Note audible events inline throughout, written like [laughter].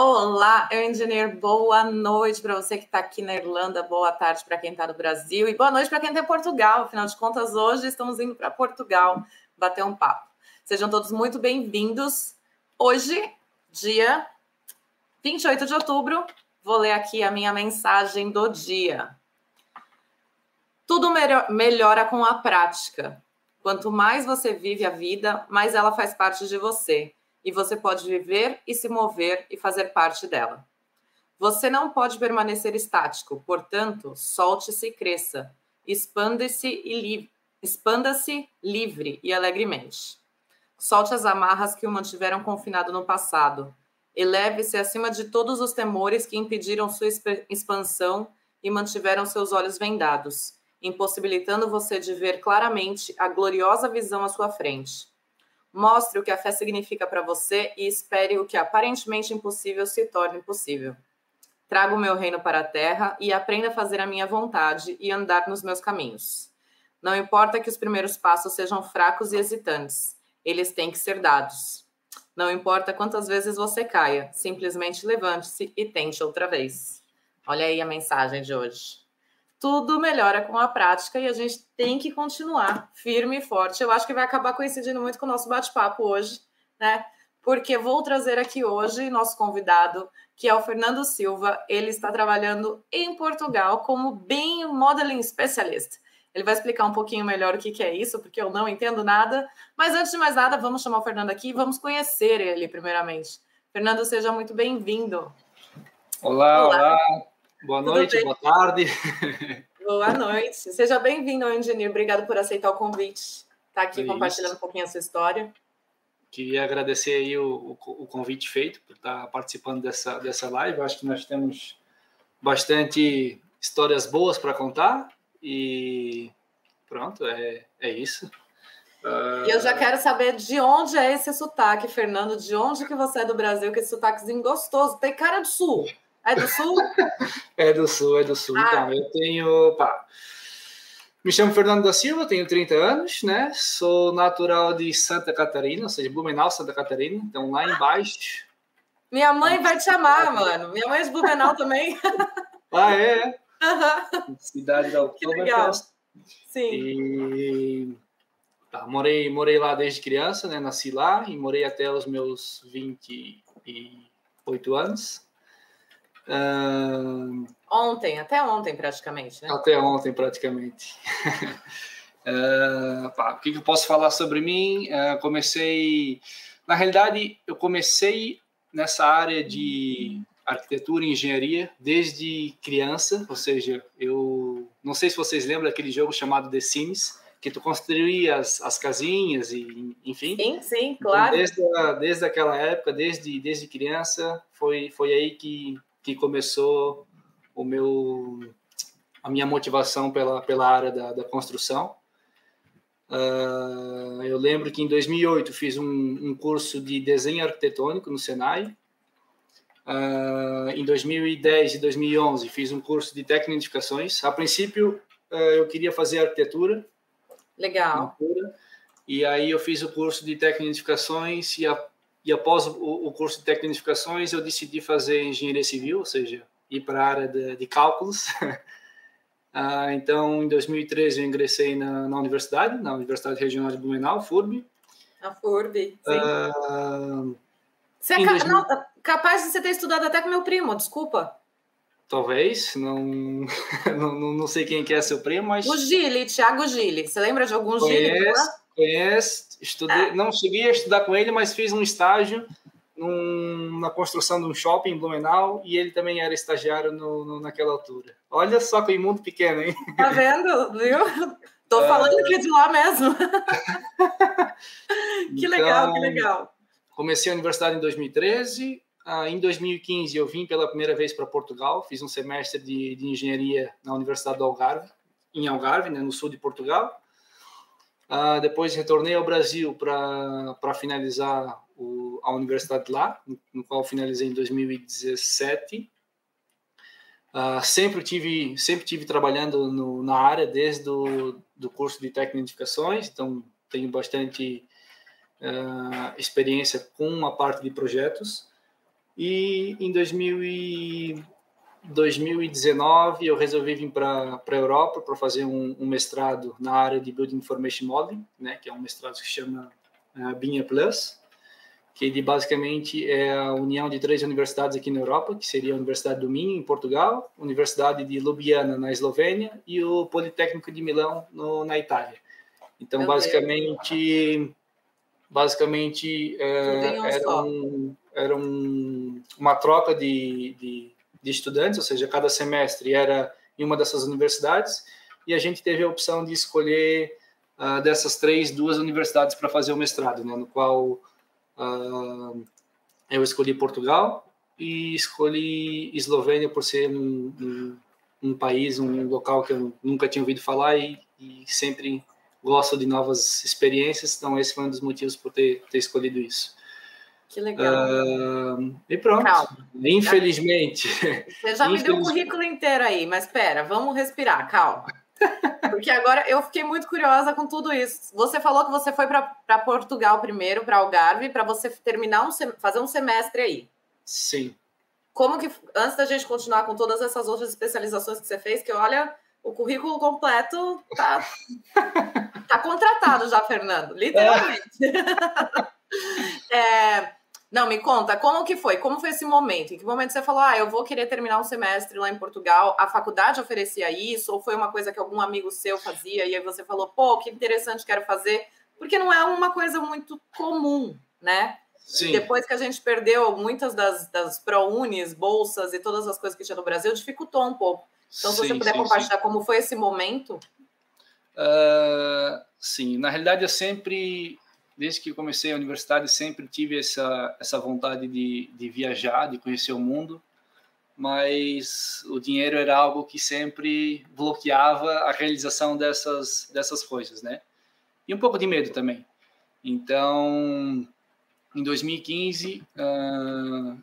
Olá, engineer, boa noite para você que está aqui na Irlanda, boa tarde para quem está no Brasil e boa noite para quem está em Portugal. Afinal de contas, hoje estamos indo para Portugal bater um papo. Sejam todos muito bem-vindos. Hoje, dia 28 de outubro, vou ler aqui a minha mensagem do dia. Tudo melhora com a prática. Quanto mais você vive a vida, mais ela faz parte de você e você pode viver e se mover e fazer parte dela. Você não pode permanecer estático, portanto, solte-se e cresça, expanda-se e li expanda-se livre e alegremente. Solte as amarras que o mantiveram confinado no passado. Eleve-se acima de todos os temores que impediram sua expansão e mantiveram seus olhos vendados, impossibilitando você de ver claramente a gloriosa visão à sua frente. Mostre o que a fé significa para você e espere o que aparentemente impossível se torne possível. Traga o meu reino para a terra e aprenda a fazer a minha vontade e andar nos meus caminhos. Não importa que os primeiros passos sejam fracos e hesitantes, eles têm que ser dados. Não importa quantas vezes você caia, simplesmente levante-se e tente outra vez. Olha aí a mensagem de hoje tudo melhora com a prática e a gente tem que continuar firme e forte. Eu acho que vai acabar coincidindo muito com o nosso bate-papo hoje, né? Porque vou trazer aqui hoje nosso convidado, que é o Fernando Silva. Ele está trabalhando em Portugal como BIM Modeling Specialist. Ele vai explicar um pouquinho melhor o que, que é isso, porque eu não entendo nada. Mas antes de mais nada, vamos chamar o Fernando aqui e vamos conhecer ele primeiramente. Fernando, seja muito bem-vindo. Olá, olá, olá. Boa noite, boa tarde. Boa noite. Seja bem-vindo ao Engenheiro. Obrigado por aceitar o convite. Estar tá aqui compartilhando um pouquinho a sua história. Queria agradecer aí o, o, o, convite feito por estar participando dessa, dessa live. acho que nós temos bastante histórias boas para contar e pronto, é, é isso. E eu já quero saber de onde é esse sotaque, Fernando. De onde que você é do Brasil, que esse sotaquezinho gostoso. Tem cara do sul. É do sul? [laughs] é do sul, é do sul. Ah. Então, eu tenho. Pá, me chamo Fernando da Silva, tenho 30 anos, né? Sou natural de Santa Catarina, ou seja, Blumenau, Santa Catarina. Então, lá embaixo. Minha mãe vai te amar, mano. Minha mãe é de Blumenau também. [laughs] ah, é? Uhum. Cidade da Oktoberfest. Sim. E... Tá, morei, morei lá desde criança, né? Nasci lá e morei até os meus 28 anos. Uh... Ontem, até ontem praticamente, né? Até ontem praticamente. [laughs] uh, pá, o que, eu posso falar sobre mim? Uh, comecei, na realidade, eu comecei nessa área de arquitetura e engenharia desde criança, ou seja, eu não sei se vocês lembram daquele jogo chamado The Sims, que tu construía as, as casinhas e enfim. Sim, sim, então, claro. Então, desde, desde aquela época, desde desde criança, foi foi aí que que começou o meu a minha motivação pela, pela área da, da construção. Uh, eu lembro que em 2008 fiz um, um, curso de desenho arquitetônico no Senai. Uh, em 2010 e 2011 fiz um curso de tecnificações. A princípio uh, eu queria fazer arquitetura. Legal. E aí eu fiz o curso de tecnificações e a, e após o, curso de tecnificações, eu decidi fazer engenharia civil, ou seja, ir para a área de, de cálculos. [laughs] ah, então, em 2013, eu ingressei na, na universidade, na Universidade Regional de Blumenau, FURB. A FURB, sim. Ah, você é ca... 2000... não, capaz de você ter estudado até com meu primo, desculpa. Talvez, [laughs] não, não, não sei quem que é seu primo, mas... O Gili, Thiago Gili. Você lembra de algum Gili? Conheço, estudei, não cheguei a estudar com ele, mas fiz um estágio num, na construção de um shopping em Blumenau e ele também era estagiário no, no, naquela altura. Olha só que mundo pequeno, hein? Tá vendo? Viu? Tô é. falando que é de lá mesmo. [laughs] que então, legal, que legal. Comecei a universidade em 2013. Ah, em 2015 eu vim pela primeira vez para Portugal, fiz um semestre de, de engenharia na Universidade do Algarve, em Algarve, né, no sul de Portugal. Uh, depois retornei ao Brasil para finalizar o, a universidade lá, no, no, qual finalizei em 2017. Uh, ah, sempre tive sempre tive trabalhando no, na área desde do, do curso de tecnificações, então tenho bastante uh, experiência com a parte de projetos. E em 2000 e 2019 eu resolvi vir para a Europa para fazer um, um, mestrado na área de Building Information Modeling, né, que é um mestrado que se chama uh, BINHA Plus, que ele basicamente é a união de três universidades aqui na Europa, que seria a Universidade do Minho, em Portugal, a Universidade de Ljubljana, na Eslovênia, e o Politécnico de Milão, no, na Itália. Então, Meu basicamente, Deus. basicamente é, era, um, era um, uma troca de, de, de estudantes, ou seja, cada semestre era em uma dessas universidades, e a gente teve a opção de escolher uh, dessas três, duas universidades para fazer o mestrado, né, no qual Uh, eu escolhi Portugal e escolhi Eslovênia por ser um, um, um, país, um local que eu nunca tinha ouvido falar e, e, sempre gosto de novas experiências. Então, esse foi um dos motivos por ter, ter escolhido isso. Que legal. Uh, e pronto. Calma. Infelizmente. Você já me deu o currículo inteiro aí, mas espera, vamos respirar, calma. Porque agora eu fiquei muito curiosa com tudo isso. Você falou que você foi para Portugal primeiro, para Algarve, para você terminar um fazer um semestre aí. Sim. Como que antes da gente continuar com todas essas outras especializações que você fez, que olha, o currículo completo tá tá contratado já, Fernando, literalmente. [laughs] É. é, não, me conta, como que foi? Como foi esse momento? Em que momento você falou, ah, eu vou querer terminar um semestre lá em Portugal? A faculdade oferecia isso? Ou foi uma coisa que algum amigo seu fazia e aí você falou, pô, que interessante, quero fazer? Porque não é uma coisa muito comum, né? Sim. Depois que a gente perdeu muitas das, das ProUnis, bolsas e todas as coisas que tinha no Brasil, dificultou um pouco. Então, se sim, você puder sim, compartilhar sim. como foi esse momento. Uh, sim, na realidade eu sempre desde que comecei a universidade, sempre tive essa, essa vontade de, de viajar, de conhecer o mundo, mas o dinheiro era algo que sempre bloqueava a realização dessas, dessas coisas, né? E um pouco de medo também. Então, em 2015, uh,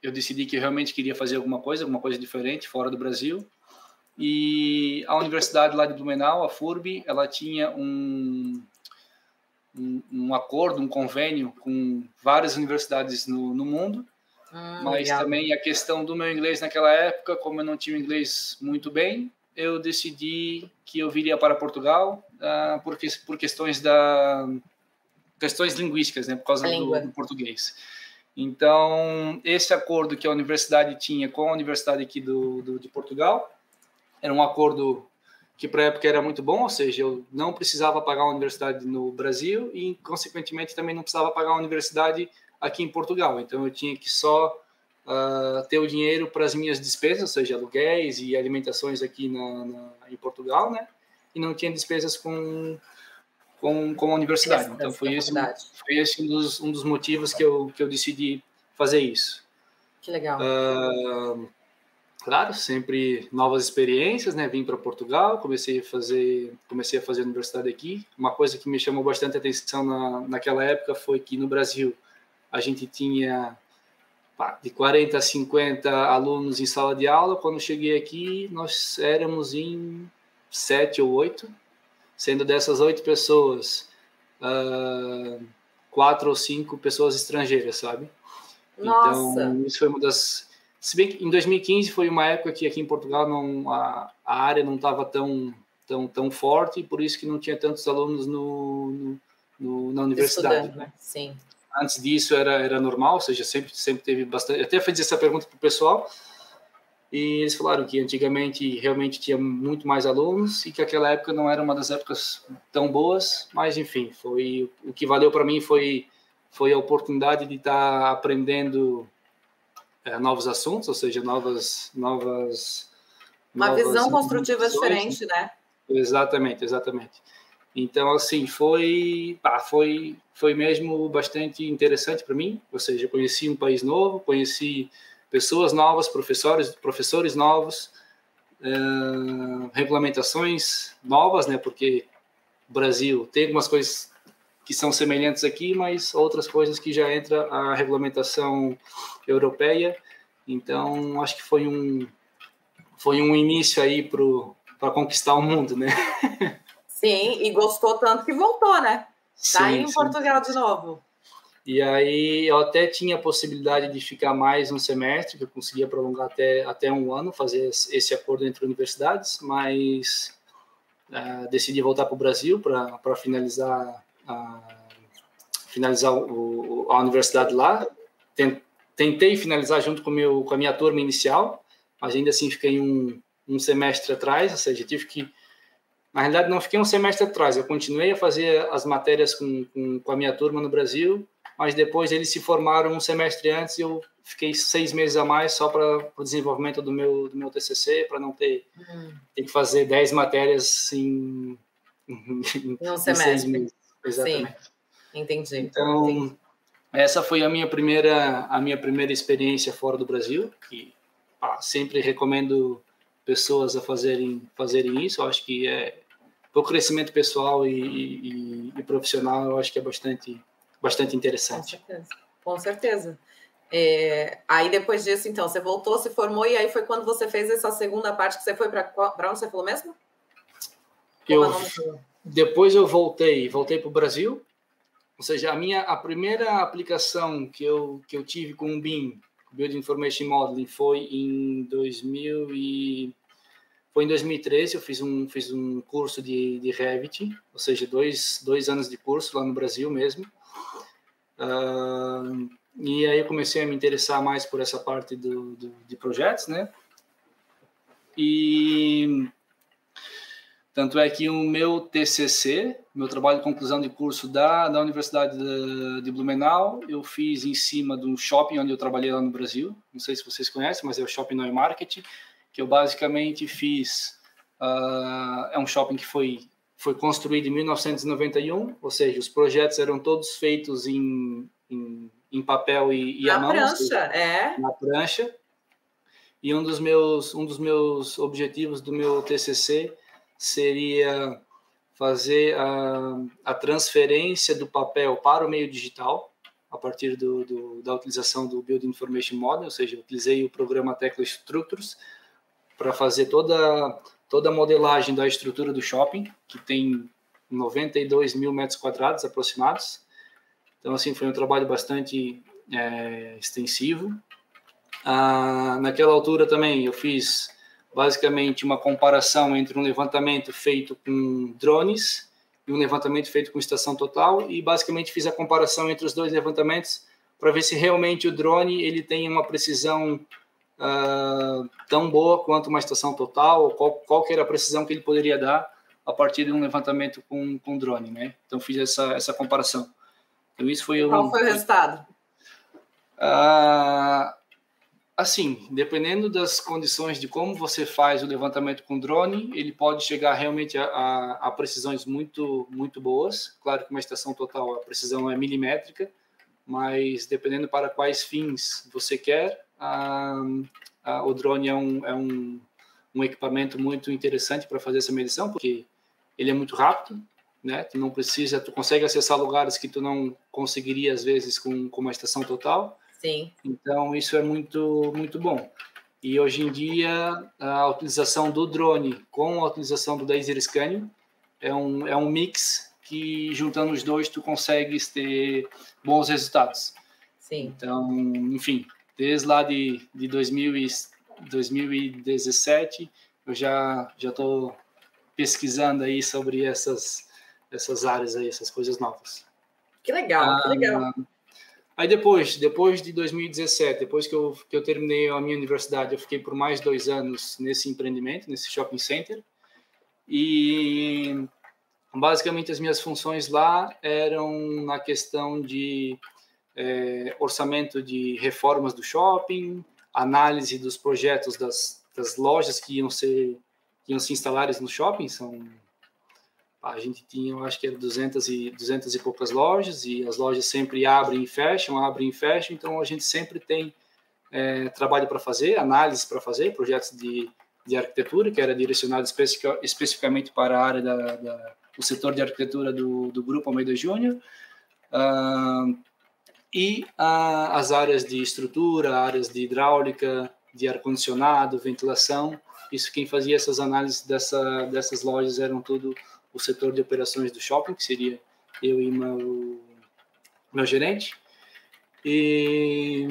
eu decidi que eu realmente queria fazer alguma coisa, alguma coisa diferente, fora do Brasil. E a universidade lá de Blumenau, a FURB, ela tinha um, um, um, acordo, um convênio com várias universidades no, no mundo, ah, mas legal. também a questão do meu inglês naquela época, como eu não tinha inglês muito bem, eu decidi que eu viria para Portugal uh, por, por questões da questões linguísticas, né, por causa do, do, português. Então, esse acordo que a universidade tinha com a universidade aqui do, do de Portugal era um acordo que para a época era muito bom, ou seja, eu não precisava pagar uma universidade no Brasil e, consequentemente, também não precisava pagar uma universidade aqui em Portugal. Então, eu tinha que só uh, ter o dinheiro para as minhas despesas, ou seja, aluguéis e alimentações aqui na, na, em Portugal, né? E não tinha despesas com, com, com a universidade. Então, foi esse, foi esse um, dos, um dos motivos que eu, que eu decidi fazer isso. Que legal. Uh, claro, sempre novas experiências, né? Vim para Portugal, comecei a fazer, comecei a fazer universidade aqui. Uma coisa que me chamou bastante atenção na, naquela época foi que no Brasil a gente tinha pá, de 40 a 50 alunos em sala de aula. Quando cheguei aqui, nós éramos em sete ou oito, sendo dessas oito pessoas, uh, quatro ou cinco pessoas estrangeiras, sabe? Nossa. Então, isso foi uma das se bem que em 2015 foi uma época que aqui em Portugal não, a, a área não estava tão, tão, tão forte, por isso que não tinha tantos alunos no, no, no na universidade. Né? Sim. Antes disso era, era normal, ou seja, sempre, sempre teve bastante. Eu até fiz essa pergunta para o pessoal, e eles falaram que antigamente realmente tinha muito mais alunos e que aquela época não era uma das épocas tão boas, mas enfim, foi o que valeu para mim foi foi a oportunidade de estar tá aprendendo é, novos assuntos, ou seja, novas novas uma novas visão construtiva diferente, né? Exatamente, exatamente. Então, assim, foi, pá, foi, foi mesmo bastante interessante para mim. Ou seja, conheci um país novo, conheci pessoas novas, professores, professores novos, uh, regulamentações novas, né? Porque o Brasil tem algumas coisas que são semelhantes aqui, mas outras coisas que já entra a regulamentação europeia. Então, acho que foi um foi um início aí para conquistar o mundo, né? [laughs] Sim, e gostou tanto que voltou, né? Tá sim, em sim, Portugal sim. de novo. E aí eu até tinha a possibilidade de ficar mais um semestre, que eu conseguia prolongar até, até um ano, fazer esse acordo entre universidades, mas uh, decidi voltar para o Brasil para finalizar, a, finalizar o, a universidade lá. Tentei finalizar junto com, meu, com a minha turma inicial, mas ainda assim fiquei um, um semestre atrás, ou seja, tive que na realidade, não fiquei um semestre atrás, eu continuei a fazer as matérias com, com, com, a minha turma no Brasil, mas depois eles se formaram um semestre antes e eu fiquei seis meses a mais só para o desenvolvimento do meu, do meu TCC, para não ter, hum. ter que fazer dez matérias em, [laughs] em, um semestre. seis meses. Exatamente. Sim. Entendi. Então, Entendi. essa foi a minha primeira a minha primeira experiência fora do Brasil, que ah, sempre recomendo pessoas a fazerem fazerem isso. Eu acho que é o crescimento pessoal e, e, e, profissional, eu acho que é bastante bastante interessante. Com certeza. Com certeza. É, aí depois disso, então, você voltou, se formou e aí foi quando você fez essa segunda parte que você foi para para onde você falou mesmo? eu é depois eu voltei, voltei para o Brasil. Ou seja, a minha a primeira aplicação que eu que eu tive com o BIM, Build Information Modeling, foi em 2000 e foi em 2013, eu fiz um, fiz um curso de, de Revit, ou seja, dois, dois anos de curso lá no Brasil mesmo. Uh, e aí eu comecei a me interessar mais por essa parte do, do, de projetos, né? E tanto é que o meu TCC, meu trabalho de conclusão de curso da, da Universidade de, de Blumenau, eu fiz em cima de um shopping onde eu trabalhei lá no Brasil. Não sei se vocês conhecem, mas é o Shopping Neumarket. Market que eu basicamente fiz. Uh, é um shopping que foi, foi construído em 1991, ou seja, os projetos eram todos feitos em, em, em papel e, e na à mão. prancha, seja, é. Na prancha. E um dos meus, um dos meus objetivos do meu TCC seria fazer a, a transferência do papel para o meio digital a partir do, do, da utilização do Building Information Model, ou seja, utilizei o programa Tecla Structures para fazer toda, toda a modelagem da estrutura do shopping, que tem 92 mil metros quadrados aproximados. Então, assim, foi um trabalho bastante é, extensivo. Ah, naquela altura também eu fiz basicamente uma comparação entre um levantamento feito com drones e um levantamento feito com estação total e basicamente fiz a comparação entre os dois levantamentos para ver se realmente o drone ele tem uma precisão uh, tão boa quanto uma estação total, ou qual, qual que era a precisão que ele poderia dar a partir de um levantamento com, com drone, né? Então fiz essa, essa comparação. Então isso foi Qual um, foi o resultado? Uh, assim, dependendo das condições de como você faz o levantamento com drone, ele pode chegar realmente a, a, a precisões muito muito boas. Claro que uma estação total a precisão é milimétrica, mas dependendo para quais fins você quer, o drone é um, é um, um equipamento muito interessante para fazer essa medição, porque ele é muito rápido, né? Tu não precisa, tu consegue acessar lugares que tu não conseguiria às vezes com, com uma estação total. Sim. Então isso é muito muito bom. E hoje em dia a utilização do drone com a utilização do laser scanning é um é um mix que juntando os dois tu consegues ter bons resultados. Sim. Então, enfim, desde lá de, de 2000 e, 2017 eu já já estou pesquisando aí sobre essas essas áreas aí, essas coisas novas. Que legal, ah, que legal. Aí depois, depois de 2017, depois que eu, que eu terminei a minha universidade, eu fiquei por mais dois anos nesse empreendimento, nesse shopping center. E basicamente as minhas funções lá eram na questão de é, orçamento de reformas do shopping, análise dos projetos das, das lojas que iam ser iam se instalar no shopping. São a gente tinha, eu acho que era 200 e 200 e poucas lojas e as lojas sempre abrem e fecham, abrem e fecham. Então a gente sempre tem é, trabalho para fazer, análise para fazer, projetos de, de arquitetura que era direcionado especific, especificamente para a área da, o setor de arquitetura do, do grupo Almeida Júnior. Uh, e ah, as áreas de estrutura, áreas de hidráulica, de ar-condicionado, ventilação. Isso quem fazia essas análises dessa, dessas lojas eram tudo o setor de operações do shopping, que seria eu e meu, meu gerente. E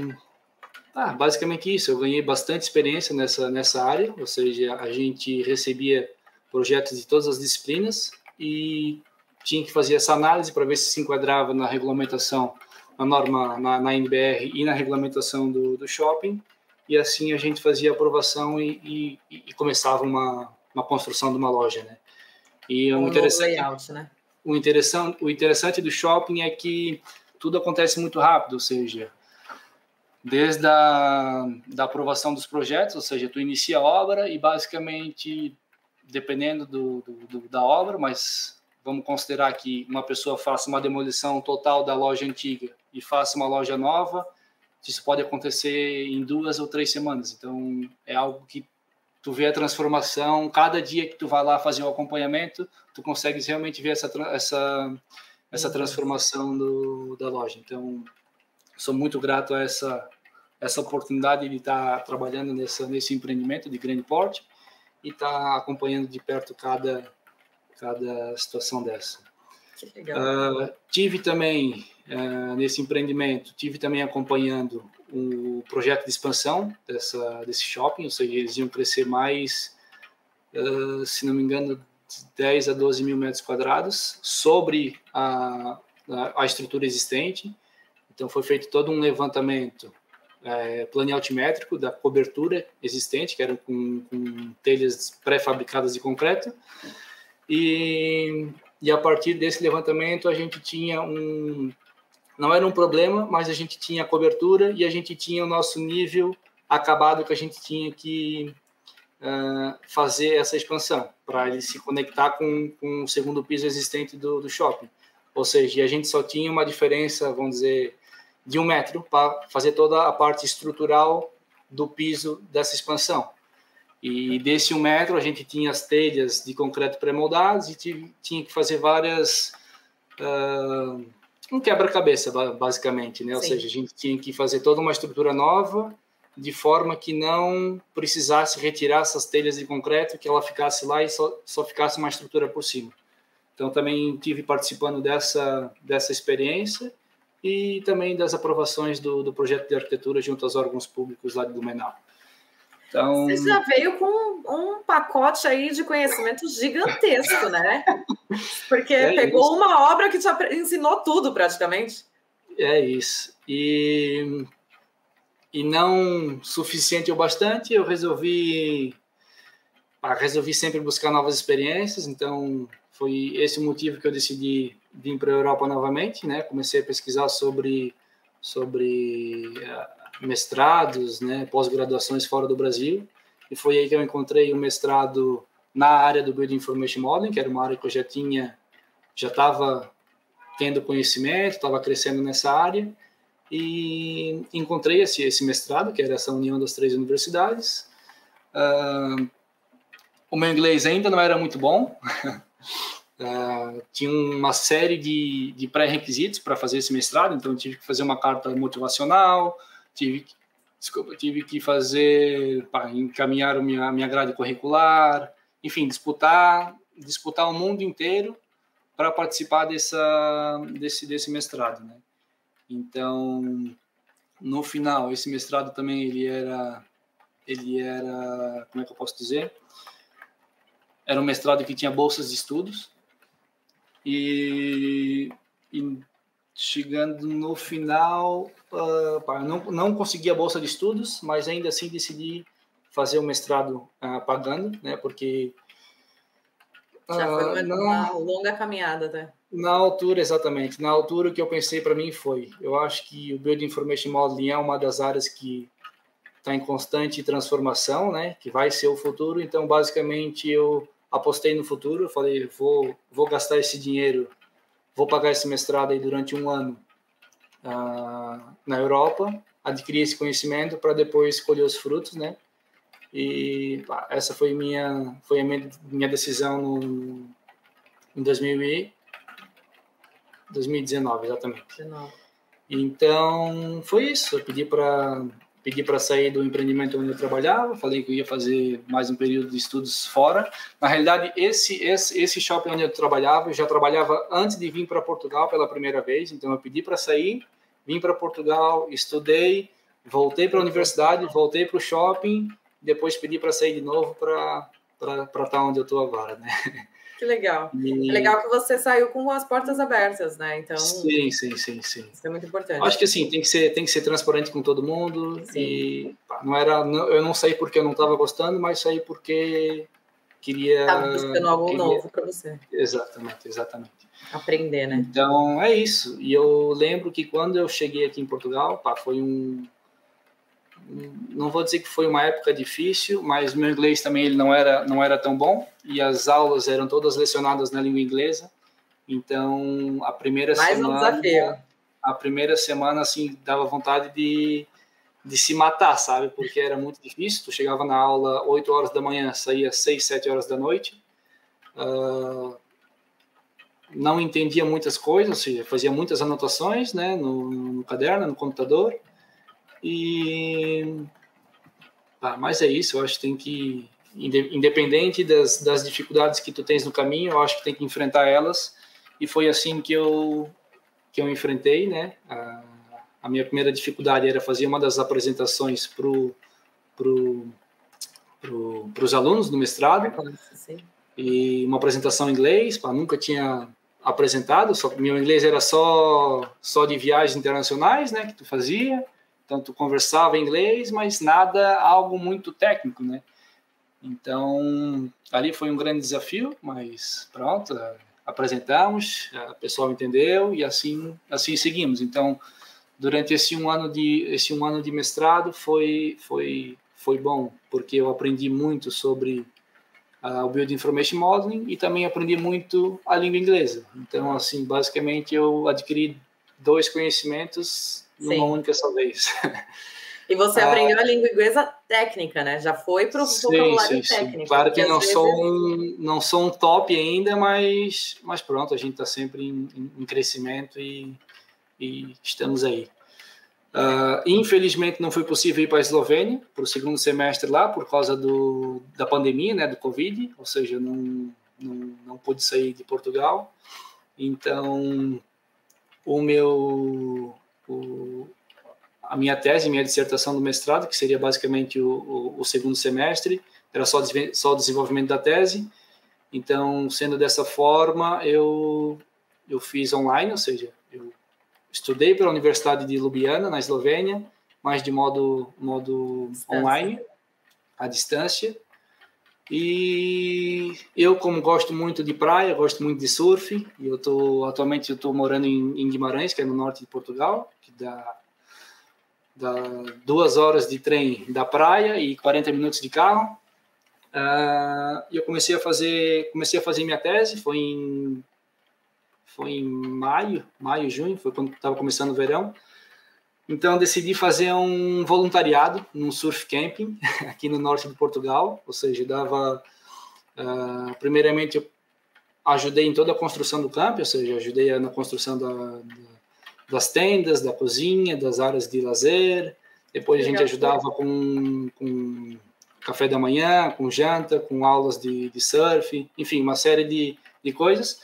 ah, basicamente isso, eu ganhei bastante experiência nessa, nessa área, ou seja, a gente recebia projetos de todas as disciplinas e tinha que fazer essa análise para ver se se enquadrava na regulamentação, na norma, na, na NBR e na regulamentação do, do shopping, e assim a gente fazia aprovação e, e, e começava uma, uma construção de uma loja, né? E um, um interessante, layout, né? O interessante, o interessante do shopping é que tudo acontece muito rápido, ou seja, desde a da aprovação dos projetos, ou seja, tu inicia a obra e basicamente, dependendo do, do, do, da obra, mas vamos considerar que uma pessoa faça uma demolição total da loja antiga e faça uma loja nova, isso pode acontecer em duas ou três semanas. Então, é algo que tu vê a transformação, cada dia que tu vai lá fazer o acompanhamento, tu consegues realmente ver essa, essa, essa transformação do, da loja. Então, sou muito grato a essa, essa oportunidade de estar trabalhando nessa, nesse empreendimento de grande porte e estar acompanhando de perto cada, cada situação dessa. Uh, tive também uh, nesse empreendimento, tive também acompanhando o projeto de expansão dessa, desse shopping, ou seja, eles iam crescer mais, uh, se não me engano, de 10 a 12 mil metros quadrados sobre a, a, a estrutura existente. Então, foi feito todo um levantamento é, plano altimétrico da cobertura existente, que era com, com telhas pré-fabricadas de concreto. E, e a partir desse levantamento, a gente tinha um, não era um problema, mas a gente tinha cobertura e a gente tinha o nosso nível acabado que a gente tinha que uh, fazer essa expansão para ele se conectar com, com o segundo piso existente do, do shopping. Ou seja, a gente só tinha uma diferença, vamos dizer, de um metro para fazer toda a parte estrutural do piso dessa expansão. E desse um metro a gente tinha as telhas de concreto pré-moldadas e tinha que fazer várias uh, um quebra-cabeça, basicamente, né? Ou seja, a gente tinha que fazer toda uma estrutura nova, de forma que não precisasse retirar essas telhas de concreto, que ela ficasse lá e só, só ficasse uma estrutura por cima. Então, também tive participando dessa, dessa experiência e também das aprovações do, do projeto de arquitetura junto aos órgãos públicos lá de Blumenau. Então... Você já veio com um pacote aí de conhecimento gigantesco, né? [laughs] Porque é pegou isso. uma obra que te ensinou tudo praticamente. É isso. E, e não suficiente ou bastante, eu resolvi ah, resolvi sempre buscar novas experiências, então foi esse o motivo que eu decidi vir para a Europa novamente, né? Comecei a pesquisar sobre sobre uh, mestrados, né, pós-graduações fora do Brasil, e foi aí que eu encontrei o um mestrado na área do Building Information Modeling, que era uma área que eu já tinha, já estava tendo conhecimento, estava crescendo nessa área, e encontrei esse, esse mestrado, que era essa união das três universidades. Uh, o meu inglês ainda não era muito bom, uh, [laughs] tinha uma série de, de pré-requisitos para fazer esse mestrado, então tive que fazer uma carta motivacional, tive que, desculpa, tive que fazer, encaminhar a minha, minha grade curricular, enfim, disputar, disputar o mundo inteiro para participar dessa, desse, desse mestrado, né? Então, no final, esse mestrado também ele era, ele era, como é que eu posso dizer? Era um mestrado que tinha bolsas de estudos e, e chegando no final, uh, não, não consegui a bolsa de estudos, mas ainda assim decidi fazer o mestrado uh, pagando, né? Porque já foi uma, não, uma longa caminhada, né? Na altura, exatamente. Na altura, o que eu pensei para mim foi: eu acho que o Build Information Modeling é uma das áreas que está em constante transformação, né? Que vai ser o futuro. Então, basicamente, eu apostei no futuro. Falei: vou, vou gastar esse dinheiro vou pagar esse mestrado aí durante um ano uh, na Europa, adquirir esse conhecimento para depois colher os frutos, né? E pá, essa foi minha foi a minha, minha decisão no, em 2000 e, 2019, exatamente. 19. Então, foi isso. Eu pedi para pedi para sair do empreendimento onde eu trabalhava, falei que eu ia fazer mais um período de estudos fora. Na realidade, esse esse, esse shopping onde eu trabalhava, eu já trabalhava antes de vir para Portugal pela primeira vez, então eu pedi para sair vim para Portugal, estudei, voltei para a universidade, voltei para o shopping, depois pedi para sair de novo para estar tá onde eu estou agora, né? [laughs] Que legal. E... É legal que você saiu com as portas abertas, né? Então. Sim, sim, sim, sim. Isso é muito importante. Acho que assim, tem que ser, tem que ser transparente com todo mundo. Sim. E pá, não era, não, eu não saí porque eu não estava gostando, mas saí porque queria. Estava buscando algo queria... novo para você. Exatamente, exatamente. Aprender, né? Então é isso. E eu lembro que quando eu cheguei aqui em Portugal, pá, foi um não vou dizer que foi uma época difícil, mas meu inglês também ele não era não era tão bom e as aulas eram todas lecionadas na língua inglesa. Então, a primeira Mais semana um desafio. a primeira semana assim dava vontade de de se matar, sabe? Porque era muito difícil. Tu chegava na aula 8 horas da manhã, saía 6, 7 horas da noite. Uh, não entendia muitas coisas, ou seja, fazia muitas anotações né, no, no caderno, no computador. E. Ah, mas é isso, eu acho que tem que. Independente das, das dificuldades que tu tens no caminho, eu acho que tem que enfrentar elas. E foi assim que eu, que eu enfrentei, né? A, a minha primeira dificuldade era fazer uma das apresentações para pro, pro, os alunos do mestrado. E uma apresentação em inglês, pá, nunca tinha apresentado, só meu inglês era só só de viagens internacionais, né, que tu fazia. Tu conversava em inglês, mas nada, algo muito técnico, né? Então, ali foi um grande desafio, mas pronto, apresentamos, a pessoa entendeu e assim, assim seguimos. Então, durante esse um ano de esse um ano de mestrado foi foi foi bom porque eu aprendi muito sobre uh, o Build Information Modeling e também aprendi muito a língua inglesa. Então, assim, basicamente eu adquiri dois conhecimentos numa única só vez. E você [laughs] ah, aprendeu a língua inglesa técnica, né? Já foi para o vocabulário sim, técnico. Sim. Claro que não sou, um, não sou um top ainda, mas, mas pronto, a gente está sempre em, em, crescimento e, e estamos aí. Uh, infelizmente não foi possível ir para a Eslovênia para o segundo semestre lá por causa do, da pandemia, né, do Covid, ou seja, não, não, não pude sair de Portugal. Então, o meu o, a minha tese, minha dissertação do mestrado, que seria basicamente o, o, o segundo semestre, era só, só o desenvolvimento da tese. Então, sendo dessa forma, eu, eu fiz online, ou seja, eu estudei pela Universidade de Ljubljana, na Eslovênia, mas de modo, modo online, à distância. E eu, como gosto muito de praia, gosto muito de surf, e eu tô atualmente eu estou morando em, em, Guimarães, que é no norte de Portugal, que dá, dá duas horas de trem da praia e 40 minutos de carro. Uh, eu comecei a fazer comecei a fazer minha tese, foi em foi em maio, maio, junho, foi quando estava começando o verão. Então decidi fazer um voluntariado num surf camping [laughs] aqui no norte de Portugal, ou seja, dava uh, primeiramente eu ajudei em toda a construção do campo, ou seja, ajudei na construção da, da, das tendas, da cozinha, das áreas de lazer. Depois a gente ajudava com, com café da manhã, com janta, com aulas de, de surf, enfim, uma série de, de coisas.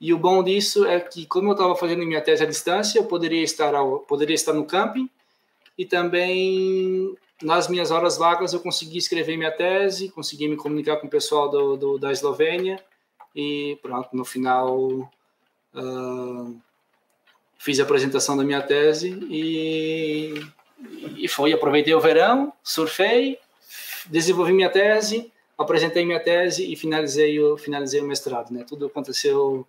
E o bom disso é que, como eu estava fazendo minha tese à distância, eu poderia estar, ao, poderia estar no camping e também nas minhas horas vagas eu consegui escrever minha tese, consegui me comunicar com o pessoal do, do da Eslovênia e pronto, no final uh, fiz a apresentação da minha tese e, e foi, aproveitei o verão, surfei, desenvolvi minha tese, apresentei minha tese e finalizei o, finalizei o mestrado, né? Tudo aconteceu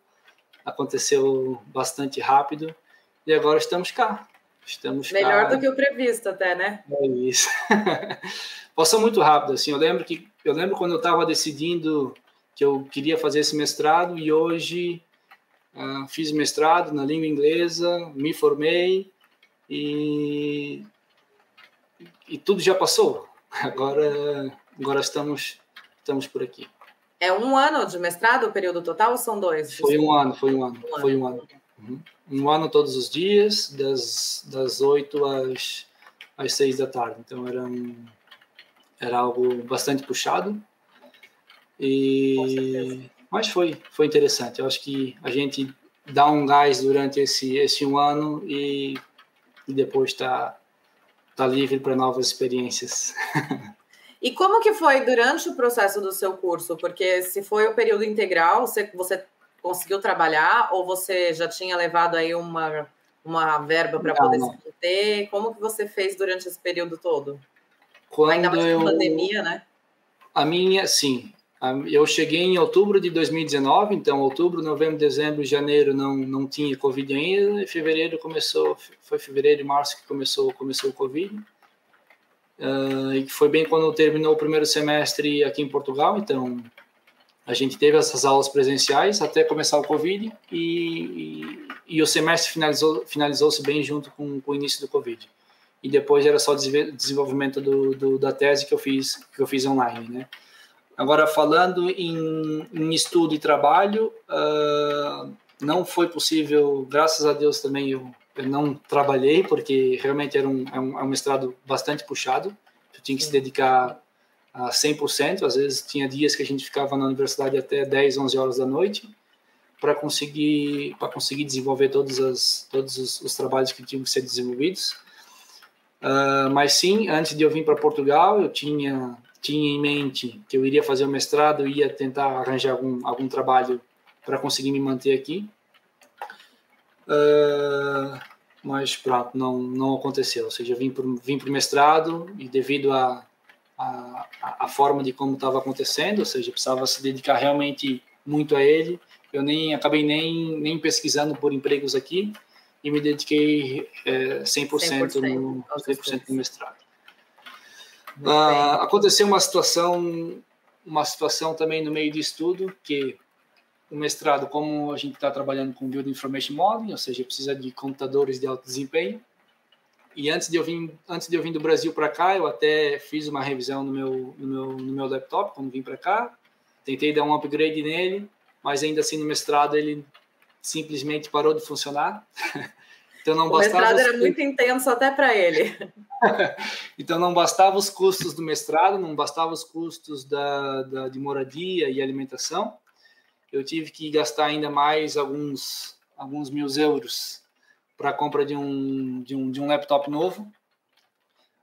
aconteceu bastante rápido e agora estamos cá. Estamos Melhor cá. do que o previsto até, né? É isso. [laughs] Passou muito rápido, assim. Eu lembro que eu lembro quando eu estava decidindo que eu queria fazer esse mestrado e hoje uh, fiz mestrado na língua inglesa, me formei e e tudo já passou. [laughs] Agora agora estamos estamos por aqui. É um ano de mestrado o período total ou são dois? Foi um ano, foi um ano, um foi ano. um ano. Uhum. Um ano todos os dias, das, das 8 às, às 6 da tarde. Então era, um, era algo bastante puxado. E, mas foi, foi interessante. Eu acho que a gente dá um gás durante esse, esse um ano e e depois tá tá livre para novas experiências. [laughs] E como que foi durante o processo do seu curso? Porque se foi o período integral, você, você conseguiu trabalhar ou você já tinha levado aí uma, uma verba para poder se manter? Como que você fez durante esse período todo? Quando Ainda mais eu, com pandemia, né? A minha, sim. Eu cheguei em outubro de 2019, então outubro, novembro, dezembro, janeiro não não tinha covid ainda. Em fevereiro começou, foi fevereiro e março que começou começou o covid. Uh, e foi bem quando terminou o primeiro semestre aqui em Portugal, então a gente teve essas aulas presenciais até começar o Covid e, e, e o semestre finalizou finalizou-se bem junto com, com, o início do Covid. E depois era só desenvolvimento do, do, da tese que eu fiz que eu fiz online, né? Agora falando em, em estudo e trabalho, uh, não foi possível, graças a Deus também eu eu não trabalhei porque realmente era um, é um, é um mestrado bastante puxado. Eu tinha que se dedicar a 100%. Às vezes tinha dias que a gente ficava na universidade até 10, 11 horas da noite para conseguir para conseguir desenvolver todos as todos os, os, trabalhos que tinham que ser desenvolvidos. Uh, mas sim, antes de eu vir para Portugal, eu tinha tinha em mente que eu iria fazer o mestrado, ia tentar arranjar algum algum trabalho para conseguir me manter aqui. Uh, mas pronto, não, não aconteceu. Ou seja, vim para vim o mestrado e devido à a, a, a, forma de como estava acontecendo, ou seja, precisava se dedicar realmente muito a ele, eu nem acabei nem, nem pesquisando por empregos aqui e me dediquei é, 100%, 100% no 100% no mestrado. Uh, aconteceu uma situação uma situação também no meio de estudo que o mestrado, como a gente está trabalhando com Build Information Modeling, ou seja, precisa de computadores de alto desempenho. E antes de eu vir, antes de eu vir do Brasil para cá, eu até fiz uma revisão no meu, no meu, no meu laptop quando vim para cá. Tentei dar um upgrade nele, mas ainda assim no mestrado ele simplesmente parou de funcionar. [laughs] então não o mestrado era muito intenso até para ele. [laughs] então não bastava os custos do mestrado, não bastava os custos da, da de moradia e alimentação eu tive que gastar ainda mais alguns, alguns mil euros para a compra de um, de, um, de um laptop novo.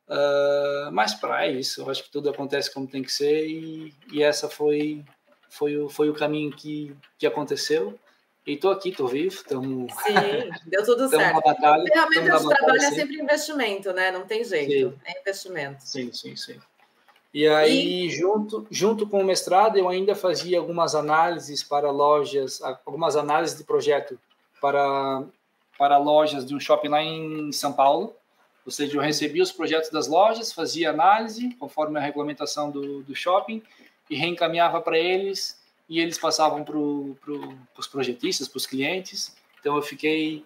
Uh, mas para isso, eu acho que tudo acontece como tem que ser e, e essa foi, foi, o, foi o caminho que, que aconteceu. E estou aqui, estou vivo, estamos. Sim, [laughs] deu tudo certo. Batalha, Ferramenta de trabalho é sempre investimento, né? Não tem jeito. Sim. É investimento. Sim, sim, sim. E aí, e... Junto, junto com o mestrado, eu ainda fazia algumas análises para lojas, algumas análises de projeto para, para lojas de um shopping lá em São Paulo. Ou seja, eu recebia os projetos das lojas, fazia análise conforme a regulamentação do, do shopping e reencaminhava para eles e eles passavam para pro, os projetistas, para os clientes. Então, eu fiquei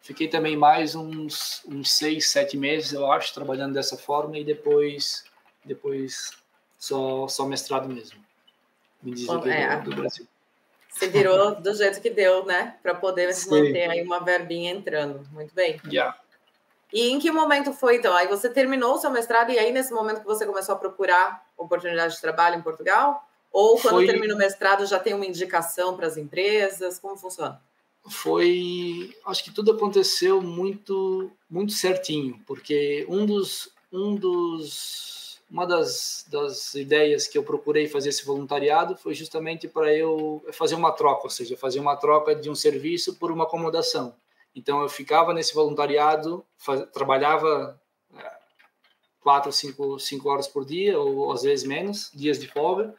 fiquei também mais uns, uns seis, sete meses, eu acho, trabalhando dessa forma e depois depois só, só mestrado mesmo. Me diz Bom, é, do, Brasil. Você virou do jeito que deu, né? Para poder Sim. manter aí uma verbinha entrando. Muito bem. Yeah. E em que momento foi, então? Aí você terminou o seu mestrado e aí, nesse momento que você começou a procurar oportunidade de trabalho em Portugal? Ou quando foi... termina o mestrado já tem uma indicação para as empresas? Como funciona? Foi, acho que tudo aconteceu muito, muito certinho, porque um dos, um dos uma das, das ideias que eu procurei fazer esse voluntariado foi justamente para eu fazer uma troca, ou seja, fazer uma troca de um serviço por uma acomodação. Então eu ficava nesse voluntariado, faz, trabalhava é, quatro, cinco, cinco horas por dia, ou às vezes menos, dias de folga.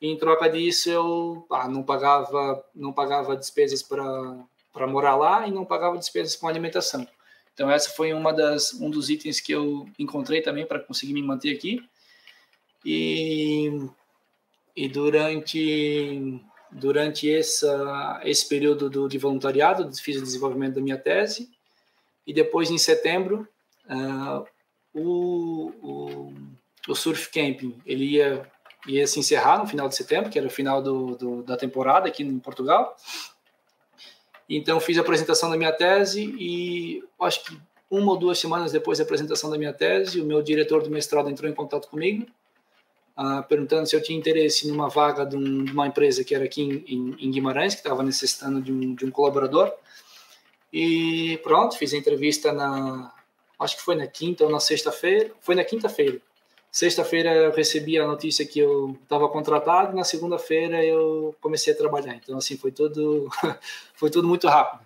E em troca disso eu ah, não pagava não pagava despesas para para morar lá e não pagava despesas com alimentação. Então essa foi uma das um dos itens que eu encontrei também para conseguir me manter aqui. E, e durante durante essa esse período do, de voluntariado fiz o desenvolvimento da minha tese e depois em setembro uh, o, o, o surf camping ele ia ia se encerrar no final de setembro que era o final do, do da temporada aqui em Portugal então, fiz a apresentação da minha tese e acho que uma ou duas semanas depois da apresentação da minha tese, o meu diretor do mestrado entrou em contato comigo, uh, perguntando se eu tinha interesse numa vaga de, um, de uma empresa que era aqui em, em Guimarães, que estava necessitando de um, de um colaborador. E pronto, fiz a entrevista na, acho que foi na quinta ou na sexta-feira, foi na quinta-feira. Sexta-feira eu recebi a notícia que eu estava contratado, na segunda-feira eu comecei a trabalhar. Então assim foi tudo [laughs] foi tudo muito rápido.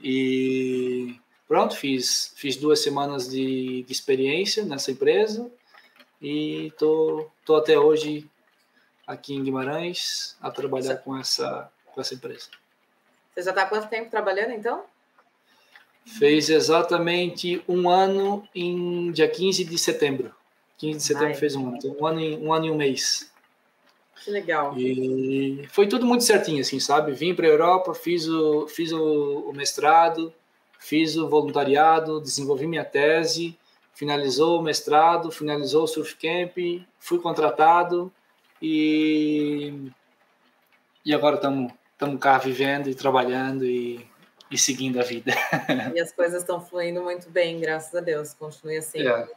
E pronto, fiz fiz duas semanas de, de experiência nessa empresa e tô tô até hoje aqui em Guimarães a trabalhar com essa com essa empresa. Você já está quanto tempo trabalhando então? Fez exatamente um ano em dia 15 de setembro. 15 de setembro Ai, fez um ano. Então, um ano, e, um ano e um mês. Que legal. E foi tudo muito certinho, assim, sabe? Vim para a Europa, fiz, o, fiz o, o, mestrado, fiz o voluntariado, desenvolvi minha tese, finalizou o mestrado, finalizou o surf camp, fui contratado e, e agora estamos cá vivendo e trabalhando e e seguindo a vida. [laughs] E as coisas estão fluindo muito bem, graças a Deus. Continue assim. É.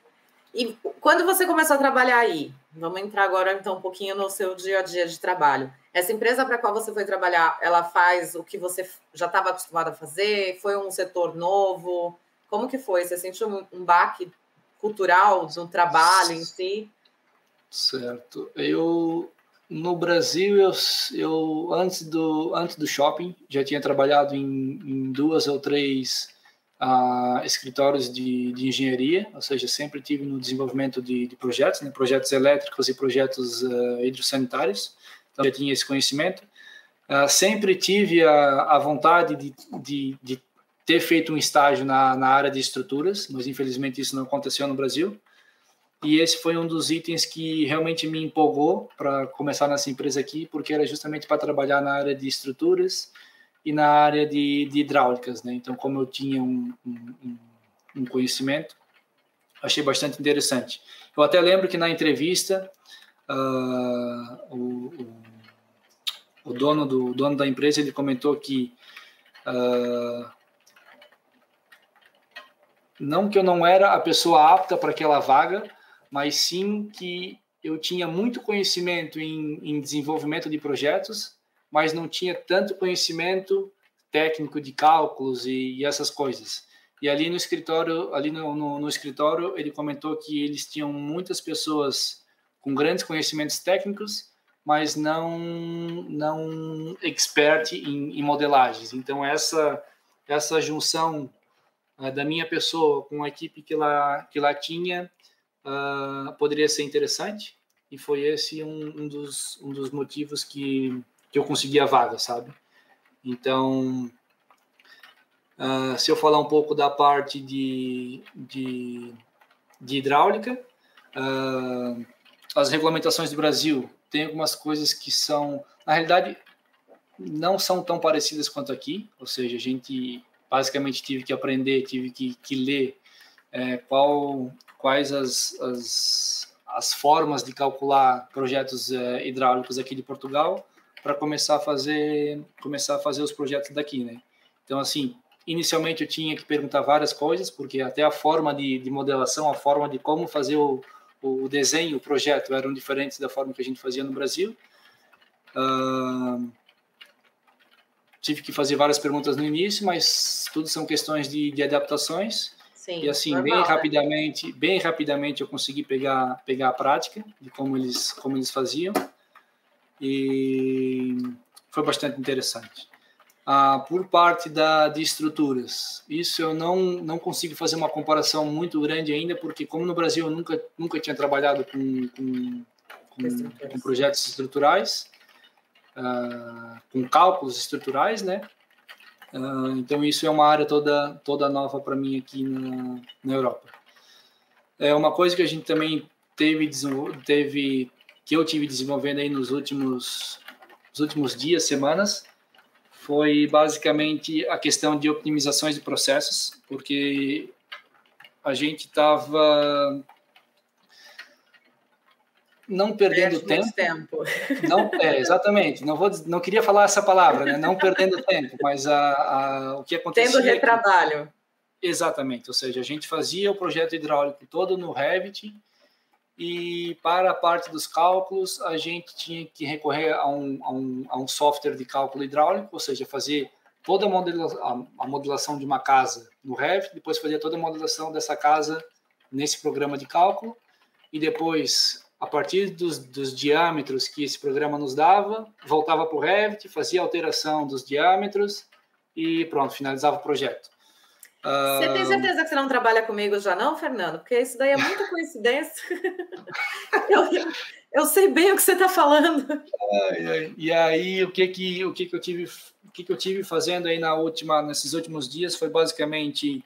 E quando você começou a trabalhar aí? Vamos entrar agora então um pouquinho no seu dia a dia de trabalho. Essa empresa para qual você foi trabalhar, ela faz o que você já estava acostumado a fazer? Foi um setor novo? Como que foi? Você sentiu um, baque cultural no trabalho em si? Certo. Eu no Brasil, eu, eu antes, do, antes do shopping, já tinha trabalhado em, em duas ou três uh, escritórios de, de, engenharia, ou seja, sempre tive no desenvolvimento de, de projetos, né, projetos elétricos e projetos uh, hidrossanitários, então já tinha esse conhecimento. Uh, sempre tive a, a vontade de, de, de, ter feito um estágio na, na área de estruturas, mas infelizmente isso não aconteceu no Brasil. E esse foi um dos itens que realmente me empolgou para começar nessa empresa aqui, porque era justamente para trabalhar na área de estruturas e na área de, de hidráulicas, né? Então, como eu tinha um, um, um, conhecimento, achei bastante interessante. Eu até lembro que na entrevista uh, o, o, o, dono do dono da empresa ele comentou que uh, não que eu não era a pessoa apta para aquela vaga, mas sim que eu tinha muito conhecimento em, em desenvolvimento de projetos, mas não tinha tanto conhecimento técnico de cálculos e, e essas coisas. E ali no escritório, ali no, no, no, escritório, ele comentou que eles tinham muitas pessoas com grandes conhecimentos técnicos, mas não não expert em, em modelagens. Então essa essa junção uh, da minha pessoa com a equipe que lá que lá tinha uh, poderia ser interessante e foi esse um, um, dos, um dos motivos que, que eu consegui a vaga, sabe? Então, uh, se eu falar um pouco da parte de, de, de hidráulica, uh, as regulamentações do Brasil tem algumas coisas que são, na realidade, não são tão parecidas quanto aqui, ou seja, a gente basicamente tive que aprender, tive que, que ler é, qual quais as, as, as formas de calcular projetos é, hidráulicos aqui de Portugal para começar a fazer começar a fazer os projetos daqui, né? Então assim, inicialmente eu tinha que perguntar várias coisas porque até a forma de, de modelação, a forma de como fazer o, o desenho, o projeto eram diferentes da forma que a gente fazia no Brasil. Uh, tive que fazer várias perguntas no início, mas tudo são questões de, de adaptações. Sim, e assim, normal, bem né? rapidamente, bem rapidamente eu consegui pegar, pegar a prática de como eles, como eles faziam. E foi bastante interessante. Ah, por parte da, de estruturas, isso eu não, não consigo fazer uma comparação muito grande ainda, porque como no Brasil eu nunca, nunca tinha trabalhado com, com, com, com projetos estruturais, ah, com cálculos estruturais, né? Uh, então isso é uma área toda toda nova para mim aqui na, na Europa. É uma coisa que a gente também teve teve que eu tive desenvolvendo aí nos últimos nos últimos dias, semanas, foi basicamente a questão de optimizações de processos, porque a gente estava não perdendo tempo. tempo. Não, é, [laughs] exatamente. Não vou, não queria falar essa palavra, né? Não perdendo tempo, mas a, a o que acontecia. Tendo retrabalho. É que, exatamente. Ou seja, a gente fazia o projeto hidráulico todo no Revit e para a parte dos cálculos a gente tinha que recorrer a um, a um, a um software de cálculo hidráulico, ou seja, fazer toda a modelação, a modelação de uma casa no Revit, depois fazia toda a modelação dessa casa nesse programa de cálculo, e depois, a partir dos, dos diâmetros que esse programa nos dava, voltava para o Revit, fazia alteração dos diâmetros e pronto, finalizava o projeto. Você tem certeza que você não trabalha comigo já não, Fernando? Porque isso daí é muita coincidência. [laughs] eu, eu sei bem o que você está falando. E aí, o que que, o que que eu tive, o que que eu tive fazendo aí na última, nesses últimos dias foi basicamente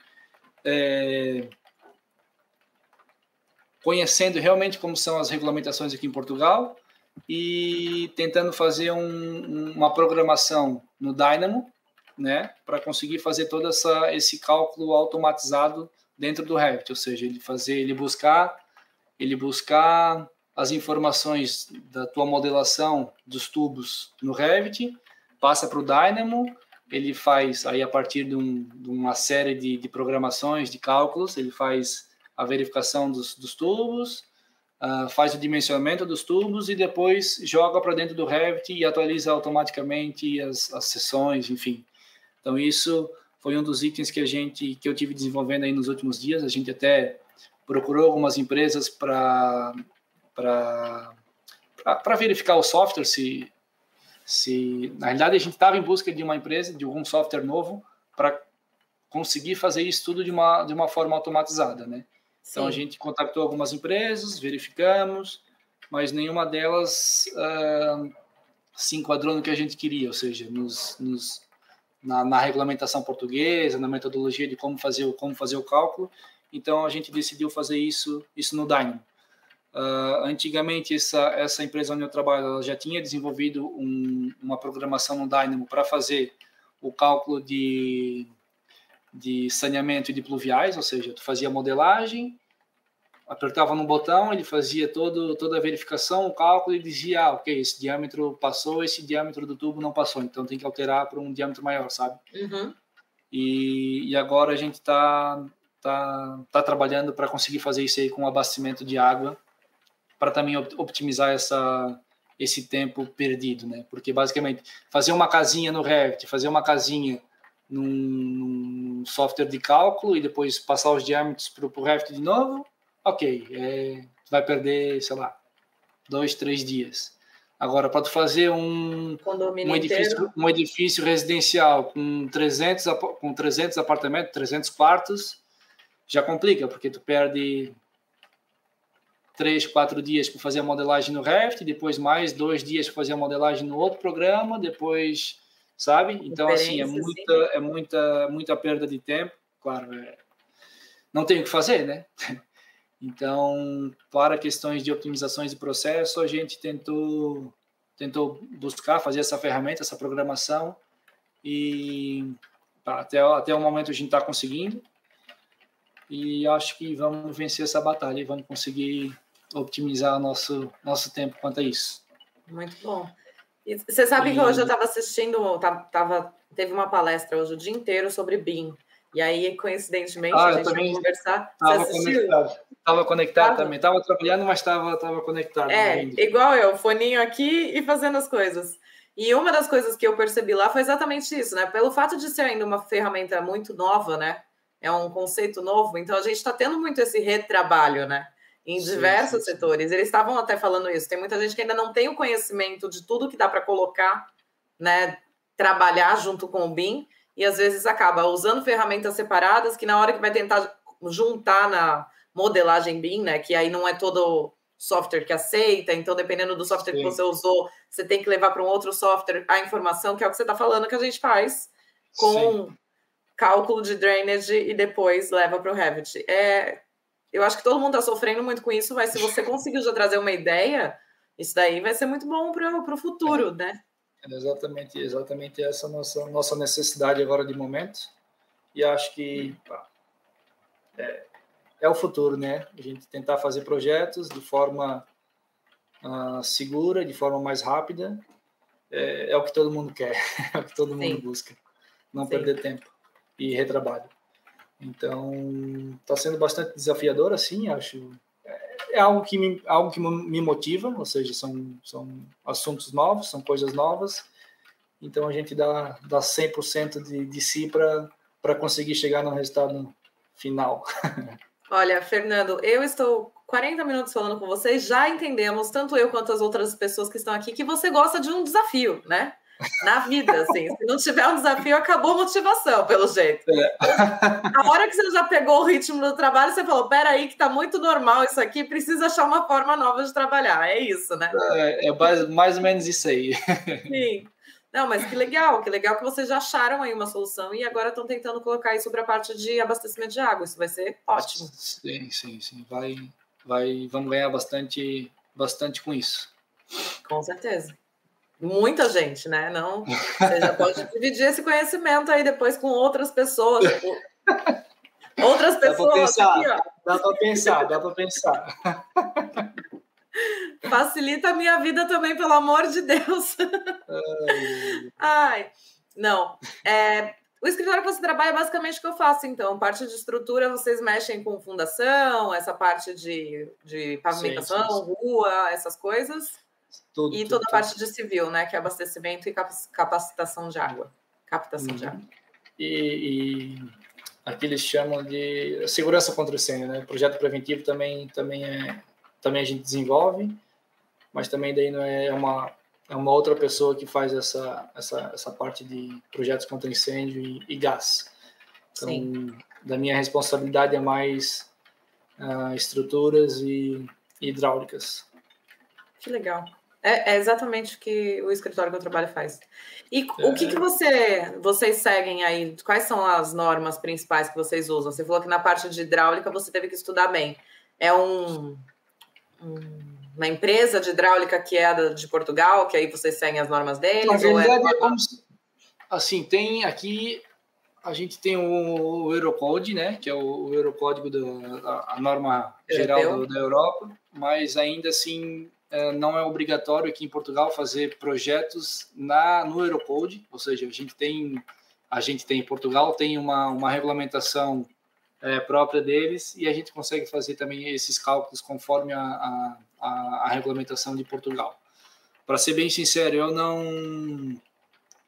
é, conhecendo realmente como são as regulamentações aqui em Portugal e tentando fazer um, uma programação no Dynamo né, para conseguir fazer todo essa, esse cálculo automatizado dentro do Revit, ou seja, ele fazer, ele buscar, ele buscar as informações da tua modelação dos tubos no Revit, passa para o Dynamo, ele faz aí a partir de, um, de uma série de, de, programações, de cálculos, ele faz a verificação dos, dos tubos, uh, faz o dimensionamento dos tubos e depois joga para dentro do Revit e atualiza automaticamente as, as enfim. Então isso foi um dos itens que a gente que eu tive desenvolvendo aí nos últimos dias. A gente até procurou algumas empresas para para verificar o software se se na realidade a gente estava em busca de uma empresa de algum software novo para conseguir fazer isso tudo de uma de uma forma automatizada, né? Então a gente contactou algumas empresas, verificamos, mas nenhuma delas uh, se enquadrou no que a gente queria, ou seja, nos, nos na, na, regulamentação portuguesa, na metodologia de como fazer, o, como fazer o cálculo. Então a gente decidiu fazer isso, isso no Dynamo. Uh, antigamente essa, essa empresa onde eu trabalho já tinha desenvolvido um, uma programação no Dynamo para fazer o cálculo de, de saneamento e de pluviais, ou seja, tu fazia modelagem, apertava no botão, ele fazia todo, toda a verificação, o cálculo e dizia, ah, ok, esse diâmetro passou, esse diâmetro do tubo não passou, então tem que alterar para um diâmetro maior, sabe? Uhum. E, e agora a gente está tá, tá trabalhando para conseguir fazer isso aí com abastecimento de água, para também optimizar essa, esse tempo perdido, né? Porque basicamente fazer uma casinha no Revit, fazer uma casinha num, num software de cálculo e depois passar os diâmetros para o Revit de novo, ok, é, vai perder, sei lá, dois, três dias. Agora, para tu fazer um, um edifício, um edifício residencial com 300, com 300 apartamentos, 300 quartos, já complica, porque tu perde três, quatro dias para fazer a modelagem no Revit, depois mais dois dias para fazer a modelagem no outro programa, depois, sabe? Então, assim, é muita, é muita, muita perda de tempo. Claro, é, não tem o que fazer, né? Então, para questões de optimizações de processo, a gente tentou, tentou buscar fazer essa ferramenta, essa programação, e tá, até, até o momento a gente está conseguindo. E acho que vamos vencer essa batalha e vamos conseguir optimizar nosso, nosso tempo quanto a isso. Muito bom. E você sabe e... que hoje eu estava assistindo, tava, tava, teve uma palestra hoje o dia inteiro sobre BIM. E aí, coincidentemente, ah, a gente vai conversar. Estava conectado. Estava conectado tava. também. Estava trabalhando, mas estava tava conectado. É, igual eu, foninho aqui e fazendo as coisas. E uma das coisas que eu percebi lá foi exatamente isso, né? Pelo fato de ser ainda uma ferramenta muito nova, né? É um conceito novo, então a gente está tendo muito esse retrabalho, né? Em sim, diversos sim, setores. Sim. Eles estavam até falando isso. Tem muita gente que ainda não tem o conhecimento de tudo que dá para colocar, né? Trabalhar junto com o BIM e às vezes acaba usando ferramentas separadas que na hora que vai tentar juntar na modelagem BIM, né, que aí não é todo software que aceita, então dependendo do software Sim. que você usou, você tem que levar para um outro software a informação, que é o que você está falando que a gente faz com Sim. cálculo de drainage e depois leva para o Revit. É, eu acho que todo mundo está sofrendo muito com isso, mas se você [laughs] conseguir já trazer uma ideia, isso daí vai ser muito bom para o futuro, né? É exatamente, exatamente essa nossa nossa necessidade agora de momento. E acho que pá, é, é, o futuro, né? A gente tentar fazer projetos de forma uh, segura, de forma mais rápida. É, é, o que todo mundo quer, [laughs] é o que todo Sim. mundo busca. Não Sim. perder tempo e retrabalho. Então, está sendo bastante desafiador, assim, acho é algo que me, algo que me motiva, ou seja, são, são assuntos novos, são coisas novas, então a gente dá, dá 100% de, de si para conseguir chegar no resultado final. [laughs] Olha, Fernando, eu estou 40 minutos falando com vocês, já entendemos, tanto eu quanto as outras pessoas que estão aqui, que você gosta de um desafio, né? Na vida, assim. Se não tiver um desafio, acabou a motivação, pelo jeito. É. A hora que você já pegou o ritmo do trabalho, você falou: peraí, que tá muito normal isso aqui, precisa achar uma forma nova de trabalhar. É isso, né? É, é mais ou menos isso aí. [laughs] Sim. Não, mas que legal, que legal que vocês já acharam aí uma solução e agora estão tentando colocar isso para a parte de abastecimento de água. Isso vai ser ótimo. Sim, sim, sim. Vai, vai, vamos ganhar bastante, bastante com isso. Com certeza. Muita gente, né? Não, você já pode [laughs] dividir esse conhecimento aí depois com outras pessoas. Outras pessoas. Dá para pensar, dá para pensar. Facilita a minha vida também, pelo amor de Deus. [laughs] Ai, não. É, o escritório que você trabalha é basicamente o que eu faço, então. Parte de estrutura, vocês mexem com fundação, essa parte de, de pavimentação, sim, sim, sim. rua, essas coisas. E toda a parte de civil, né? Que é abastecimento e capacitação de água. Captação de uhum. água. E, e aqui eles chamam de segurança contra incêndio, né? Projeto preventivo também, também é também a gente desenvolve, mas também daí não é uma é uma outra pessoa que faz essa essa, essa parte de projetos contra incêndio e, e gás. Então, Sim. da minha responsabilidade é mais uh, estruturas e, e hidráulicas. Que legal. É, é, exatamente o que o escritório que eu trabalho faz. E é. o que, que você, vocês seguem aí? Quais são as normas principais que vocês usam? Você falou que na parte de hidráulica você teve que estudar bem. É um, uma empresa de hidráulica que é de Portugal, que aí vocês seguem as normas deles? Na verdade, é... assim, tem aqui a gente tem o Eurocode, né, que é o Eurocódigo da a norma geral da Europa, mas ainda assim é, não é obrigatório aqui em Portugal fazer projetos na no Eurocode, ou seja, a gente tem a gente tem em Portugal tem uma, uma regulamentação é, própria deles e a gente consegue fazer também esses cálculos conforme a, a, a, a regulamentação de Portugal. Para ser bem sincero, eu não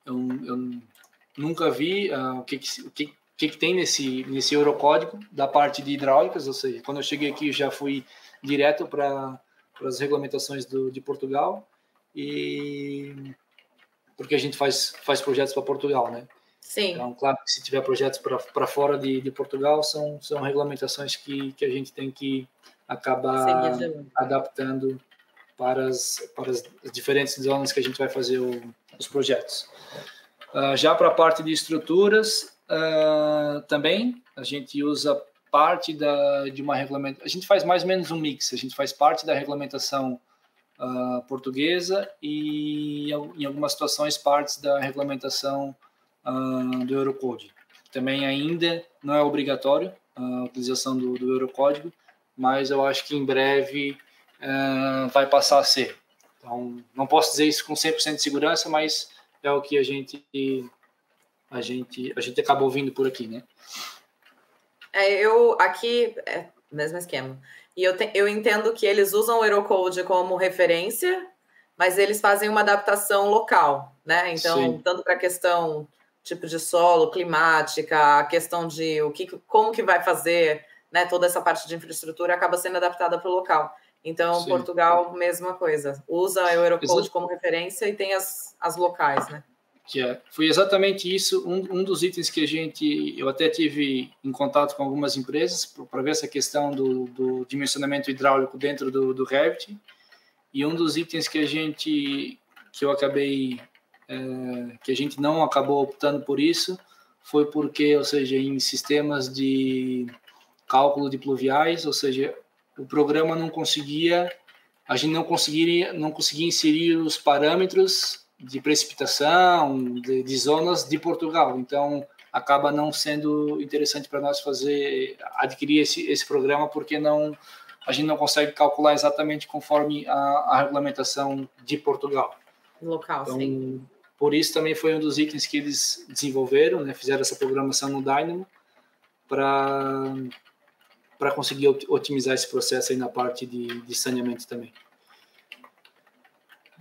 eu, eu nunca vi uh, o que, o que, que, que tem nesse nesse Eurocódigo da parte de hidráulicas, ou seja, quando eu cheguei aqui já fui direto para as regulamentações do, de Portugal e porque a gente faz faz projetos para Portugal, né? Sim. Então, claro que se tiver projetos para fora de, de Portugal, são, são regulamentações que, que a gente tem que acabar adaptando para as, para as diferentes zonas que a gente vai fazer o, os projetos. Uh, já para a parte de estruturas, uh, também a gente usa parte da, de uma regulamentação. A gente faz mais ou menos um mix. A gente faz parte da regulamentação uh, portuguesa e, em algumas situações, partes da regulamentação uh, do Eurocode. Também ainda não é obrigatório a utilização do, do Eurocódigo, mas eu acho que em breve uh, vai passar a ser. Então, não posso dizer isso com 100% de segurança, mas é o que a gente a gente a gente acaba ouvindo por aqui, né? É, eu aqui é mesmo esquema. E eu, te, eu entendo que eles usam o Eurocode como referência, mas eles fazem uma adaptação local, né? Então, Sim. tanto para a questão tipo de solo, climática, a questão de o que, como que vai fazer, né, toda essa parte de infraestrutura acaba sendo adaptada para o local. Então, Sim. Portugal, mesma coisa. Usa a Eurocode como referência e tem as, as locais, né? Que é, foi exatamente isso, um, um dos itens que a gente, eu até tive em contato com algumas empresas para ver essa questão do, do, dimensionamento hidráulico dentro do, do Revit, e um dos itens que a gente, que eu acabei é, que a gente não acabou optando por isso foi porque, ou seja, em sistemas de cálculo de pluviais, ou seja, o programa não conseguia, a gente não conseguiria, não conseguia inserir os parâmetros de precipitação de, de zonas de Portugal. Então, acaba não sendo interessante para nós fazer adquirir esse, esse programa porque não a gente não consegue calcular exatamente conforme a, a regulamentação de Portugal. Local, então, sim. Por isso também foi um dos itens que eles desenvolveram, né, fizeram essa programação no Dynamo para para conseguir otimizar esse processo aí na parte de, de saneamento também.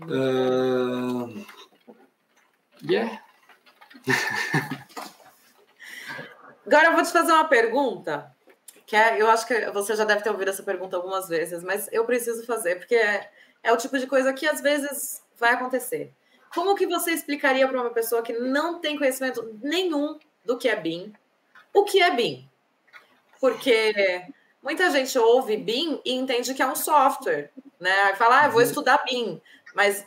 Uh, Yeah. [laughs] Agora eu vou te fazer uma pergunta, que é, eu acho que você já deve ter ouvido essa pergunta algumas vezes, mas eu preciso fazer, porque é, é o tipo de coisa que às vezes vai acontecer. Como que você explicaria para uma pessoa que não tem conhecimento nenhum do que é BIM, o que é BIM? Porque muita gente ouve BIM e entende que é um software, né? Fala, ah, vou uhum. estudar BIM, mas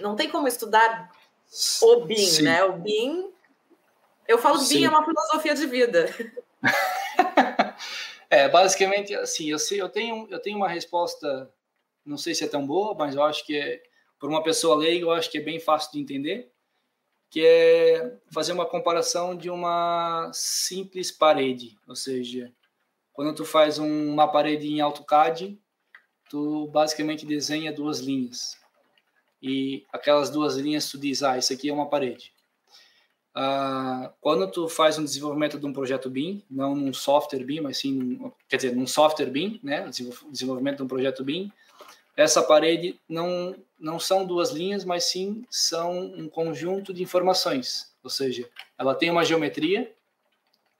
não tem como estudar o BIM, Sim. né? O BIM, eu falo que BIM é uma filosofia de vida. [laughs] é, basicamente, assim, eu sei, eu tenho, eu tenho uma resposta, não sei se é tão boa, mas eu acho que é, por uma pessoa leiga, eu acho que é bem fácil de entender, que é fazer uma comparação de uma simples parede, ou seja, quando tu faz uma parede em AutoCAD, tu basicamente desenha duas linhas e aquelas duas linhas tu diz, ah, isso aqui é uma parede. Ah, quando tu faz um desenvolvimento de um projeto BIM, não num software BIM, mas sim, quer dizer, num software BIM, né, desenvolvimento de um projeto BIM, essa parede não não são duas linhas, mas sim são um conjunto de informações. Ou seja, ela tem uma geometria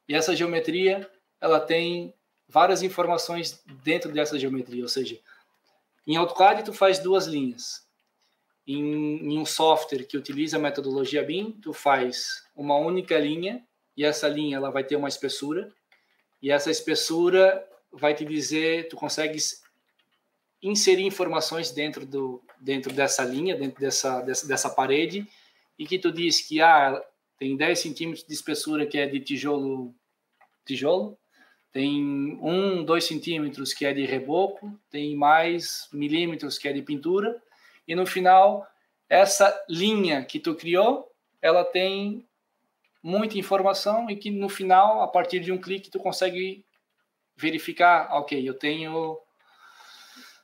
e essa geometria ela tem várias informações dentro dessa geometria. Ou seja, em AutoCAD tu faz duas linhas em, em, um software que utiliza a metodologia BIM, tu faz uma única linha e essa linha ela vai ter uma espessura. E essa espessura vai te dizer, tu consegues inserir informações dentro do dentro dessa linha, dentro dessa dessa, dessa parede e que tu diz que ah, tem 10 centímetros de espessura que é de tijolo tijolo tem um, dois centímetros que é de reboco, tem mais milímetros que é de pintura, e no final essa linha que tu criou, ela tem muita informação e que no final, a partir de um clique, tu consegue verificar, ok, eu tenho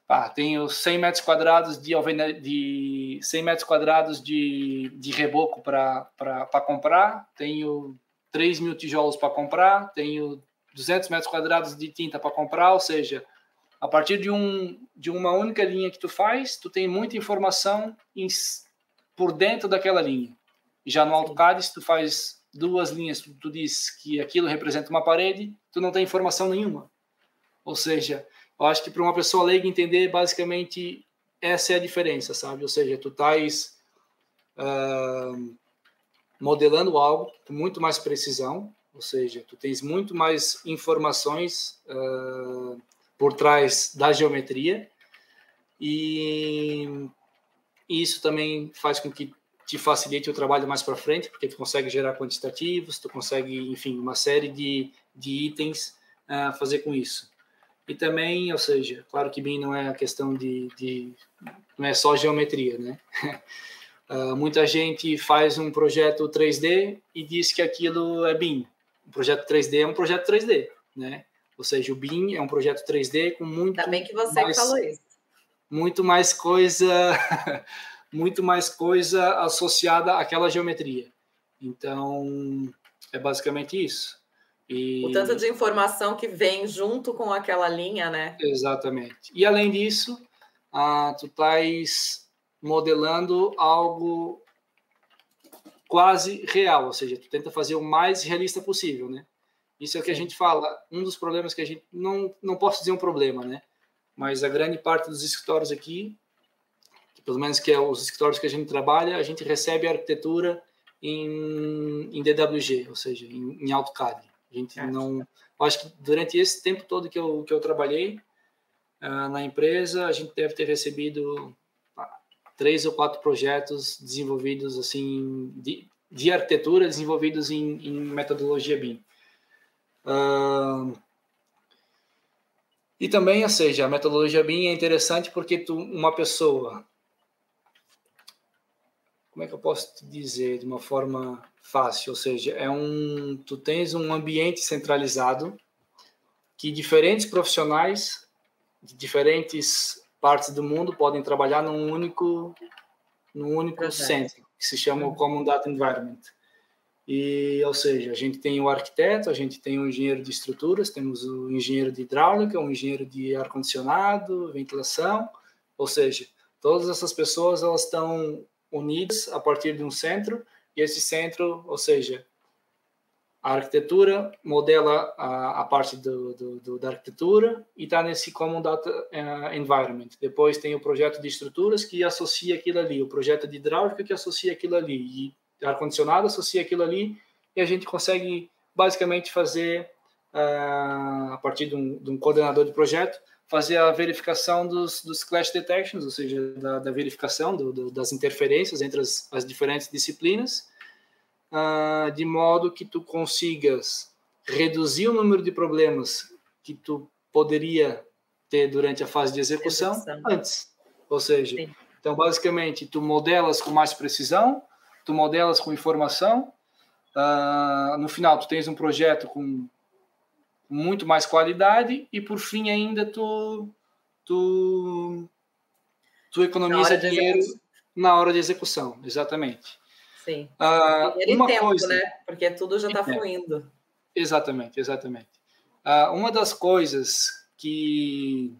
ah, tenho 100 metros quadrados de, de 100 metros quadrados de, de reboco para comprar, tenho 3 mil tijolos para comprar, tenho 200 metros quadrados de tinta para comprar, ou seja, a partir de, um, de uma única linha que tu faz, tu tem muita informação em, por dentro daquela linha. Já no AutoCAD, se tu faz duas linhas, tu, tu diz que aquilo representa uma parede, tu não tem informação nenhuma. Ou seja, eu acho que para uma pessoa leiga entender, basicamente, essa é a diferença, sabe? Ou seja, tu estás uh, modelando algo com muito mais precisão, ou seja, tu tens muito mais informações uh, por trás da geometria e isso também faz com que te facilite o trabalho mais para frente, porque tu consegue gerar quantitativos, tu consegue, enfim, uma série de, de itens uh, fazer com isso. E também, ou seja, claro que BIM não é a questão de, de não é só geometria, né? Uh, [laughs] muita gente faz um projeto 3D e diz que aquilo é BIM um projeto 3D é um projeto 3D, né? Ou seja, o BIM é um projeto 3D com muito Ainda bem que você mais, falou isso. Muito mais coisa, [laughs] muito mais coisa associada àquela geometria. Então, é basicamente isso. E... O tanto de informação que vem junto com aquela linha, né? Exatamente. E além disso, ah, tu estás modelando algo quase real, ou seja, tu tenta fazer o mais realista possível, né? Isso é o que a gente fala, um dos problemas que a gente não não posso dizer um problema, né? Mas a grande parte dos escritórios aqui, pelo menos que é os escritórios que a gente trabalha, a gente recebe a arquitetura em, em DWG, ou seja, em, em AutoCAD. A gente é. não, acho que durante esse tempo todo que eu que eu trabalhei uh, na empresa, a gente deve ter recebido três ou quatro projetos desenvolvidos assim de, de arquitetura desenvolvidos em, em metodologia BIM. Uh, e também, ou seja, a metodologia BIM é interessante porque tu, uma pessoa, como é que eu posso te dizer de uma forma fácil, ou seja, é um, tu tens um ambiente centralizado que diferentes profissionais de diferentes partes do mundo podem trabalhar num único, num único centro, que se chama o Common Data Environment. E, ou seja, a gente tem o arquiteto, a gente tem o engenheiro de estruturas, temos o engenheiro de hidráulica, o engenheiro de ar-condicionado, ventilação, ou seja, todas essas pessoas elas estão unidos a partir de um centro, e esse centro, ou seja, a arquitetura modela a, a parte do, do, do, da arquitetura e está nesse Common Data uh, Environment. Depois tem o projeto de estruturas que associa aquilo ali, o projeto de hidráulica que associa aquilo ali, e ar-condicionado associa aquilo ali, e a gente consegue basicamente fazer, uh, a partir de um, de um, coordenador de projeto, fazer a verificação dos, dos clash detections, ou seja, da, da verificação do, das interferências entre as, as diferentes disciplinas, uh, de modo que tu consigas reduzir o número de problemas que tu poderia ter durante a fase de execução, execução. antes. Ou seja, Sim. então basicamente tu modelas com mais precisão, tu modelas com informação, uh, no final tu tens um projeto com muito mais qualidade e por fim ainda tu tu tu economiza dinheiro na hora de execução, exatamente. Sim. Ah, uma tempo, coisa, né? Porque tudo já está fluindo. Exatamente, exatamente. Ah, uma das coisas que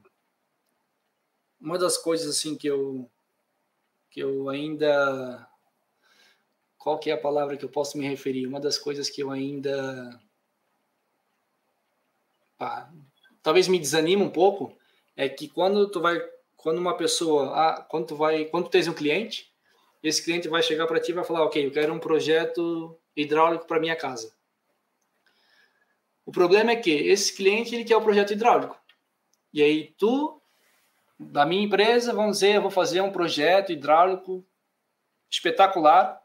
uma das coisas assim que eu que eu ainda qual que é a palavra que eu posso me referir? Uma das coisas que eu ainda pá, talvez me desanima um pouco é que quando tu vai quando uma pessoa ah, quando tu vai quando tu tens um cliente esse cliente vai chegar para ti e vai falar, ok, eu quero um projeto hidráulico para minha casa. O problema é que esse cliente ele quer o projeto hidráulico. E aí tu, da minha empresa, vamos dizer, eu vou fazer um projeto hidráulico espetacular,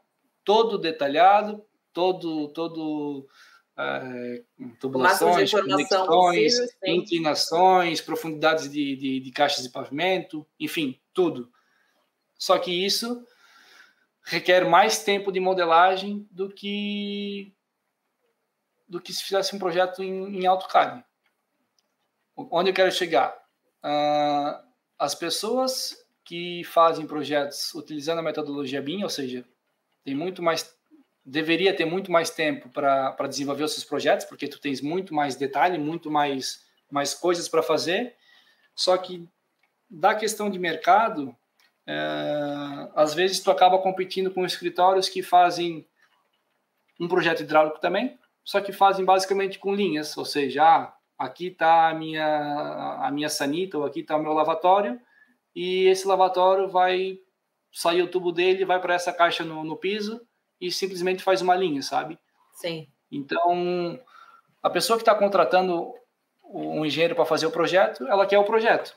todo detalhado, todo, todo é, tubulações, conexões, inclinações, profundidades de, de, de caixas de pavimento, enfim, tudo. Só que isso requer mais tempo de modelagem do que do que se fizesse um projeto em, em AutoCAD. Onde eu quero chegar? Uh, as pessoas que fazem projetos utilizando a metodologia BIM, ou seja, tem muito mais deveria ter muito mais tempo para desenvolver os seus projetos, porque tu tens muito mais detalhe, muito mais mais coisas para fazer. Só que da questão de mercado, é, às vezes tu acaba competindo com escritórios que fazem um projeto hidráulico também, só que fazem basicamente com linhas, ou seja, ah, aqui está a minha a minha sanita ou aqui está o meu lavatório e esse lavatório vai sair o tubo dele, vai para essa caixa no, no piso e simplesmente faz uma linha, sabe? Sim. Então, a pessoa que está contratando um engenheiro para fazer o projeto, ela quer o projeto.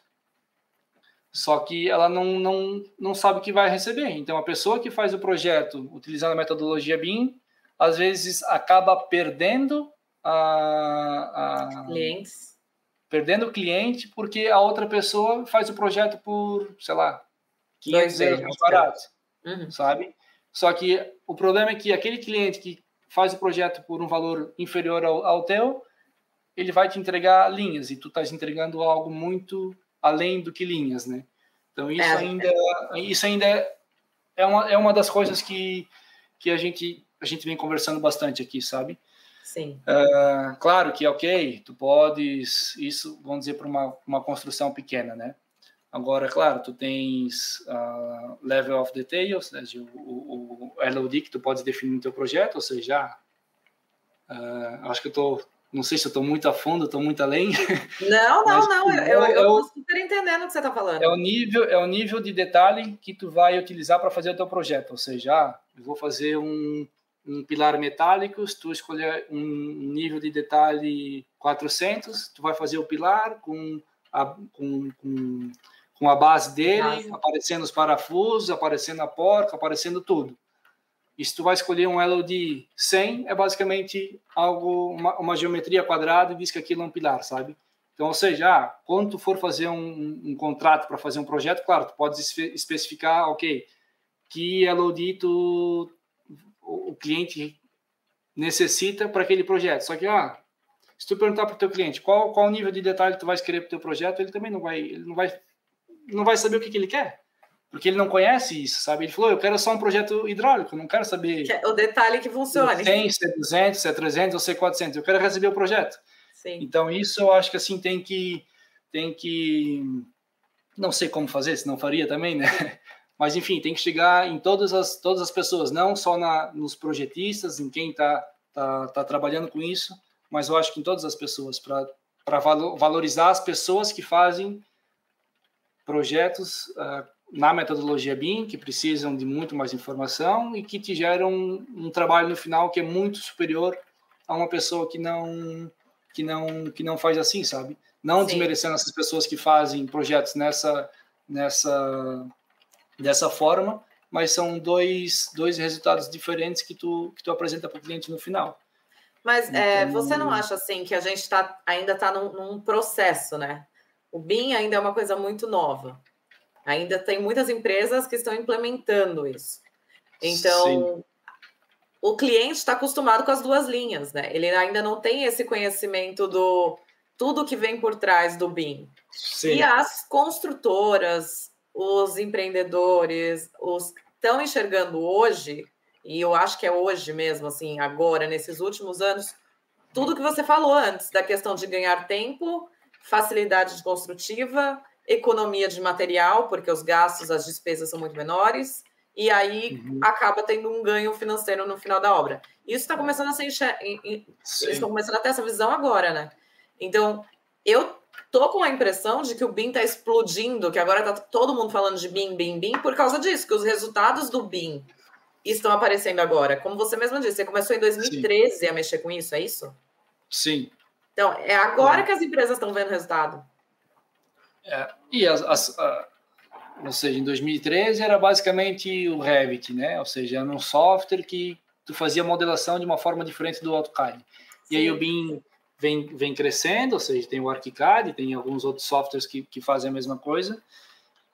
Só que ela não, não, não sabe o que vai receber. Então, a pessoa que faz o projeto utilizando a metodologia BIM, às vezes acaba perdendo a, a clientes. Perdendo o cliente porque a outra pessoa faz o projeto por, sei lá, 500 euros mais barato, uhum. sabe? Só que o problema é que aquele cliente que faz o projeto por um valor inferior ao, ao teu, ele vai te entregar linhas e tu estás entregando algo muito além do que linhas, né? Então isso é, ainda é. isso ainda é uma, é uma das coisas que, que a gente a gente vem conversando bastante aqui, sabe? Sim. Uh, claro que ok, tu podes isso vamos dizer para uma uma construção pequena, né? Agora, claro, tu tens uh, level of details, né, o, o, o, LOD que tu podes definir no teu projeto, ou seja, uh, acho que eu estou não sei se eu estou muito a fundo, estou muito além. [laughs] Não, não, não. Eu, é estou super entendendo o que você está falando. É o nível, é o nível de detalhe que tu vai utilizar para fazer o teu projeto. Ou seja, eu vou fazer um, um pilar metálico, se tu escolher um nível de detalhe 400, tu vai fazer o pilar com a, com, com, com a base dele, Nossa. aparecendo os parafusos, aparecendo a porca, aparecendo tudo. E se tu vai escolher um LOD 100, é basicamente algo, uma, uma geometria quadrada e diz que aquilo é um pilar, sabe? Então, ou seja, ah, quando tu for fazer um, um, um contrato para fazer um projeto, claro, tu pode especificar, ok, que LOD tu, o, o cliente necessita para aquele projeto. Só que, ah, se tu perguntar para o teu cliente qual, qual nível de detalhe tu vai querer para o teu projeto, ele também não vai, ele não vai, não vai saber o que, que ele quer porque ele não conhece isso, sabe? Ele falou, eu quero só um projeto hidráulico, não quero saber... É o detalhe que funcione. 100, se é 200, se é 300 ou se é 400, eu quero receber o projeto. Sim. Então, isso eu acho que assim tem que... Tem que... Não sei como fazer, se não faria também, né? [laughs] Mas, enfim, tem que chegar em todas as, todas as pessoas, não só na, nos projetistas, em quem está tá, tá trabalhando com isso, mas eu acho que em todas as pessoas, para valorizar as pessoas que fazem projetos uh, na metodologia BIM, que precisam de muito mais informação e que te geram um, um, trabalho no final que é muito superior a uma pessoa que não que não que não faz assim, sabe? Não Sim. desmerecendo essas pessoas que fazem projetos nessa nessa dessa forma, mas são dois, dois resultados diferentes que tu, que tu apresenta para o cliente no final. Mas então... é, você não acha assim que a gente tá, ainda está num, num, processo, né? O BIM ainda é uma coisa muito nova. Ainda tem muitas empresas que estão implementando isso. Então, Sim. o cliente está acostumado com as duas linhas, né? Ele ainda não tem esse conhecimento do tudo que vem por trás do BIM. Sim. E as construtoras, os empreendedores, os estão enxergando hoje, e eu acho que é hoje mesmo, assim, agora, nesses últimos anos, tudo que você falou antes, da questão de ganhar tempo, facilidade construtiva, economia de material, porque os gastos, as despesas são muito menores, e aí uhum. acaba tendo um ganho financeiro no final da obra. Isso está começando a ser enxer... Eles estão começando a ter essa visão agora, né? Então, eu tô com a impressão de que o BIM está explodindo, que agora tá todo mundo falando de BIM, BIM, BIM, por causa disso, que os resultados do BIM estão aparecendo agora. Como você mesmo disse, você começou em 2013 Sim. a mexer com isso, é isso? Sim. Então, é agora é. que as empresas estão vendo resultado. É, e as, as a, ou seja, em 2013 era basicamente o Revit, né? Ou seja, era um software que tu fazia modelação de uma forma diferente do AutoCAD. Sim. E aí o BIM vem, vem crescendo, ou seja, tem o ArchiCAD, tem alguns outros softwares que, que fazem a mesma coisa,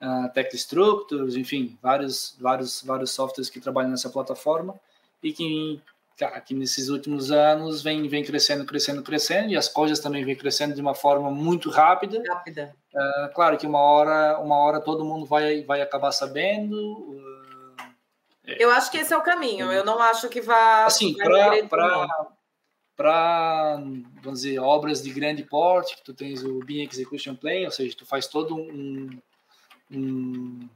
uh, Tech Structures, enfim, vários, vários, vários softwares que trabalham nessa plataforma e que, que nesses últimos anos vem, vem crescendo, crescendo, crescendo e as coisas também vem crescendo de uma forma muito rápida. Rápida. Uh, claro que uma hora, uma hora todo mundo vai, vai acabar sabendo. Uh, eu acho que esse é o caminho. Eu não acho que vá. Assim, para para, vamos dizer, obras de grande porte, que tu tens o BIM Execution Plan, ou seja, tu faz todo um, um,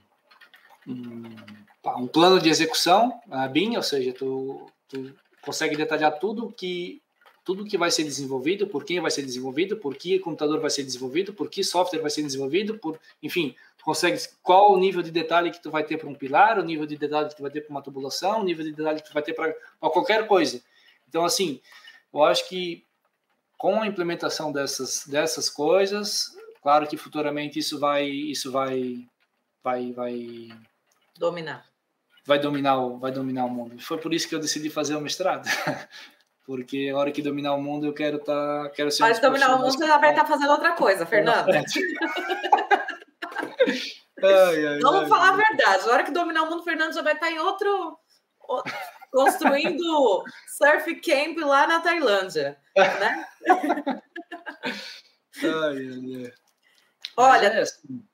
um, um plano de execução a BIM, ou seja, tu, tu consegue detalhar tudo que tudo que vai ser desenvolvido, por quem vai ser desenvolvido, por que computador vai ser desenvolvido, por que software vai ser desenvolvido, por, enfim, tu consegue qual o nível de detalhe que tu vai ter para um pilar, o nível de detalhe que tu vai ter para uma tubulação, o nível de detalhe que tu vai ter para qualquer coisa. Então, assim, eu acho que com a implementação dessas, dessas coisas, claro que futuramente isso vai, isso vai, vai, vai dominar, vai dominar, o, vai dominar o mundo. Foi por isso que eu decidi fazer o mestrado, [laughs] porque a hora que dominar o mundo eu quero estar, tá, quero ser. Mas dominar o mundo você já vai estar tá fazendo outra coisa, Fernando. [laughs] ai, ai, Vamos ai, falar a verdade. Na hora que dominar o mundo, Fernando já vai estar tá em outro construindo [laughs] surf camp lá na Tailândia, né? Olha, é assim.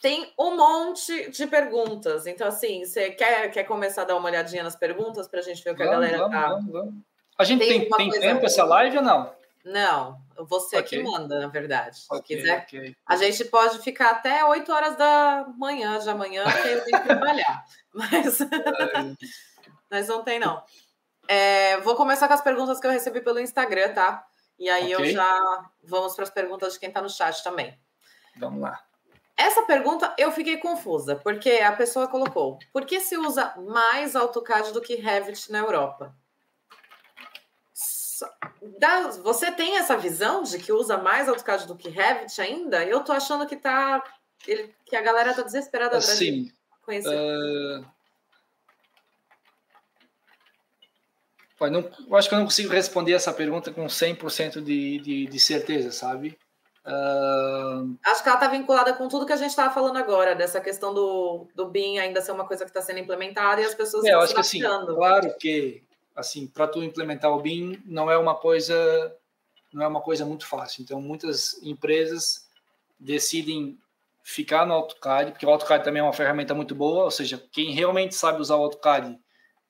Tem um monte de perguntas. Então, assim, você quer, quer começar a dar uma olhadinha nas perguntas para a gente ver o que vamos, a galera vamos, tá? Vamos, vamos. A gente tem, tem, tem tempo essa live ou não? Não, você okay. que manda, na verdade. Se okay, quiser. Okay. A gente pode ficar até 8 horas da manhã de amanhã, porque eu tenho que trabalhar. [laughs] Mas. Mas não tem, não. É, vou começar com as perguntas que eu recebi pelo Instagram, tá? E aí eu já vamos para as perguntas de quem está no chat também. Vamos lá. Essa pergunta eu fiquei confusa, porque a pessoa colocou: por que se usa mais AutoCAD do que Revit na Europa? Você tem essa visão de que usa mais AutoCAD do que Revit ainda? Eu tô achando que tá que a galera tá desesperada para conhecer. Uh, não, eu acho que eu não consigo responder essa pergunta com 100% de, de, de certeza, sabe? Uh... Acho que ela está vinculada com tudo que a gente estava falando agora, dessa questão do, do BIM ainda ser uma coisa que está sendo implementada e as pessoas é, estão se assim, claro que, assim, para tu implementar o BIM não é uma coisa não é uma coisa muito fácil. Então, muitas empresas decidem ficar no AutoCAD, porque o AutoCAD também é uma ferramenta muito boa, ou seja, quem realmente sabe usar o AutoCAD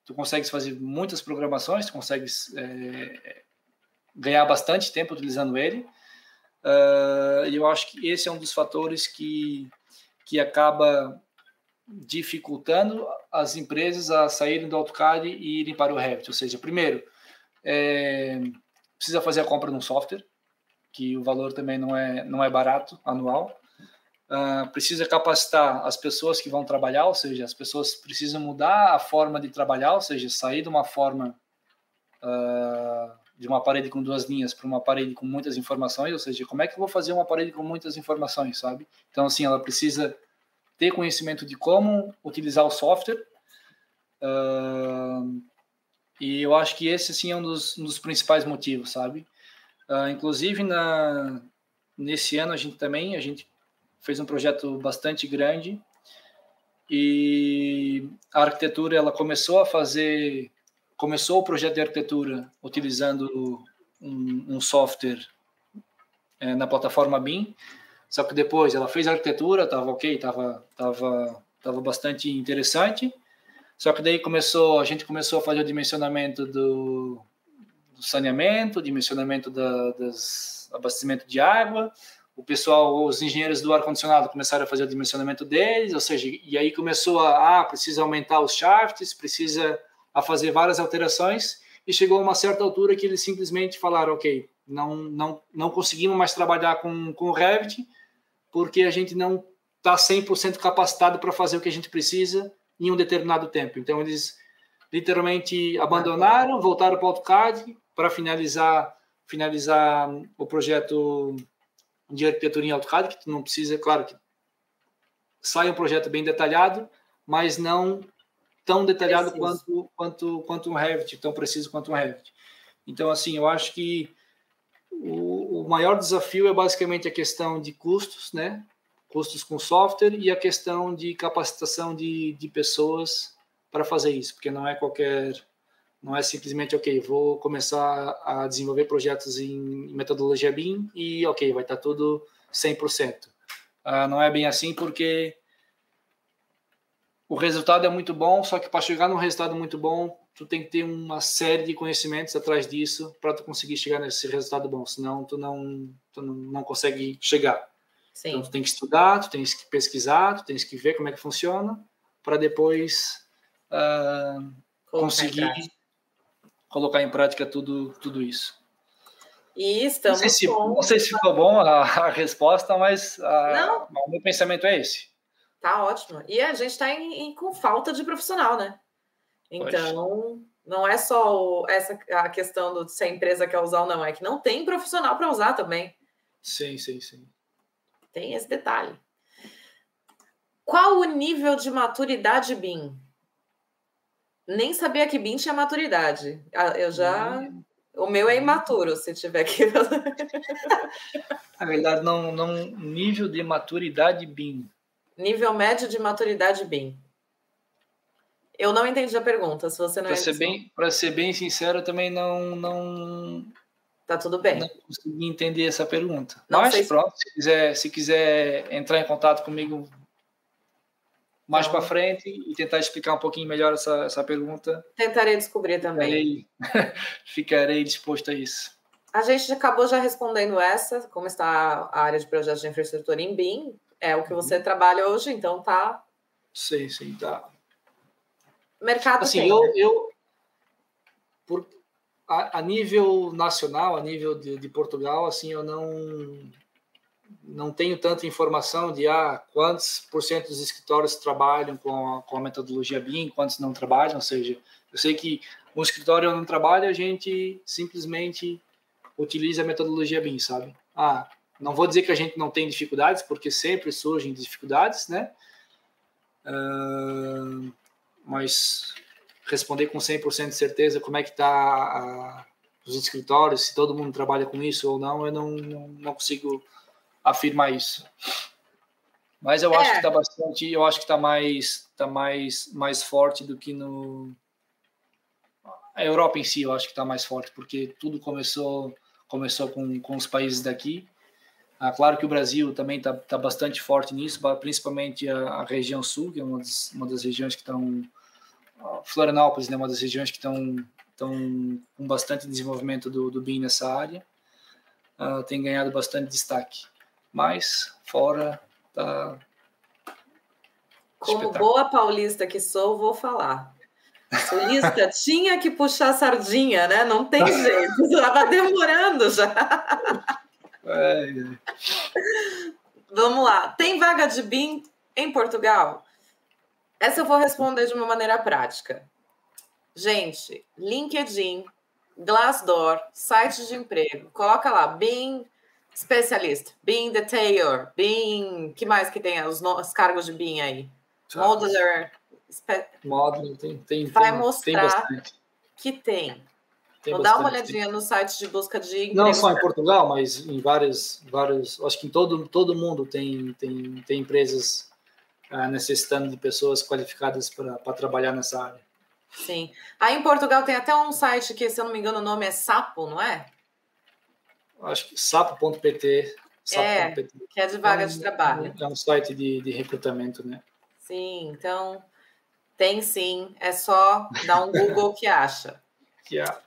tu consegues fazer muitas programações, tu consegues é, ganhar bastante tempo utilizando ele. E eu acho que esse é um dos fatores que, que acaba dificultando as empresas a saírem do AutoCAD e irem para o Revit. Ou seja, primeiro, é, precisa fazer a compra de um software, que o valor também não é, não é barato anual. Uh, precisa capacitar as pessoas que vão trabalhar, ou seja, as pessoas precisam mudar a forma de trabalhar, ou seja, sair de uma forma uh, de uma parede com duas linhas para uma parede com muitas informações, ou seja, como é que eu vou fazer uma parede com muitas informações, sabe? Então, assim, ela precisa ter conhecimento de como utilizar o software. Uh, e eu acho que esse, assim, é um dos, um dos principais motivos, sabe? inclusive, na, nesse ano, a gente também, a gente fez um projeto bastante grande e a arquitetura ela começou a fazer começou o projeto de arquitetura utilizando um, um software é, na plataforma BIM só que depois ela fez a arquitetura estava ok estava tava tava bastante interessante. Só que daí começou a gente começou a fazer o dimensionamento do, do saneamento dimensionamento da, das abastecimento de água. O pessoal, os engenheiros do ar-condicionado começaram a fazer o dimensionamento deles, ou seja, e aí começou a, ah, precisa aumentar os shafts, precisa a fazer várias alterações, e chegou a uma certa altura que eles simplesmente falaram, ok, não, não, não conseguimos mais trabalhar com, com o Revit, porque a gente não está 100% capacitado para fazer o que a gente precisa em um determinado tempo. Então, eles literalmente abandonaram, voltaram para o AutoCAD para finalizar, finalizar o projeto de arquitetura em AutoCAD, que não precisa, claro que sai um projeto bem detalhado, mas não tão detalhado quanto, quanto, quanto um Revit, tão preciso quanto um Revit. Então, assim, eu acho que o, o maior desafio é basicamente a questão de custos, né? Custos com software e a questão de capacitação de, de pessoas para fazer isso, porque não é qualquer não é simplesmente, ok, vou começar a desenvolver projetos em metodologia BIM e, ok, vai estar tudo 100%. Uh, ah, não é bem assim porque o resultado é muito bom, só que para chegar num resultado muito bom, tu tem que ter uma série de conhecimentos atrás disso para tu conseguir chegar nesse resultado bom, senão tu não, tu não, não consegue chegar. Sim. Então tu tem que estudar, tu tens que pesquisar, tu tens que ver como é que funciona para depois uh, conseguir colocar em prática tudo, tudo isso. E estamos não sei se, com... não sei se ficou bom a, a resposta, mas a, o meu pensamento é esse. Tá ótimo. E a gente está com falta de profissional, né? Então, Poxa. não é só o, essa a questão do se a empresa quer usar ou não, é que não tem profissional para usar também. Sim, sim, sim. Tem esse detalhe. Qual o nível de maturidade BIM? nem sabia que BIM tinha maturidade. Ah, eu já. Hum. O meu é imaturo, se tiver que. [laughs] Na verdade, não, não. Nível de maturidade BIM. Nível médio de maturidade BIM. Eu não entendi a pergunta. Se você não para ser bem Para ser bem sincero, eu também não. não... Tá tudo bem. Não consegui entender essa pergunta. Não Mas pronto, se quiser, se quiser entrar em contato comigo mais então, para frente e tentar explicar um pouquinho melhor essa, essa pergunta. Tentarei descobrir também. Ficarei, [laughs] ficarei disposto a isso. A gente acabou já respondendo essa, como está a área de projetos de infraestrutura em BIM, é o que você uhum. trabalha hoje, então tá. Sim, sim, tá. Mercado assim, tem, eu, né? eu por, a, a, nível nacional, a nível de, de Portugal, assim, eu não não tenho tanta informação de ah, quantos por cento dos escritórios trabalham com a, com a metodologia BIM, quantos não trabalham, ou seja, eu sei que um escritório não trabalha, a gente simplesmente utiliza a metodologia BIM, sabe? Ah, não vou dizer que a gente não tem dificuldades, porque sempre surgem dificuldades, né? Uh, mas responder com 100% de certeza como é que está os escritórios, se todo mundo trabalha com isso ou não, eu não, não, não consigo afirmar isso. Mas eu é. acho que está bastante, eu acho que está mais, tá mais, mais forte do que no a Europa em si. Eu acho que está mais forte porque tudo começou, começou com, com os países daqui. Ah, claro que o Brasil também está tá bastante forte nisso, principalmente a, a, região sul, que é uma das, uma das regiões que estão Florianópolis, né, uma das regiões que estão com bastante desenvolvimento do, do BIM nessa área, uh, tem ganhado bastante destaque mas fora tá Como boa paulista que sou, vou falar. Sulista [laughs] tinha que puxar sardinha, né? Não tem jeito. Estava demorando já. [laughs] Vamos lá. Tem vaga de BIM em Portugal? Essa eu vou responder de uma maneira prática. Gente, LinkedIn, Glassdoor, site de emprego, coloca lá, BIM Specialist, BIM Detail, BIM, que mais que tem os, os cargos de BIM aí? Modeler. Spe... Modeler, tem, tem, Vai tem, mostrar tem que tem. Tem Vou dar uma olhadinha no site de busca de emprego. Não só em Portugal, mas em vários, vários acho que em todo, todo mundo tem, tem, tem empresas uh, necessitando de pessoas qualificadas para trabalhar nessa área. Sim. Aí em Portugal tem até um site que, se eu não me engano, o nome é Sapo, não é? Acho que sapo.pt. Sapo é, que é de vaga é um, de trabalho. É um site de, de recrutamento, né? Sim, então tem sim. É só dar um Google que acha. [laughs] Yeah.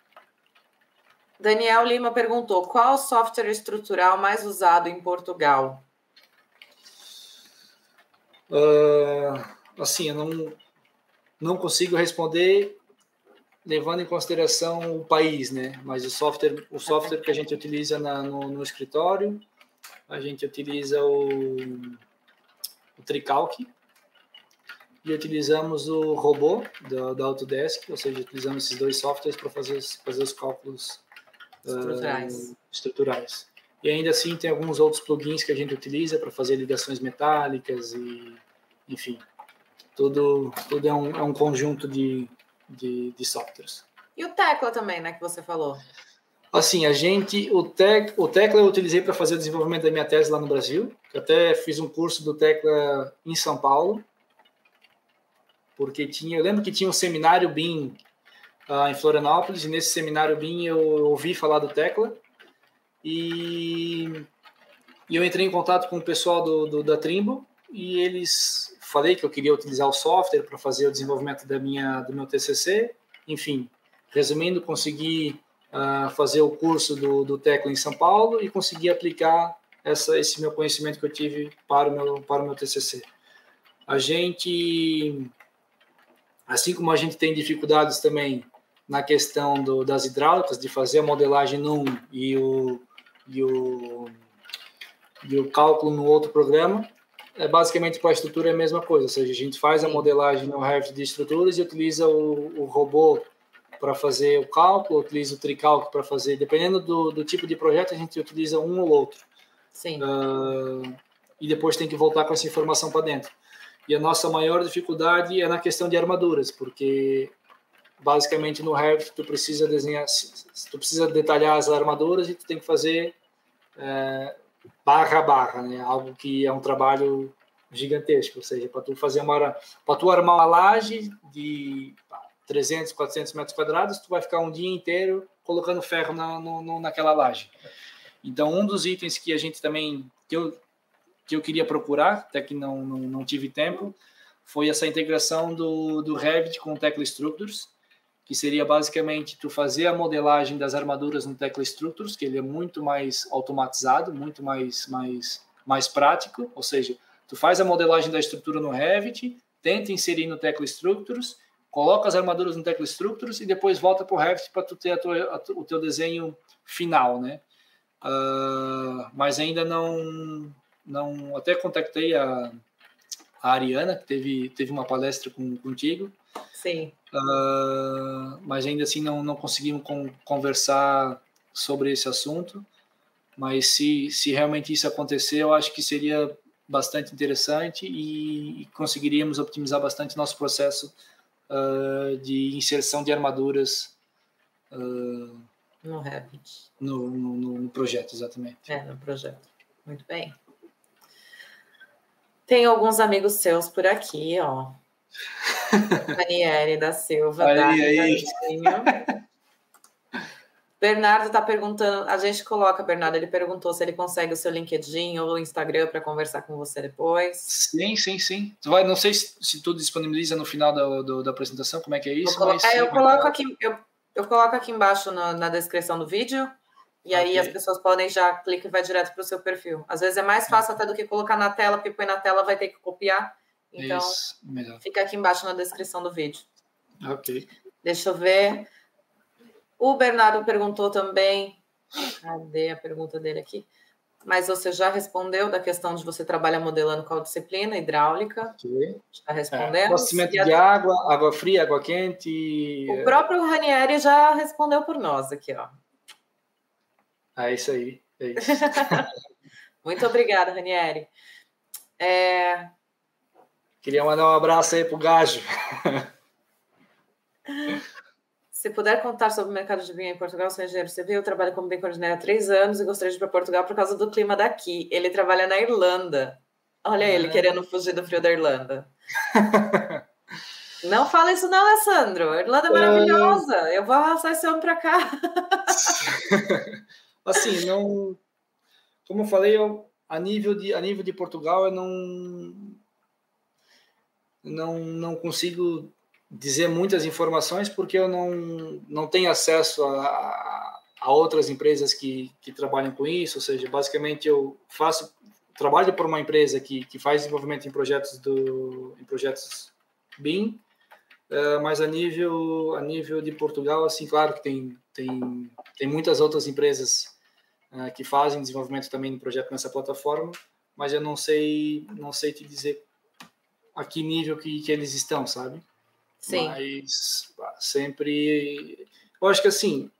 Daniel Lima perguntou: qual software estrutural mais usado em Portugal? Uh, assim, eu não, não consigo responder levando em consideração o país, né? Mas o software, o software que a gente utiliza na, no, no, escritório, a gente utiliza o, o Tricalc e utilizamos o robô da, da Autodesk, ou seja, utilizamos esses dois softwares para fazer, fazer os cálculos estruturais. Uh, estruturais. E ainda assim tem alguns outros plugins que a gente utiliza para fazer ligações metálicas e, enfim, tudo, tudo é, um, é um conjunto de, de, de softwares. E o Tecla também, né, que você falou? Assim, a gente, o, tec, o Tecla eu utilizei para fazer o desenvolvimento da minha tese lá no Brasil. Eu até fiz um curso do Tecla em São Paulo, porque tinha, eu lembro que tinha um seminário BIM uh, em Florianópolis, e nesse seminário BIM eu ouvi falar do Tecla, e, e eu entrei em contato com o pessoal do, do da Trimble, e eles falei que eu queria utilizar o software para fazer o desenvolvimento da minha do meu TCC. Enfim, resumindo, consegui uh, fazer o curso do, do Tecla em São Paulo e consegui aplicar essa, esse meu conhecimento que eu tive para o meu para o meu TCC. A gente, assim como a gente tem dificuldades também na questão do, das hidráulicas, de fazer a modelagem num e o, e o, e o cálculo no outro programa, é basicamente para a estrutura é a mesma coisa, ou seja, a gente faz a modelagem no Revit de estruturas e utiliza o, o robô para fazer o cálculo, utiliza o tricalco para fazer, dependendo do, do, tipo de projeto, a gente utiliza um ou outro. Sim. Uh, e depois tem que voltar com essa informação para dentro. E a nossa maior dificuldade é na questão de armaduras, porque basicamente no Revit tu precisa desenhar, tu precisa detalhar as armaduras e tu tem que fazer é, barra a barra, né? Algo que é um trabalho gigantesco, ou seja, para tu fazer uma para tu armar uma laje de 300, 400 metros quadrados, tu vai ficar um dia inteiro colocando ferro na, no, naquela laje. Então, um dos itens que a gente também que eu que eu queria procurar, até que não, não, não tive tempo, foi essa integração do, do Revit com o Tecla Structures, que seria basicamente tu fazer a modelagem das armaduras no Tecla Structures, que ele é muito mais automatizado, muito mais, mais, mais prático, ou seja, tu faz a modelagem da estrutura no Revit, tenta inserir no Tecla Structures, coloca as armaduras no Tecla Structures e depois volta para o Revit para tu ter a tua, a, o teu desenho final, né? Uh, mas ainda não, não, até contactei a, a Ariana, que teve, teve uma palestra com, contigo, Sim. Uh, mas ainda assim não, não conseguimos conversar sobre esse assunto. Mas se, se realmente isso acontecer, eu acho que seria bastante interessante e, e conseguiríamos optimizar bastante nosso processo uh, de inserção de armaduras uh, no Revit. No, no, no, projeto, exatamente. É, no projeto. Muito bem. Tem alguns amigos seus por aqui, ó. [laughs] Daniele da Silva. Aí, aí. Bernardo está perguntando, a gente coloca, Bernardo, ele perguntou se ele consegue o seu LinkedIn ou o Instagram para conversar com você depois. Sim, sim, sim. Tu vai, não sei se, se tu disponibiliza no final da, do, da apresentação, como é que é isso. Colocar, mas, é, eu, coloco aqui, eu, eu coloco aqui embaixo na, na descrição do vídeo. E aí okay. as pessoas podem já clicar e vai direto para o seu perfil. Às vezes é mais fácil até do que colocar na tela, porque põe na tela vai ter que copiar. Então, Isso, fica aqui embaixo na descrição do vídeo. Ok. Deixa eu ver. O Bernardo perguntou também. Cadê a pergunta dele aqui? Mas você já respondeu da questão de você trabalhar modelando qual disciplina? Hidráulica. Ok. Já respondendo. É, de água, água fria, água quente. O próprio Ranieri já respondeu por nós aqui, ó. É isso aí. É isso. [laughs] Muito obrigada, Ranieri. É... Queria mandar um abraço aí pro Gajo. Se puder contar sobre o mercado de vinho em Portugal, sou engenheiro civil, trabalho como bem coordenador há três anos e gostaria de ir para Portugal por causa do clima daqui. Ele trabalha na Irlanda. Olha ele querendo fugir do frio da Irlanda. Não fala isso não, Alessandro. A Irlanda é maravilhosa. Eu vou arrastar esse homem para cá. [laughs] assim, não... Como eu falei, eu, a, nível de, a nível de Portugal, eu não... Não, não consigo dizer muitas informações porque eu não, não tenho acesso a, a outras empresas que, que trabalham com isso, ou seja, basicamente eu faço trabalho para uma empresa que, que faz desenvolvimento em projetos do em projetos BIM, uh, mas a nível a nível de Portugal, assim, claro que tem tem tem muitas outras empresas uh, que fazem desenvolvimento também de projeto nessa plataforma, mas eu não sei não sei te dizer a que nível que, que eles estão, sabe? Sim. Mas sempre. Eu acho que assim,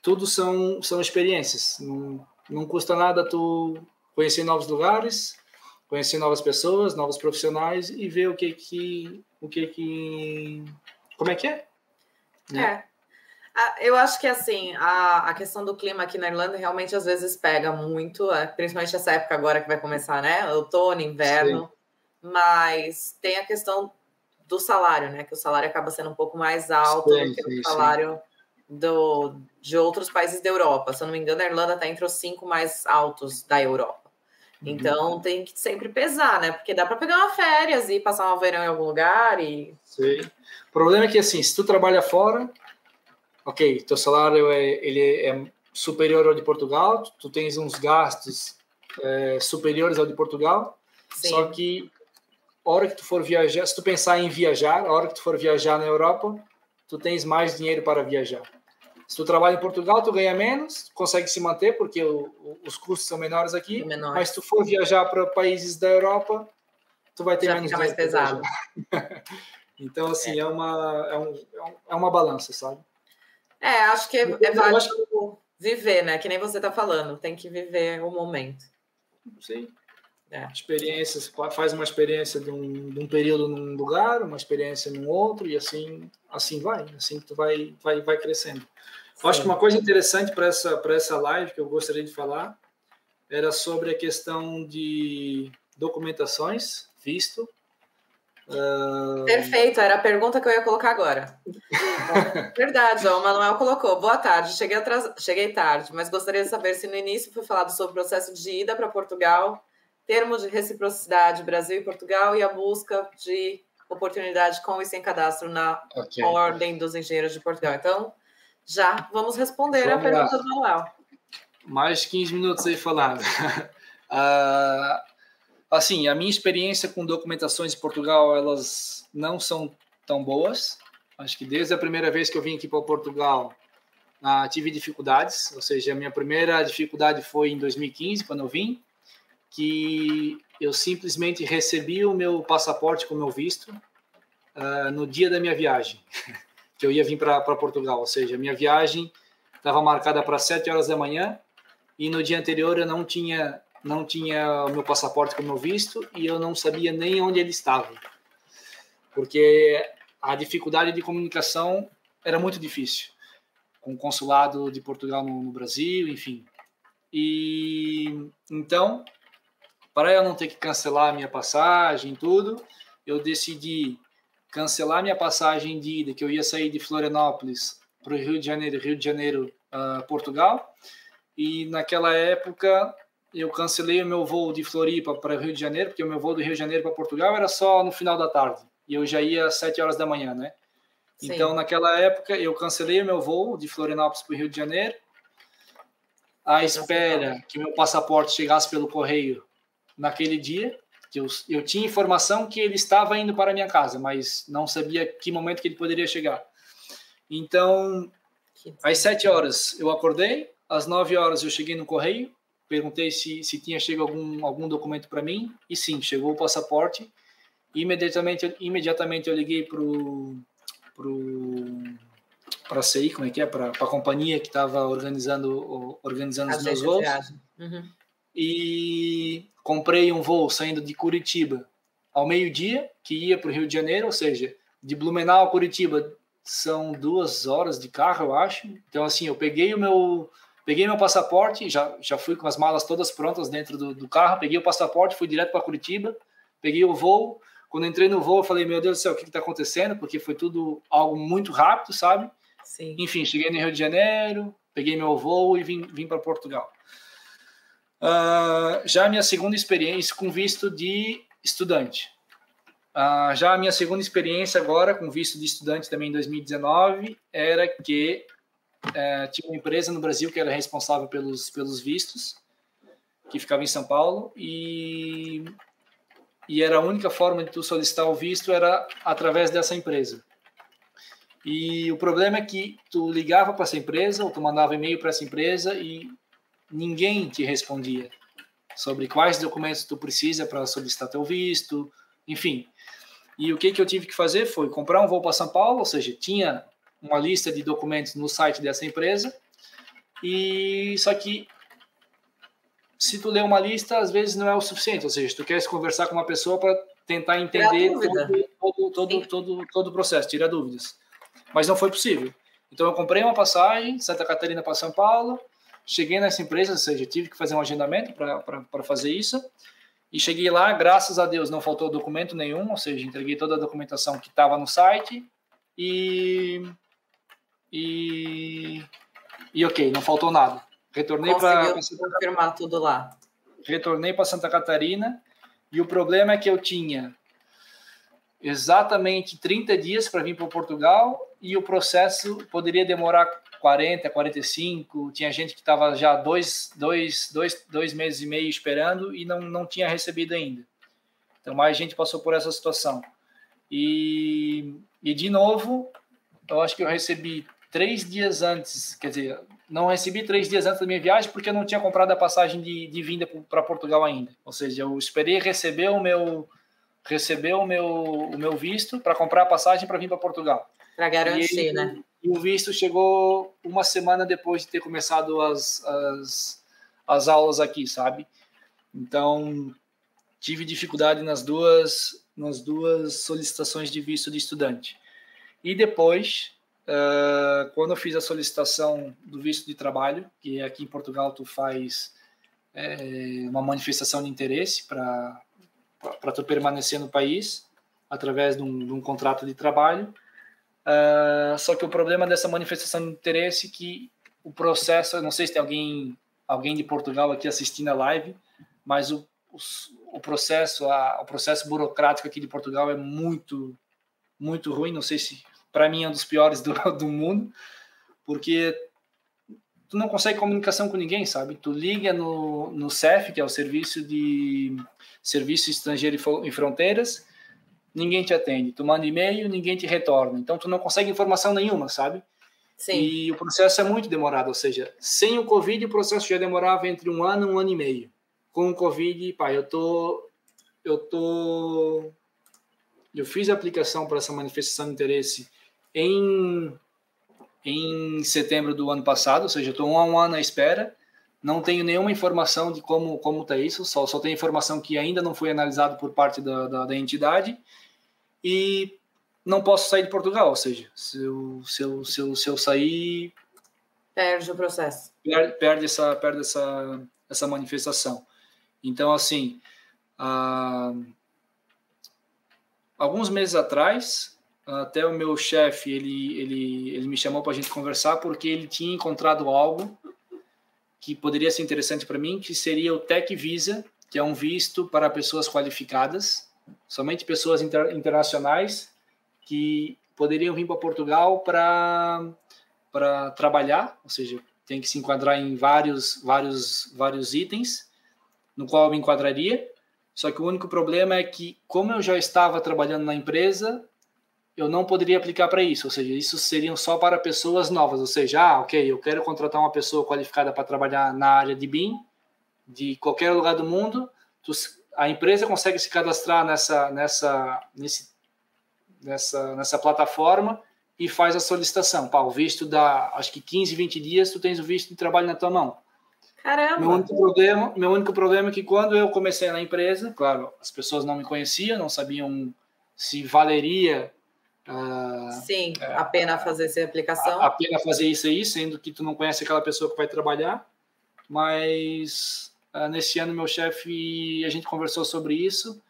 tudo são, são experiências. Não, não custa nada tu conhecer novos lugares, conhecer novas pessoas, novos profissionais e ver o que que. O que que. Como é que é? Né? É. Eu acho que assim, a, a questão do clima aqui na Irlanda realmente às vezes pega muito, é, principalmente essa época agora que vai começar, né? Outono, inverno. Sim. Mas tem a questão do salário, né? Que o salário acaba sendo um pouco mais alto sim, do que sim, o salário do, de outros países da Europa. Se eu não me engano, a Irlanda está entre os cinco mais altos da Europa. Uhum. Então uhum. tem que sempre pesar, né? Porque dá para pegar uma férias e passar um verão em algum lugar e. Sim. O problema é que assim, se tu trabalha fora, ok, teu salário é, ele é superior ao de Portugal, tu tens uns gastos é, superiores ao de Portugal, Sim. só que a hora que tu for viajar, se tu pensar em viajar, a hora que tu for viajar na Europa, tu tens mais dinheiro para viajar. Se tu trabalha em Portugal, tu ganha menos, consegue se manter porque o, o, os custos são menores aqui. Menor. Mas se tu for viajar para países da Europa, tu vai ter Já menos fica mais pesado. [laughs] então, assim, é. é. uma, é, um, é uma balança, sabe? É, acho que é, é válido acho... viver, né? Que nem você está falando, tem que viver o momento. Sim. É. Experiências, faz uma experiência de um, de um período num lugar, uma experiência num outro, e assim assim vai, assim tu vai, vai, vai crescendo. Eu acho que uma coisa interessante para essa, essa live que eu gostaria de falar era sobre a questão de documentações, visto. Uh... Perfeito, era a pergunta que eu ia colocar agora. [laughs] Verdade, ó, o Manuel colocou. Boa tarde, cheguei, atras... cheguei tarde, mas gostaria de saber se no início foi falado sobre o processo de ida para Portugal termos de reciprocidade Brasil e Portugal e a busca de oportunidade com e sem cadastro na okay. Ordem dos Engenheiros de Portugal. Então, já vamos responder vamos a pergunta lá. do Manuel. Mais 15 minutos aí falando. uh, [laughs] assim, a minha experiência com documentações em Portugal, elas não são tão boas. Acho que desde a primeira vez que eu vim aqui para Portugal, uh, tive dificuldades. Ou seja, a minha primeira dificuldade foi em 2015, quando eu vim que eu simplesmente recebi o meu passaporte com o meu visto uh, no dia da minha viagem, [laughs] que eu ia vir para Portugal. Ou seja, minha viagem estava marcada para 7 horas da manhã e no dia anterior eu não tinha não tinha o meu passaporte com o meu visto e eu não sabia nem onde ele estava. Porque a dificuldade de comunicação era muito difícil com o consulado de Portugal no, no Brasil, enfim. E então para eu não ter que cancelar a minha passagem tudo, eu decidi cancelar minha passagem de ida, que eu ia sair de Florianópolis para o Rio de Janeiro, Rio de Janeiro, uh, Portugal. E naquela época eu cancelei o meu voo de Floripa para o Rio de Janeiro, porque o meu voo do Rio de Janeiro para Portugal era só no final da tarde. E eu já ia às 7 horas da manhã, né? Sim. Então, naquela época, eu cancelei o meu voo de Florianópolis para o Rio de Janeiro, à espera que meu passaporte chegasse pelo correio naquele dia. Porque eu, eu tinha informação que ele estava indo para a minha casa, mas não sabia que momento que ele poderia chegar. Então, às sete horas eu acordei, às nove horas eu cheguei no correio, perguntei se, se tinha chegado algum, algum documento para mim, e sim, chegou o passaporte. Imediatamente, imediatamente eu liguei para pro, para a CI, como é que é, para a companhia que estava organizando, organizando os meus voos. Uhum. E comprei um voo saindo de Curitiba ao meio-dia, que ia para o Rio de Janeiro, ou seja, de Blumenau a Curitiba são duas horas de carro, eu acho. Então, assim, eu peguei o meu peguei meu passaporte, já, já fui com as malas todas prontas dentro do, do carro, peguei o passaporte, fui direto para Curitiba, peguei o voo. Quando entrei no voo, eu falei, meu Deus do céu, o que está acontecendo? Porque foi tudo algo muito rápido, sabe? Sim. Enfim, cheguei no Rio de Janeiro, peguei meu voo e vim, vim para Portugal. Uh, já a minha segunda experiência com visto de estudante. Uh, já a minha segunda experiência agora com visto de estudante também em 2019 era que uh, tinha uma empresa no Brasil que era responsável pelos, pelos vistos, que ficava em São Paulo, e, e era a única forma de tu solicitar o visto era através dessa empresa. E o problema é que tu ligava para essa empresa ou tu mandava e-mail para essa empresa e ninguém te respondia sobre quais documentos tu precisa para solicitar teu visto, enfim. E o que que eu tive que fazer foi comprar um voo para São Paulo, ou seja, tinha uma lista de documentos no site dessa empresa. E só que se tu ler uma lista, às vezes não é o suficiente, ou seja, tu queres conversar com uma pessoa para tentar entender todo, todo, todo, todo, todo o processo, tirar dúvidas. Mas não foi possível. Então eu comprei uma passagem, Santa Catarina para São Paulo, cheguei nessa empresa, ou seja, tive que fazer um agendamento para fazer isso. E cheguei lá, graças a Deus, não faltou documento nenhum, ou seja, entreguei toda a documentação que estava no site e, e e ok, não faltou nada. Retornei para confirmar tudo lá. Retornei para Santa Catarina e o problema é que eu tinha exatamente 30 dias para vir para Portugal e o processo poderia demorar 40, 45. Tinha gente que estava já dois, dois, dois, dois meses e meio esperando e não, não tinha recebido ainda. Então, mais gente passou por essa situação. E, e de novo, eu acho que eu recebi três dias antes, quer dizer, não recebi três dias antes da minha viagem porque eu não tinha comprado a passagem de, de vinda para Portugal ainda. Ou seja, eu esperei receber o meu receber o meu, o meu visto para comprar a passagem para vir para Portugal. Para garantir, e, né? E o visto chegou uma semana depois de ter começado as, as, as aulas aqui, sabe? Então, tive dificuldade nas duas, nas duas solicitações de visto de estudante. E depois, uh, quando eu fiz a solicitação do visto de trabalho, que aqui em Portugal tu faz é, uma manifestação de interesse para tu permanecer no país através de um, de um contrato de trabalho. Uh, só que o problema dessa manifestação de interesse é que o processo, eu não sei se tem alguém alguém de Portugal aqui assistindo a live, mas o, o, o processo a, o processo burocrático aqui de Portugal é muito muito ruim. Não sei se para mim é um dos piores do, [laughs] do mundo, porque tu não consegue comunicação com ninguém, sabe? Tu liga no, no CEF, que é o Serviço de Serviço Estrangeiro e Fronteiras, ninguém te atende. Tu manda e-mail, ninguém te retorna. Então tu não consegue informação nenhuma, sabe? Sim. E o processo é muito demorado, ou seja, sem o Covid o processo já demorava entre um ano e um ano e meio. Com o Covid, pai, eu tô, eu tô, eu fiz a aplicação para essa manifestação de interesse em em setembro do ano passado, ou seja, estou um, um ano à espera. Não tenho nenhuma informação de como como está isso, só, só tenho informação que ainda não foi analisado por parte da, da, da, entidade e não posso sair de Portugal, ou seja, se eu, se eu, se eu, se eu sair... Perde o processo. Perde, perde, essa, perde essa, essa manifestação. Então, assim, ah, alguns meses atrás, até o meu chefe ele, ele, ele me chamou para a gente conversar porque ele tinha encontrado algo que poderia ser interessante para mim, que seria o Tech Visa, que é um visto para pessoas qualificadas, somente pessoas inter, internacionais que poderiam vir para Portugal para para trabalhar, ou seja, tem que se enquadrar em vários vários vários itens, no qual eu me enquadraria Só que o único problema é que, como eu já estava trabalhando na empresa, eu não poderia aplicar para isso. Ou seja, isso seriam só para pessoas novas. Ou seja, ah, ok, eu quero contratar uma pessoa qualificada para trabalhar na área de BIM, de qualquer lugar do mundo. A empresa consegue se cadastrar nessa, nessa, nesse, nessa, nessa plataforma e faz a solicitação. Pá, o visto dá, acho que 15, 20 dias, tu tens o visto de trabalho na tua mão. Caramba! Meu único, problema, meu único problema é que quando eu comecei na empresa, claro, as pessoas não me conheciam, não sabiam se valeria. Uh, Sim, é, a pena fazer essa aplicação. A, a, pena fazer isso aí, sendo que tu não conhece aquela pessoa que vai trabalhar. Mas uh, nesse ano, meu chefe, a gente conversou sobre isso.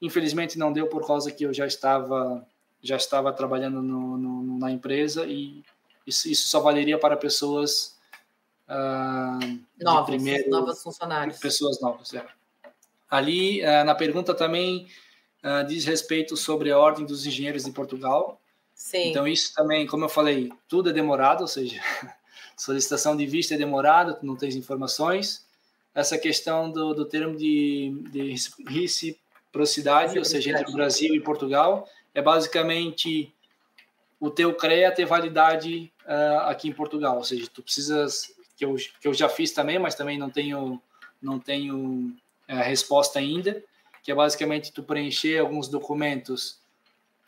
Infelizmente não deu por causa que eu já estava já estava trabalhando no, no, na empresa e isso, isso só valeria para pessoas uh, novas, primeiro, novas funcionários. Pessoas novas, é. Ali, uh, na pergunta também uh, diz respeito sobre a ordem dos engenheiros de Portugal. Sim. Então, isso também, como eu falei, tudo é demorado, ou seja, [laughs] solicitação de vista é demorada, tu não tens informações. Essa questão do, do termo de, de reciprocidade, ou seja, entre o Brasil e Portugal, é basicamente o teu CREA ter validade uh, aqui em Portugal, ou seja, tu precisas que eu, que eu já fiz também, mas também não tenho, não tenho é, resposta ainda, que é basicamente tu preencher alguns documentos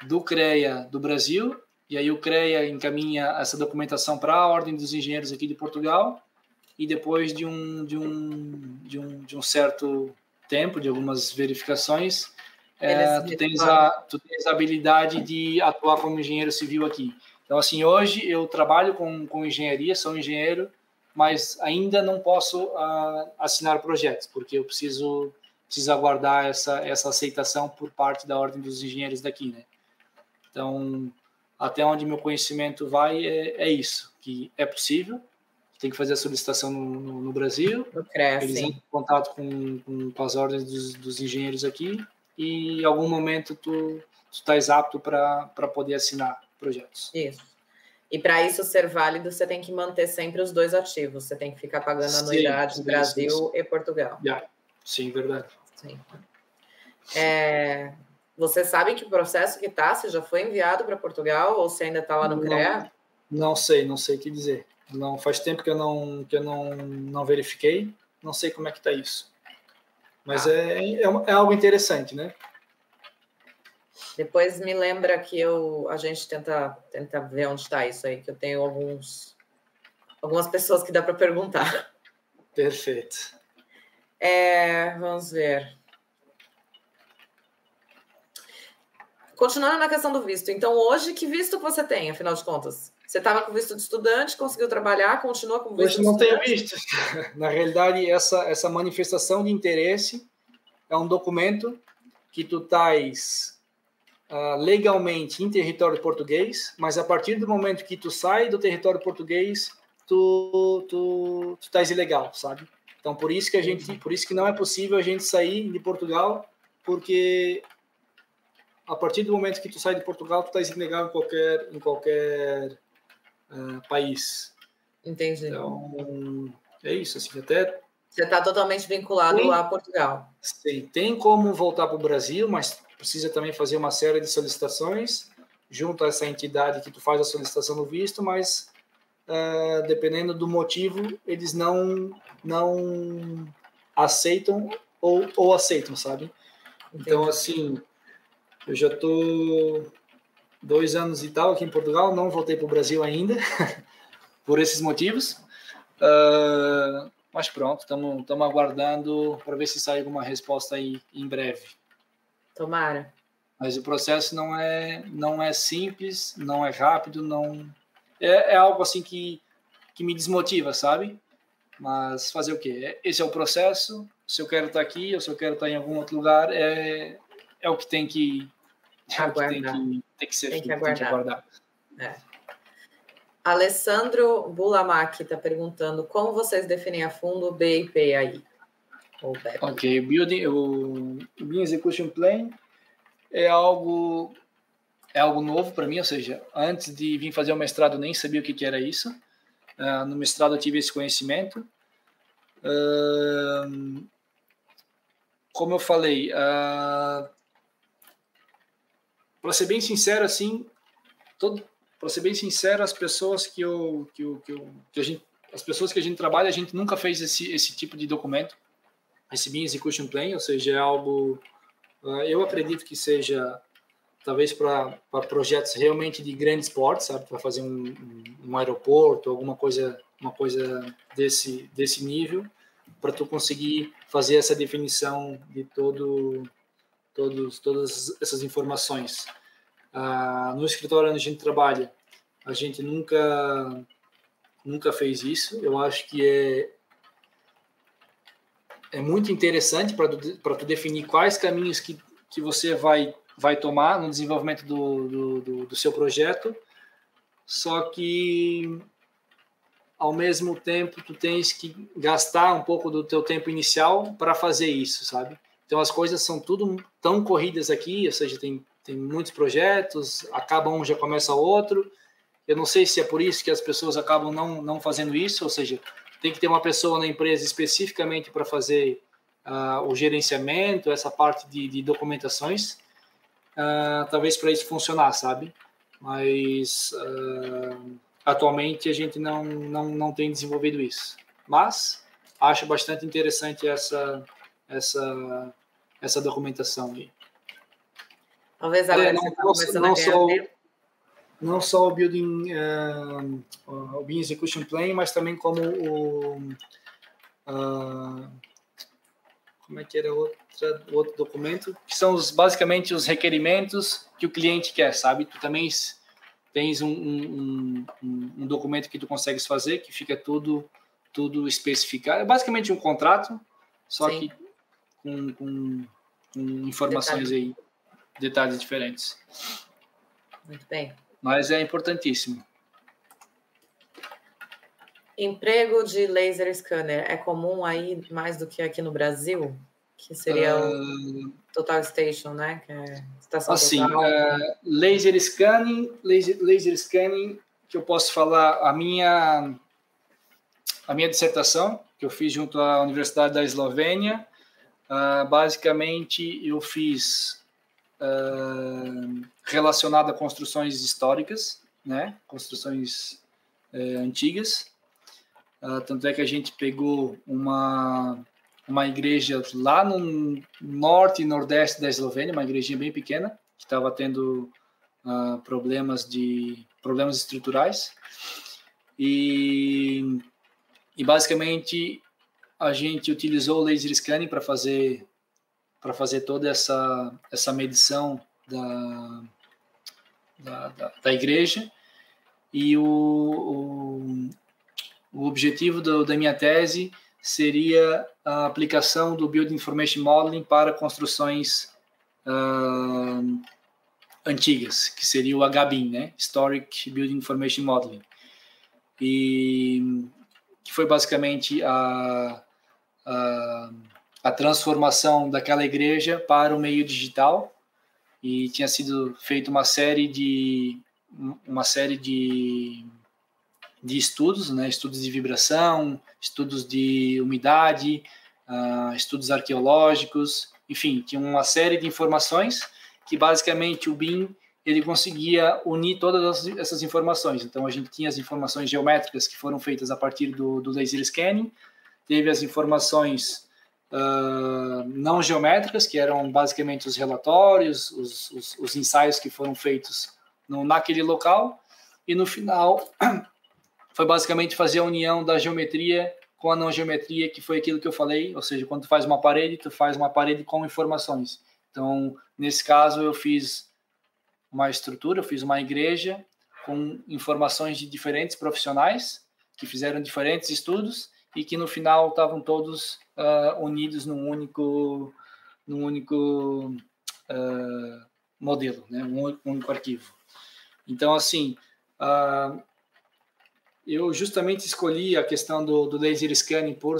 do CREA do Brasil, e aí o CREA encaminha essa documentação para a Ordem dos Engenheiros aqui de Portugal, e depois de um, de um, de um, de um certo tempo, de algumas verificações, é, tu, tens a, tu tens a habilidade de atuar como engenheiro civil aqui. Então, assim, hoje eu trabalho com, com engenharia, sou engenheiro, mas ainda não posso uh, assinar projetos, porque eu preciso, preciso aguardar essa, essa aceitação por parte da Ordem dos Engenheiros daqui, né? Então, até onde meu conhecimento vai é, é isso, que é possível, tem que fazer a solicitação no, no, no Brasil, eles entram em contato com, com, com as ordens dos, dos, engenheiros aqui e em algum momento tu, tu estás apto para poder assinar projetos. Isso. E para isso ser válido, você tem que manter sempre os dois ativos. Você tem que ficar pagando anuidade sim, Brasil sim. e Portugal. Yeah. Sim, verdade. Sim. É, você sabe que processo que está? Se já foi enviado para Portugal ou se ainda está lá no CREA? Não sei, não sei o que dizer. Não faz tempo que eu não que eu não, não verifiquei. Não sei como é que está isso. Mas ah. é, é, é algo interessante, né? Depois me lembra que eu a gente tenta tenta ver onde está isso aí, que eu tenho alguns algumas pessoas que dá para perguntar. Perfeito. É, vamos ver. Continuando na questão do visto. Então, hoje, que visto você tem, afinal de contas? Você estava com visto de estudante, conseguiu trabalhar, continua com visto Hoje não tenho visto. [laughs] Na realidade, essa, essa manifestação de interesse é um documento que tu tais uh, legalmente em território português, mas a partir do momento que tu sai do território português, tu, tu, tu estás ilegal, sabe? Então por isso que a gente, por isso que não é possível a gente sair de Portugal, porque a partir do momento que tu sai de Portugal, tu estás ilegal em qualquer em qualquer uh, país. Entendi. Então é isso, assim, até você está totalmente vinculado tem, a Portugal. Sim, tem como voltar para o Brasil, mas precisa também fazer uma série de solicitações junto a essa entidade que tu faz a solicitação do visto, mas uh, dependendo do motivo, eles não não aceitam ou, ou aceitam, sabe? Então, assim, eu já tô dois anos e tal aqui em Portugal, não voltei para o Brasil ainda, [laughs] por esses motivos. Uh, mas pronto, estamos aguardando para ver se sai alguma resposta aí em breve. Tomara. Mas o processo não é não é simples, não é rápido, não é, é algo assim que que me desmotiva, sabe? Mas fazer o quê? Esse é o processo. Se eu quero estar aqui, ou se eu quero estar em algum outro lugar, é é o que tem que, é que tem que tem que ser tem que aguardar. Tem que aguardar. É. Alessandro Bulamac está perguntando como vocês definem a fundo o BIP aí. Ok, building, o Building Execution Plan é algo é algo novo para mim, ou seja, antes de vir fazer o mestrado nem sabia o que, que era isso. Uh, no mestrado eu tive esse conhecimento. Uh, como eu falei, uh, para ser bem sincero, assim, todo, para ser bem sincero, as pessoas que eu, que eu, que eu, que a gente, as pessoas que a gente trabalha, a gente nunca fez esse, esse tipo de documento, esse BIM Execution Plan, ou seja, é algo, uh, eu acredito que seja talvez para projetos realmente de grandes portes, sabe, para fazer um, um, aeroporto, alguma coisa, uma coisa desse desse nível, para tu conseguir fazer essa definição de todo todos todas essas informações. Ah, no escritório onde a gente trabalha, a gente nunca nunca fez isso. Eu acho que é é muito interessante para para tu definir quais caminhos que que você vai vai tomar no desenvolvimento do, do, do, do seu projeto, só que ao mesmo tempo tu tens que gastar um pouco do teu tempo inicial para fazer isso, sabe? Então as coisas são tudo tão corridas aqui, ou seja, tem, tem muitos projetos, acaba um já começa outro. Eu não sei se é por isso que as pessoas acabam não, não fazendo isso, ou seja, tem que ter uma pessoa na empresa especificamente para fazer uh, o gerenciamento, essa parte de, de documentações uh, talvez para isso funcionar, sabe? Mas uh, atualmente a gente não, não, não tem desenvolvido isso. Mas acho bastante interessante essa, essa, essa documentação aí. Talvez agora é, não, você tá começando não, a só, não só o Building, uh, o Building Execution Plan, mas também como o. Uh, como é que era outro? outro documento, que são os, basicamente os requerimentos que o cliente quer, sabe? Tu também tens um, um, um, um documento que tu consegues fazer, que fica tudo, tudo especificado. É basicamente um contrato, só Sim. que com, com, com informações Detalhe. aí, detalhes diferentes. Muito bem. Mas é importantíssimo. Emprego de laser scanner é comum aí mais do que aqui no Brasil? que seria o uh, Total Station, né? Que é estação assim, uh, laser scanning, laser, laser scanning, que eu posso falar a minha a minha dissertação que eu fiz junto à Universidade da Eslovênia, uh, basicamente eu fiz relacionado a construções históricas, né? Construções eh, antigas. tanto é que a gente pegou uma uma igreja lá no norte e nordeste da Eslovênia, uma igrejinha bem pequena, que estava tendo uh, problemas de problemas estruturais. E, e basicamente a gente utilizou o laser scanning para fazer para fazer toda essa essa medição da da, da, da igreja e o, o, o objetivo do, da minha tese seria a aplicação do Building Information Modeling para construções uh, antigas, que seria o HBIM, né? Historic Building Information Modeling. E que foi basicamente a, a, a transformação daquela igreja para o meio digital. E tinha sido feita uma série de uma série de de estudos, né, estudos de vibração, estudos de umidade, uh, estudos arqueológicos, enfim, tinha uma série de informações que basicamente o BIM ele conseguia unir todas essas informações. Então a gente tinha as informações geométricas que foram feitas a partir do, do laser scanning, teve as informações uh, não geométricas que eram basicamente os relatórios, os, os, os ensaios que foram feitos no, naquele local e no final [clears throat] foi basicamente fazer a união da geometria com a não geometria, que foi aquilo que eu falei, ou seja, quando tu faz uma parede, tu faz uma parede com informações. Então, nesse caso, eu fiz uma estrutura, eu fiz uma igreja com informações de diferentes profissionais que fizeram diferentes estudos e que no final estavam todos uh, unidos num único, num único uh, modelo, né? um único arquivo. Então, assim, uh, eu justamente escolhi a questão do, do laser scanning por,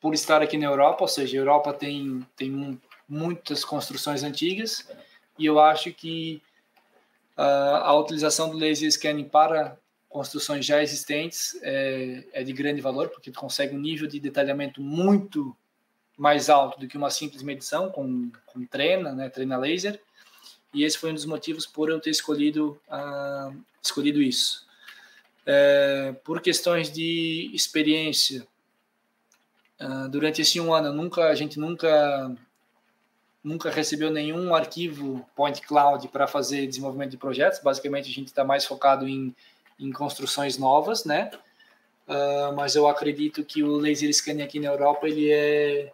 por estar aqui na Europa, ou seja, a Europa tem, tem muitas construções antigas e eu acho que a utilização do laser scanning para construções já existentes é, é, de grande valor, porque tu consegue um nível de detalhamento muito, mais alto do que uma simples medição com, com treina, né, treina laser. E esse foi um dos motivos por eu ter escolhido, uh, escolhido isso. É, por questões de experiência, uh, durante esse um ano, nunca, a gente nunca nunca recebeu nenhum arquivo point cloud para fazer desenvolvimento de projetos. Basicamente, a gente está mais focado em, em construções novas, né? Uh, mas eu acredito que o laser scanning aqui na Europa ele é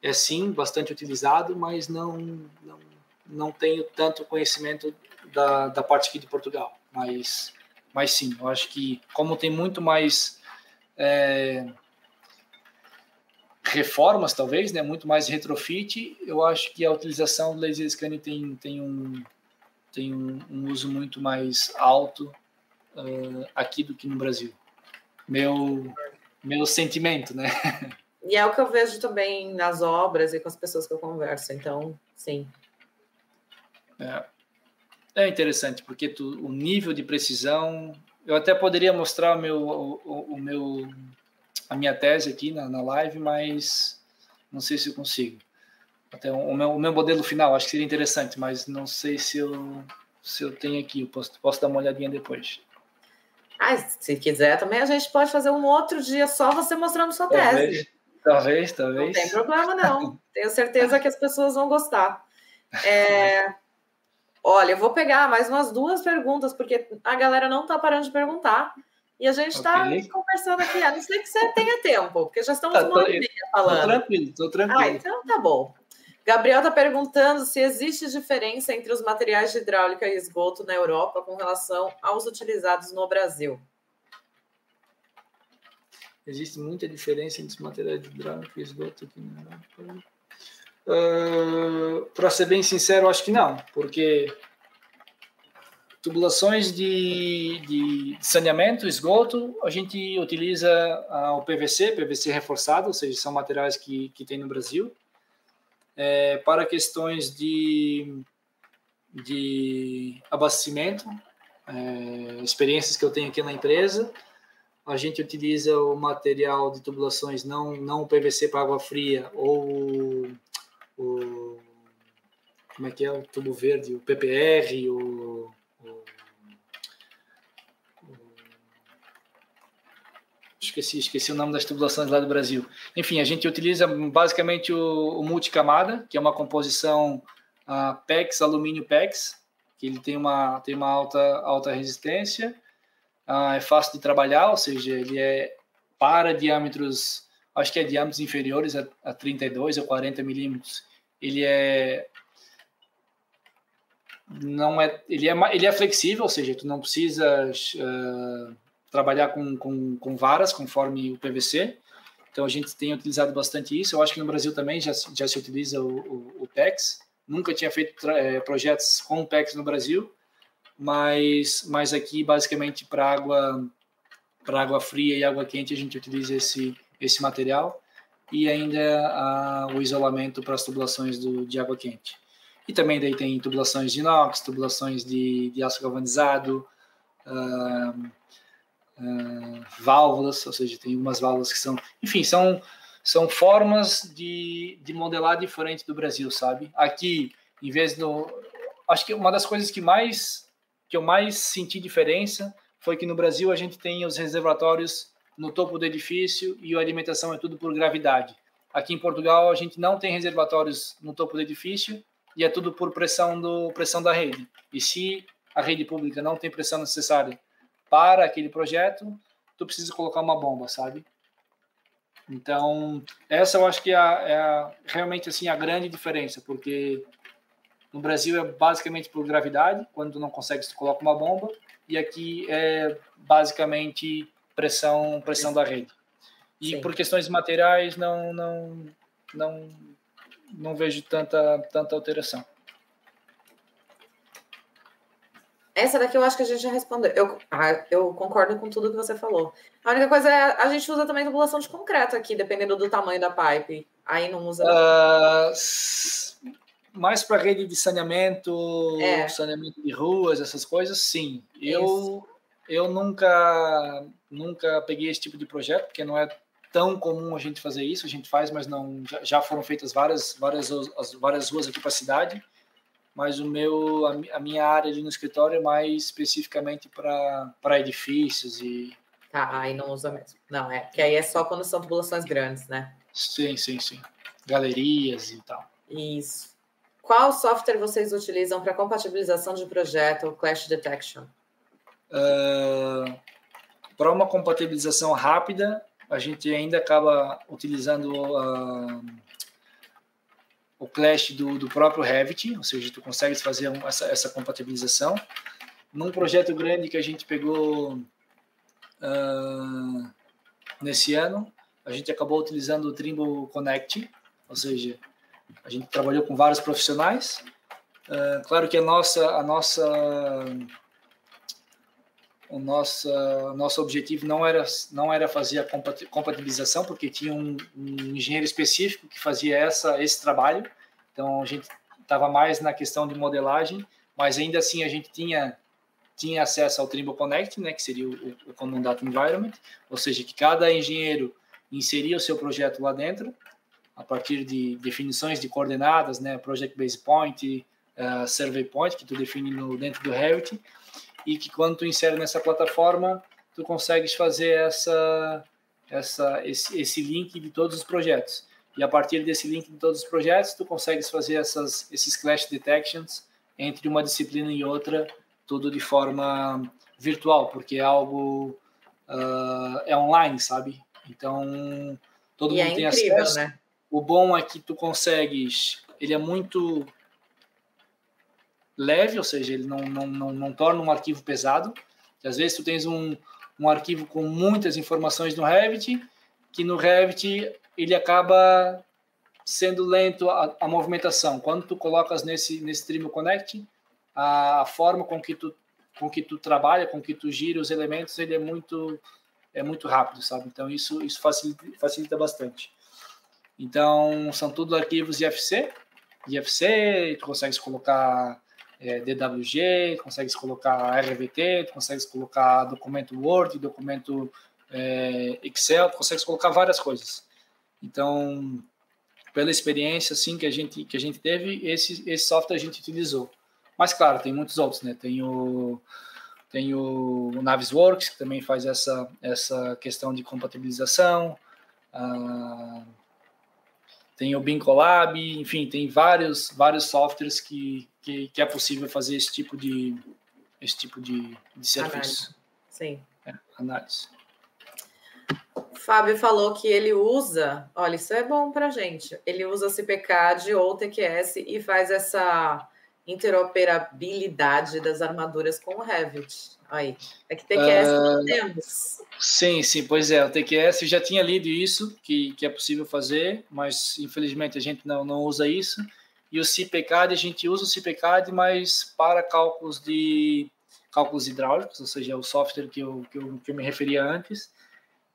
é sim bastante utilizado, mas não não, não tenho tanto conhecimento da, da parte aqui de Portugal. Mas mas sim, eu acho que como tem muito mais é, reformas, talvez, né, muito mais retrofit, eu acho que a utilização do laser scanning tem, tem, um, tem um, um uso muito mais alto uh, aqui do que no Brasil. Meu, meu sentimento, né? E é o que eu vejo também nas obras e com as pessoas que eu converso, então, sim. É, é interessante, porque tu, o nível de precisão. Eu até poderia mostrar o meu, o, o meu a minha tese aqui na, na live, mas não sei se eu consigo. Até o meu, o meu modelo final, acho que seria interessante, mas não sei se eu, se eu tenho aqui. Eu posso, posso dar uma olhadinha depois. Ah, se quiser também, a gente pode fazer um outro dia só você mostrando sua talvez, tese. Talvez, talvez. Não tem problema, não. [laughs] Tenho certeza que as pessoas vão gostar. É... Olha, eu vou pegar mais umas duas perguntas, porque a galera não está parando de perguntar. E a gente está okay. conversando aqui, a não ser que você tenha tempo, porque já estamos tá, uma hora e meia falando. Tô tranquilo, tô tranquilo. Ah, então tá bom. Gabriel está perguntando se existe diferença entre os materiais de hidráulica e esgoto na Europa com relação aos utilizados no Brasil. Existe muita diferença entre os materiais de hidráulica e esgoto aqui na Europa? Uh, Para ser bem sincero, acho que não, porque tubulações de, de, saneamento, esgoto, a gente utiliza uh, o PVC, PVC reforçado, ou seja, são materiais que, que tem no Brasil. É, para questões de, de abastecimento, é, experiências que eu tenho aqui na empresa, a gente utiliza o material de tubulações não, não o PVC para água fria ou o, como é que é o tubo verde, o PPR, o esqueci, esqueci o nome das tubulações lá do Brasil. Enfim, a gente utiliza basicamente o, o multicamada, que é uma composição uh, PEX, alumínio PEX, que ele tem uma, tem uma alta, alta resistência, uh, é fácil de trabalhar, ou seja, ele é para diâmetros, acho que é diâmetros inferiores a, a 32 ou 40 milímetros. Ele é não é ele é ele é flexível ou seja tu não precisa uh, trabalhar com, com, com varas, conforme o PVC. Então a gente tem utilizado bastante isso. Eu acho que no Brasil também já, já se utiliza o, o, o PEX. Nunca tinha feito é, projetos com PEX no Brasil, mas, mas aqui basicamente para água para água fria e água quente a gente utiliza esse esse material e ainda a, o isolamento para as tubulações do, de água quente. E também daí tem tubulações de inox, tubulações de, de aço galvanizado, uh, uh, válvulas, ou seja, tem umas válvulas que são, enfim, são são formas de, de modelar diferente do Brasil, sabe? Aqui, em vez do, acho que uma das coisas que mais que eu mais senti diferença foi que no Brasil a gente tem os reservatórios no topo do edifício e a alimentação é tudo por gravidade. Aqui em Portugal a gente não tem reservatórios no topo do edifício e é tudo por pressão do pressão da rede. E se a rede pública não tem pressão necessária para aquele projeto, tu precisa colocar uma bomba, sabe? Então, essa eu acho que é, a, é realmente assim a grande diferença, porque no Brasil é basicamente por gravidade, quando tu não consegue, tu coloca uma bomba, e aqui é basicamente pressão pressão da rede. E Sim. por questões materiais não não não não vejo tanta tanta alteração. Essa daqui eu acho que a gente já respondeu. Eu, ah, eu concordo com tudo que você falou. A única coisa é a gente usa também tubulação de concreto aqui, dependendo do tamanho da pipe. Aí não usa. Uh, mais para rede de saneamento, é. saneamento de ruas, essas coisas, sim. Eu, eu nunca, nunca peguei esse tipo de projeto, porque não é tão comum a gente fazer isso, a gente faz, mas não já, já foram feitas várias várias as, várias ruas aqui para a cidade, mas o meu a, minha área ali no escritório é mais especificamente para para edifícios e Tá, aí não usa mesmo. Não, é que aí é só quando são populações grandes, né? Sim, sim, sim. Galerias e tal. Isso. Qual software vocês utilizam para compatibilização de projeto Clash Detection? Uh, para uma compatibilização rápida, a gente ainda acaba utilizando uh, o Clash do, do próprio Revit, ou seja, tu consegues fazer essa, essa compatibilização. Num projeto grande que a gente pegou uh, nesse ano, a gente acabou utilizando o Trimble Connect, ou seja, a gente trabalhou com vários profissionais. Uh, claro que a nossa, a nossa o nosso, nosso objetivo não era, não era fazer a compatibilização, porque tinha um, um engenheiro específico que fazia essa, esse trabalho, então a gente estava mais na questão de modelagem, mas ainda assim a gente tinha, tinha acesso ao Trimble Connect, né, que seria o, o Common Data Environment, ou seja, que cada engenheiro inseria o seu projeto lá dentro, a partir de definições de coordenadas, né, Project Base Point, uh, Survey Point, que tu define no, dentro do Revit, e que quando tu insere nessa plataforma, tu consegues fazer essa, essa, esse, esse link de todos os projetos. E a partir desse link de todos os projetos, tu consegues fazer essas, esses clash detections entre uma disciplina e outra, tudo de forma virtual, porque é algo uh, é online, sabe? Então todo e mundo é tem incrível, acesso. Né? O bom é que tu consegues, ele é muito leve, ou seja, ele não, não, não, não torna um arquivo pesado. às vezes tu tens um, um arquivo com muitas informações no Revit, que no Revit ele acaba sendo lento a, a movimentação. Quando tu colocas nesse nesse Trimble Connect, a, a, forma com que tu com que tu trabalha, com que tu gira os elementos, ele é muito é muito rápido, sabe? Então isso isso facilita, facilita bastante. Então são tudo arquivos IFC, IFC, tu consegues colocar é, DWG, consegue colocar RVT, consegue colocar documento Word, documento é, Excel, consegue colocar várias coisas. Então, pela experiência assim que a gente que a gente teve, esse esse software a gente utilizou. Mas claro, tem muitos outros, né? Tem o tem o, o Navisworks que também faz essa essa questão de compatibilização. Ah, tem o Bincolab, enfim, tem vários vários softwares que, que, que, é possível fazer esse tipo de esse tipo de, de serviço. Análise. Sim. É, análise. Fábio falou que ele usa, olha, isso é bom para gente. Ele usa CPCAD ou TQS e faz essa interoperabilidade das armaduras com o Revit. Aí, é que TQS uh, não ah, temos. Sim, sim, pois é. O TQS já tinha lido isso, que, que é possível fazer, mas infelizmente a gente não, não usa isso. E o CPCAD, a gente usa o CPCAD, mas para cálculos de cálculos hidráulicos, ou seja, o software que eu, que eu, que eu me referia antes.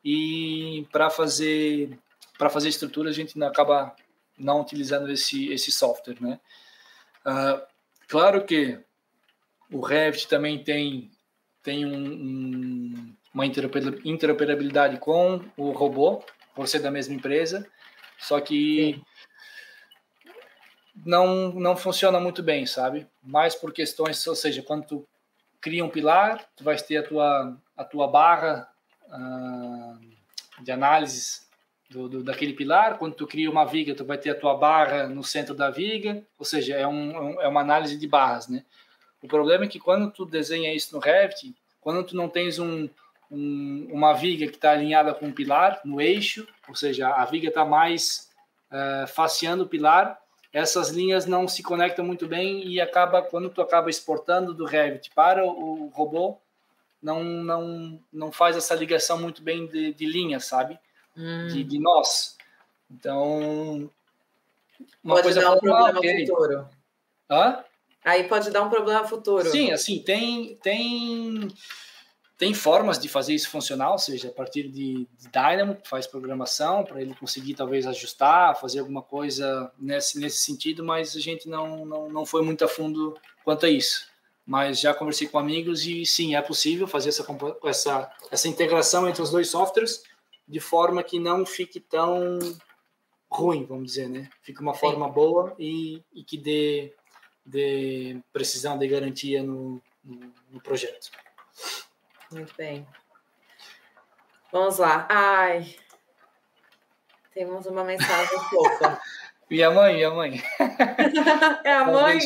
E para fazer para fazer estrutura, a gente acaba não utilizando esse, esse software, né? Uh, claro que o Revit também tem tem um, um, uma interoperabilidade com o robô, por ser da mesma empresa, só que Sim. não, não funciona muito bem, sabe? Mais por questões, ou seja, quando tu cria um pilar, tu vais ter a tua, a tua barra uh, de análise do, do, daquele pilar. Quando tu cria uma viga, tu vai ter a tua barra no centro da viga, ou seja, é, um, é uma análise de barras, né? O problema é que quando tu desenha isso no Revit, quando tu não tens um, um, uma viga que está alinhada com um pilar no eixo, ou seja, a viga está mais uh, faceando o pilar, essas linhas não se conectam muito bem e acaba quando tu acaba exportando do Revit para o, o robô, não não não faz essa ligação muito bem de, de linha, sabe? Hum. De, de nós. Então, uma Pode coisa dar um problema okay. futuro. Hã? Aí pode dar um problema futuro. Sim, assim, tem, tem, tem formas de fazer isso funcionar, ou seja, a partir de, de Dynamo, faz programação para ele conseguir talvez ajustar, fazer alguma coisa nesse, nesse sentido, mas a gente não, não, não foi muito a fundo quanto a isso. Mas já conversei com amigos e sim, é possível fazer essa, essa, essa integração entre os dois softwares de forma que não fique tão ruim, vamos dizer, né? Fique uma forma Sim. boa e, e que dê, dê precisão de garantia no, no, no projeto. Muito bem. Vamos lá. Ai, temos uma mensagem [laughs] fofa. Minha mãe, minha mãe. [laughs] É a mãe.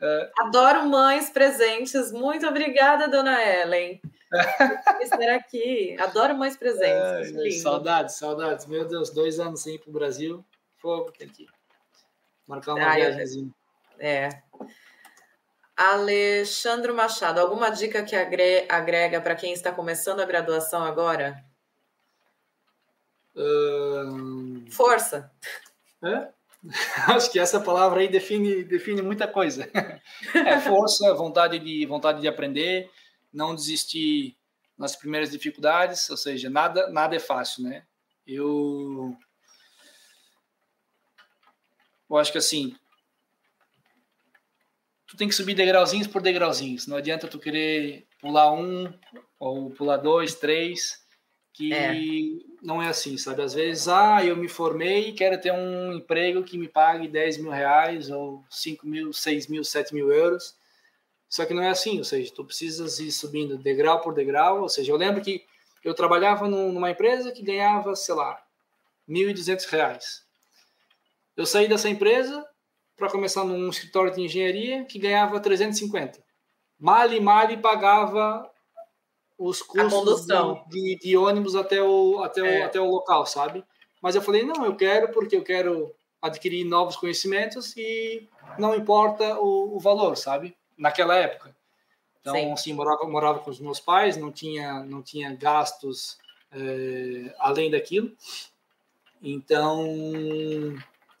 É. Adoro mães presentes. Muito obrigada, dona Ellen. [laughs] estar aqui. Adoro mães presentes. Ai, saudades, saudades. Meu Deus, dois anos sem ir para o Brasil. Fogo, tem que marcar uma Ai, viagemzinha. É. Alexandre Machado, alguma dica que agrega para quem está começando a graduação agora? Força. É? [laughs] Acho que essa palavra aí define, define muita coisa. É força, vontade de, vontade de aprender, não desistir nas primeiras dificuldades, ou seja, nada, nada é fácil, né? Eu, eu acho que assim, tu tem que subir degrauzinhos por degrauzinhos. Não adianta tu querer pular um ou pular dois, três, que é. não é assim, sabe? Às vezes, ah, eu me formei e quero ter um emprego que me pague 10 mil reais ou 5 mil, 6 mil, 7 mil euros. Só que não é assim, ou seja, tu precisas ir subindo degrau por degrau. Ou seja, eu lembro que eu trabalhava numa empresa que ganhava, sei lá, 1.200 reais. Eu saí dessa empresa, para começar num escritório de engenharia que ganhava 350. Mali, Mali pagava os custos de, de, ônibus até o, até, o, é. até o local, sabe? Mas eu falei, não, eu quero porque eu quero adquirir novos conhecimentos e não importa o, o valor, sabe? Naquela época. Então, Sim. assim, morava, morava com os meus pais, não tinha, não tinha gastos é, além daquilo. Então,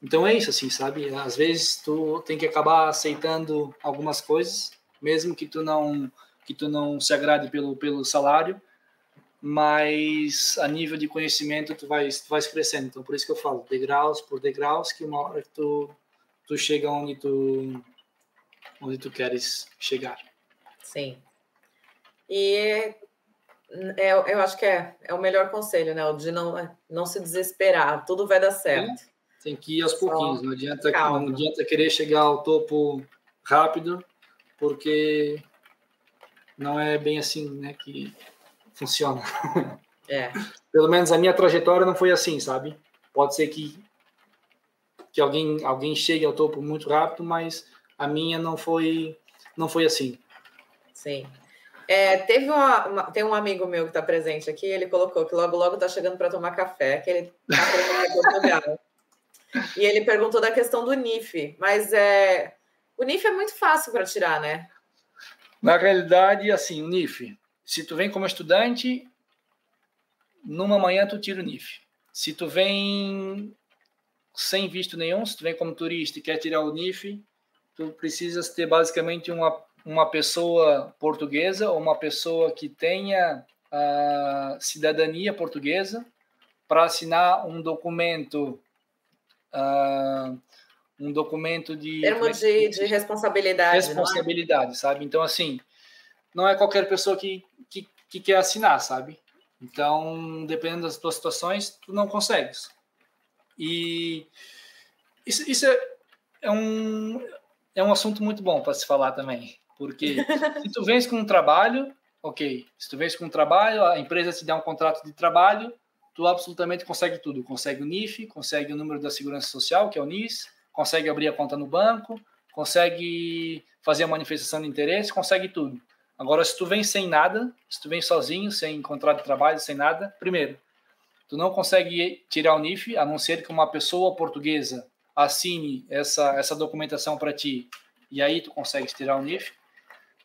então é isso, assim, sabe? Às vezes tu tem que acabar aceitando algumas coisas, mesmo que tu não que tu não se agrade pelo pelo salário, mas a nível de conhecimento tu vais tu vais crescendo. Então por isso que eu falo, degraus por degraus, que uma hora que tu tu chega onde tu onde tu queres chegar. Sim. E é, eu acho que é, é o melhor conselho, né? O de não, não se desesperar, tudo vai dar certo. Tem que ir aos pouquinhos, não adianta, não adianta querer chegar ao topo rápido, porque não é bem assim né, que funciona. [laughs] É. Pelo menos a minha trajetória não foi assim, sabe? Pode ser que, que alguém, alguém chegue ao topo muito rápido, mas a minha não foi, não foi assim. Sim. É, teve uma, uma, tem um amigo meu que está presente aqui, ele colocou que logo logo está chegando para tomar café, que ele está Portugal. [laughs] E ele perguntou da questão do NIF, mas é, o NIF é muito fácil para tirar, né? Na realidade, assim, o NIF, se tu vem como estudante, numa manhã tu tira o NIF. Se tu vem sem visto nenhum, se tu vem como turista e quer tirar o NIF, tu precisas ter basicamente uma, uma pessoa portuguesa ou uma pessoa que tenha a cidadania portuguesa para assinar um documento uh, um documento de. Termo de, de responsabilidade. É? Responsabilidade, é? sabe? Então, assim, não é qualquer pessoa que, que, que, quer assinar, sabe? Então, dependendo das tuas situações, tu não consegues. E isso, isso é, é, um, é um assunto muito bom para se falar também. Porque [laughs] se tu vens com um trabalho, ok. Se tu vens com um trabalho, a empresa te dá um contrato de trabalho, tu absolutamente consegue tudo. Consegue o NIF, consegue o número da segurança social, que é o NIS, consegue abrir a conta no banco, consegue fazer a manifestação de interesse, consegue tudo. Agora, se tu vem sem nada, se tu vem sozinho, sem contrato de trabalho, sem nada, primeiro, tu não consegue tirar o NIF, a não ser que uma pessoa portuguesa assine essa, essa documentação para ti, e aí tu consegue tirar o NIF.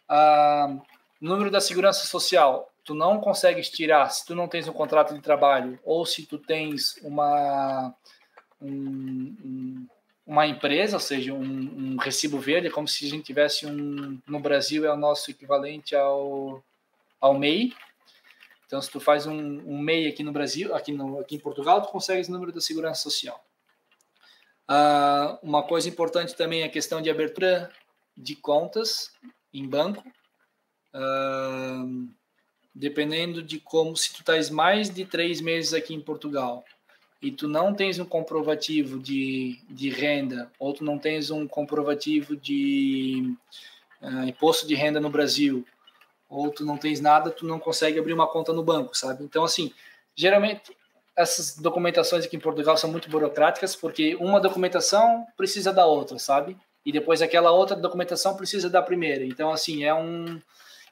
Ah, número da segurança social, tu não consegues tirar se tu não tens um contrato de trabalho ou se tu tens uma um, uma empresa, ou seja, um, um, recibo verde, como se a gente tivesse um no Brasil é o nosso equivalente ao ao MEI. Então, se tu faz um, um MEI aqui no Brasil, aqui, no, aqui em Portugal, tu consegues o número da segurança social. Uh, uma coisa importante também é a questão de abertura de contas em banco. Uh, dependendo de como, se tu estás mais de três meses aqui em Portugal e tu não tens um comprovativo de, de renda ou tu não tens um comprovativo de uh, imposto de renda no Brasil ou tu não tens nada, tu não consegue abrir uma conta no banco, sabe? Então, assim, geralmente essas documentações aqui em Portugal são muito burocráticas porque uma documentação precisa da outra, sabe? E depois aquela outra documentação precisa da primeira. Então, assim, é um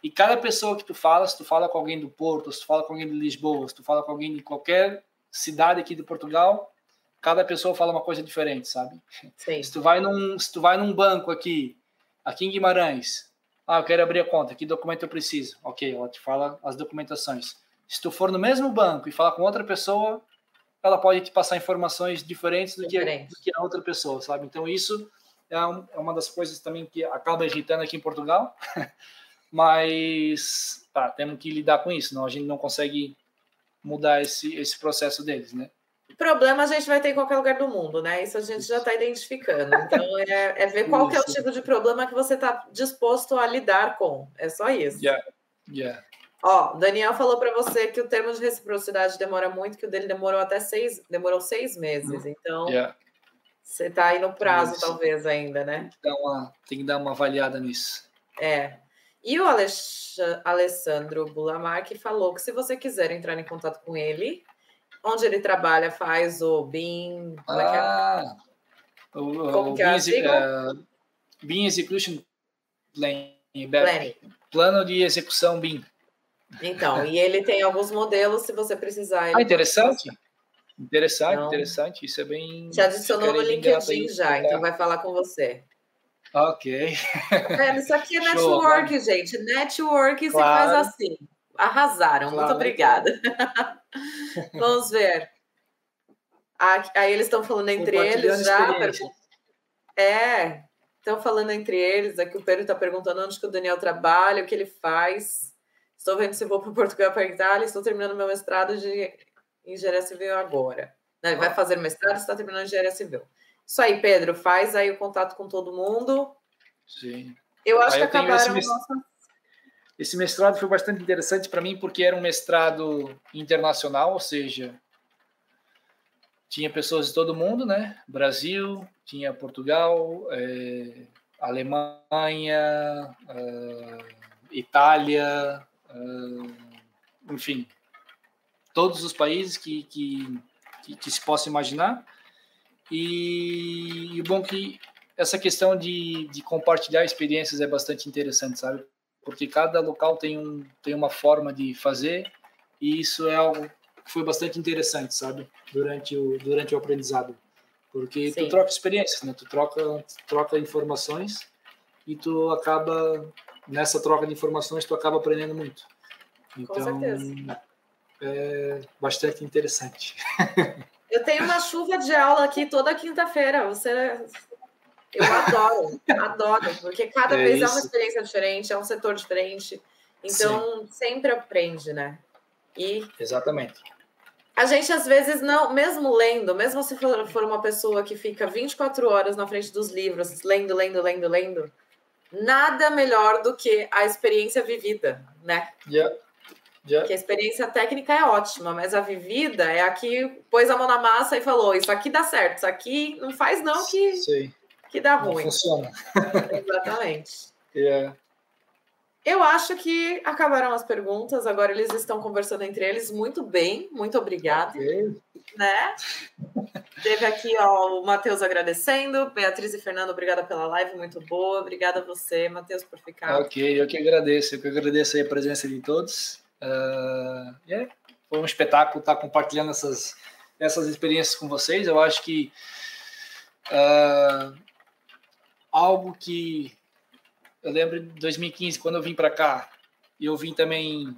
e cada pessoa que tu fala, se tu fala com alguém do Porto, se tu fala com alguém de Lisboa, se tu fala com alguém de qualquer cidade aqui de Portugal, cada pessoa fala uma coisa diferente, sabe? Sim. Se tu vai num, se tu vai num banco aqui, aqui em Guimarães, ah, eu quero abrir a conta, que documento eu preciso? Ok, ela te fala as documentações. Se tu for no mesmo banco e falar com outra pessoa, ela pode te passar informações diferentes do, Diferente. que, do que a outra pessoa, sabe? Então isso é, um, é uma das coisas também que acaba irritando aqui em Portugal. [laughs] mas tá, temos que lidar com isso, não a gente não consegue mudar esse, esse processo deles, né? Problema a gente vai ter em qualquer lugar do mundo, né? Isso a gente já está identificando. Então é, é ver qual é o tipo de problema que você está disposto a lidar com. É só isso. Yeah. Yeah. Ó, Daniel falou para você que o termo de reciprocidade demora muito, que o dele demorou até seis, demorou seis meses. Uhum. Então yeah. você está aí no prazo, isso. talvez, ainda, né? Tem que, dar uma, tem que dar uma avaliada nisso. É. E o Alessandro Bulamar que falou que se você quiser entrar em contato com ele, onde ele trabalha, faz o BIM. Como é que é? Ah, o, é uh, BIM Execution Planning. Planning. Plano de execução BIM. Então, e ele tem alguns modelos, se você precisar. Ah, interessante. Interessante, então, interessante. Isso é bem. Te adicionou no LinkedIn já, então vai falar com você. Ok. É, isso aqui é network, Show, gente. Network claro. você faz assim. Arrasaram. Claro. Muito obrigada. [laughs] Vamos ver. Aí eles estão falando entre eles já. É, estão falando entre eles. Aqui o Pedro está perguntando onde que o Daniel trabalha, o que ele faz. Estou vendo se vou para Portugal para Itália. Estou terminando meu mestrado de engenharia civil agora. Ele vai fazer mestrado, está terminando engenharia civil. Isso aí, Pedro, faz aí o contato com todo mundo. Sim. Eu acho aí que eu acabaram esse, nossa... esse mestrado foi bastante interessante para mim porque era um mestrado internacional, ou seja, tinha pessoas de todo mundo, né? Brasil, tinha Portugal, é, Alemanha, é, Itália, é, enfim, todos os países que, que, que, que se possa imaginar. E, e bom que essa questão de, de compartilhar experiências é bastante interessante, sabe? Porque cada local tem, um, tem uma forma de fazer e isso é algo que foi bastante interessante, sabe? Durante o, durante o aprendizado. Porque Sim. tu troca experiências, né? Tu troca, troca informações e tu acaba, nessa troca de informações, tu acaba aprendendo muito. Então, é bastante interessante. [laughs] Eu tenho uma chuva de aula aqui toda quinta-feira. Você. Eu adoro, adoro, porque cada é vez isso. é uma experiência diferente, é um setor diferente. Então, Sim. sempre aprende, né? E. Exatamente. A gente, às vezes, não, mesmo lendo, mesmo se for, for uma pessoa que fica 24 horas na frente dos livros, lendo, lendo, lendo, lendo, nada melhor do que a experiência vivida, né? Yeah. Yeah. Que a experiência técnica é ótima, mas a vivida é a que pôs a mão na massa e falou: Isso aqui dá certo, isso aqui não faz, não, que, que dá não ruim. Funciona. [laughs] Exatamente. [laughs] Yeah. Eu acho que acabaram as perguntas, agora eles estão conversando entre eles muito bem, muito obrigada. Okay. Né? Teve aqui ó, o Matheus agradecendo, Beatriz e Fernando, obrigada pela live, muito boa. Obrigada a você, Matheus, por ficar. Ok, eu que agradeço, eu que agradeço a presença de todos. Uh, yeah, foi um espetáculo estar compartilhando essas, essas experiências com vocês. Eu acho que uh, algo que eu lembro de 2015, quando eu vim para cá, e eu vim também,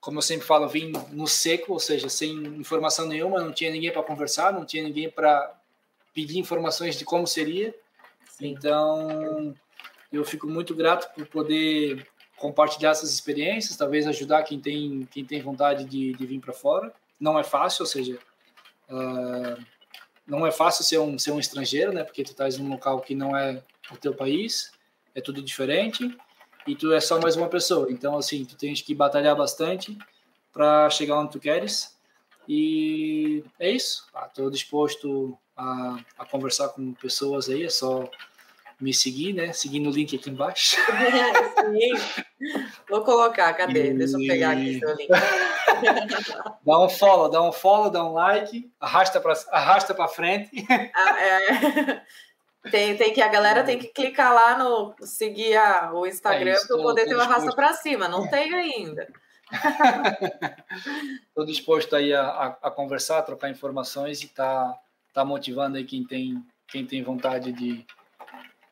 como eu sempre falo, eu vim no seco, ou seja, sem informação nenhuma, não tinha ninguém para conversar, não tinha ninguém para pedir informações de como seria. Sim. Então, eu fico muito grato por poder compartilhar essas experiências, talvez ajudar quem tem, quem tem vontade de, de vir para fora. Não é fácil, ou seja, uh, não é fácil ser um, ser um estrangeiro, né? Porque tu estás em um local que não é o teu país, é tudo diferente. e tu é só mais uma pessoa. Então, assim, tu tens que batalhar bastante para chegar onde tu queres. E é isso. Estou ah, disposto a, a, conversar com pessoas aí. É só me seguir, né? Seguindo o link aqui embaixo. [laughs] Sim. Vou colocar, cadê? E... Deixa eu pegar aqui seu link. [laughs] dá um follow, dá um follow, dá um like, arrasta para arrasta para frente. [laughs] Ah, é. Tem, tem que a galera tem que clicar lá no seguir a, o Instagram é para poder ter uma raça para cima. Não tem ainda. [laughs] Estou disposto aí a, a, a, conversar, a trocar informações e tá, tá motivando aí quem tem, quem tem vontade de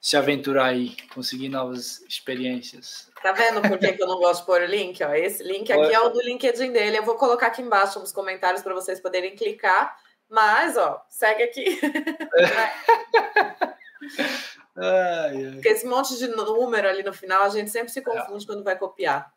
se aventurar aí, conseguir novas experiências. Tá vendo por que, que eu não gosto de pôr o link? Ó, esse link aqui é o do LinkedIn dele. Eu vou colocar aqui embaixo nos comentários para vocês poderem clicar. Mas, ó, segue aqui. [laughs] ai, ai. Porque esse monte de número ali no final, a gente sempre se confunde é. quando vai copiar.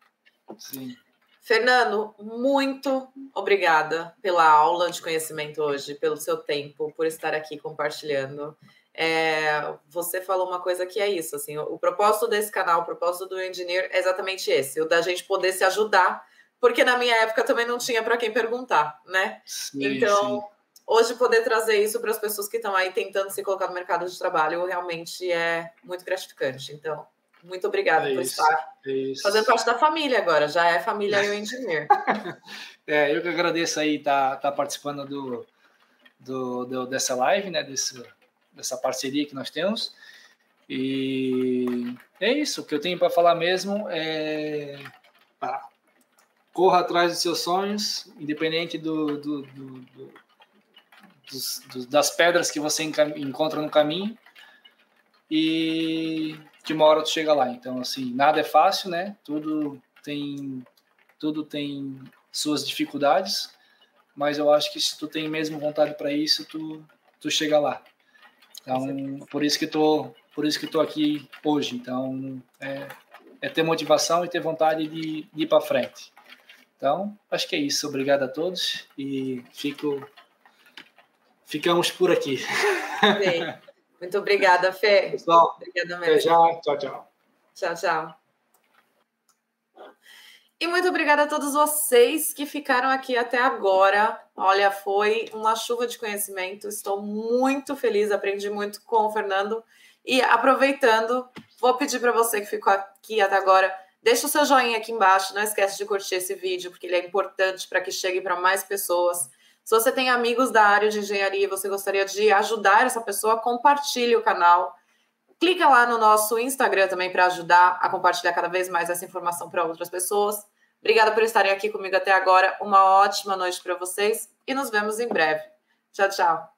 Sim. Fernando, muito obrigada pela aula de conhecimento hoje, pelo seu tempo, por estar aqui compartilhando. É, você falou uma coisa que é isso, assim, o, o propósito desse canal, o propósito do Engineer é exatamente esse, o da gente poder se ajudar, porque na minha época também não tinha para quem perguntar, né? Sim, então, sim hoje poder trazer isso para as pessoas que estão aí tentando se colocar no mercado de trabalho realmente é muito gratificante. Então, muito obrigada é por isso, estar é fazendo parte da família agora, já é família e o engenheiro. [laughs] é, eu que agradeço aí estar tá, tá participando do, do, do, dessa live, né, desse, dessa parceria que nós temos. E é isso, o que eu tenho para falar mesmo é corra atrás dos seus sonhos, independente do, do, do dos, dos, das pedras que você encontra no caminho e de uma hora tu chega lá. Então, assim, nada é fácil, né? Tudo tem, tudo tem suas dificuldades, mas eu acho que se tu tem mesmo vontade para isso, tu, tu chega lá. Então, por isso que tô, por isso que tô aqui hoje. Então, é, é ter motivação e ter vontade de, de ir para frente. Então, acho que é isso. Obrigado a todos e fico ficamos por aqui. Sim. Muito obrigada, Fê. Pessoal, obrigada mesmo. Até já. Tchau, tchau. Tchau, tchau. E muito obrigada a todos vocês que ficaram aqui até agora. Olha, foi uma chuva de conhecimento. Estou muito feliz, aprendi muito com o Fernando. E aproveitando, vou pedir para você que ficou aqui até agora, deixa o seu joinha aqui embaixo. Não esquece de curtir esse vídeo, porque ele é importante para que chegue para mais pessoas. Se você tem amigos da área de engenharia e você gostaria de ajudar essa pessoa, compartilhe o canal. Clica lá no nosso Instagram também para ajudar a compartilhar cada vez mais essa informação para outras pessoas. Obrigada por estarem aqui comigo até agora. Uma ótima noite para vocês e nos vemos em breve. Tchau, tchau.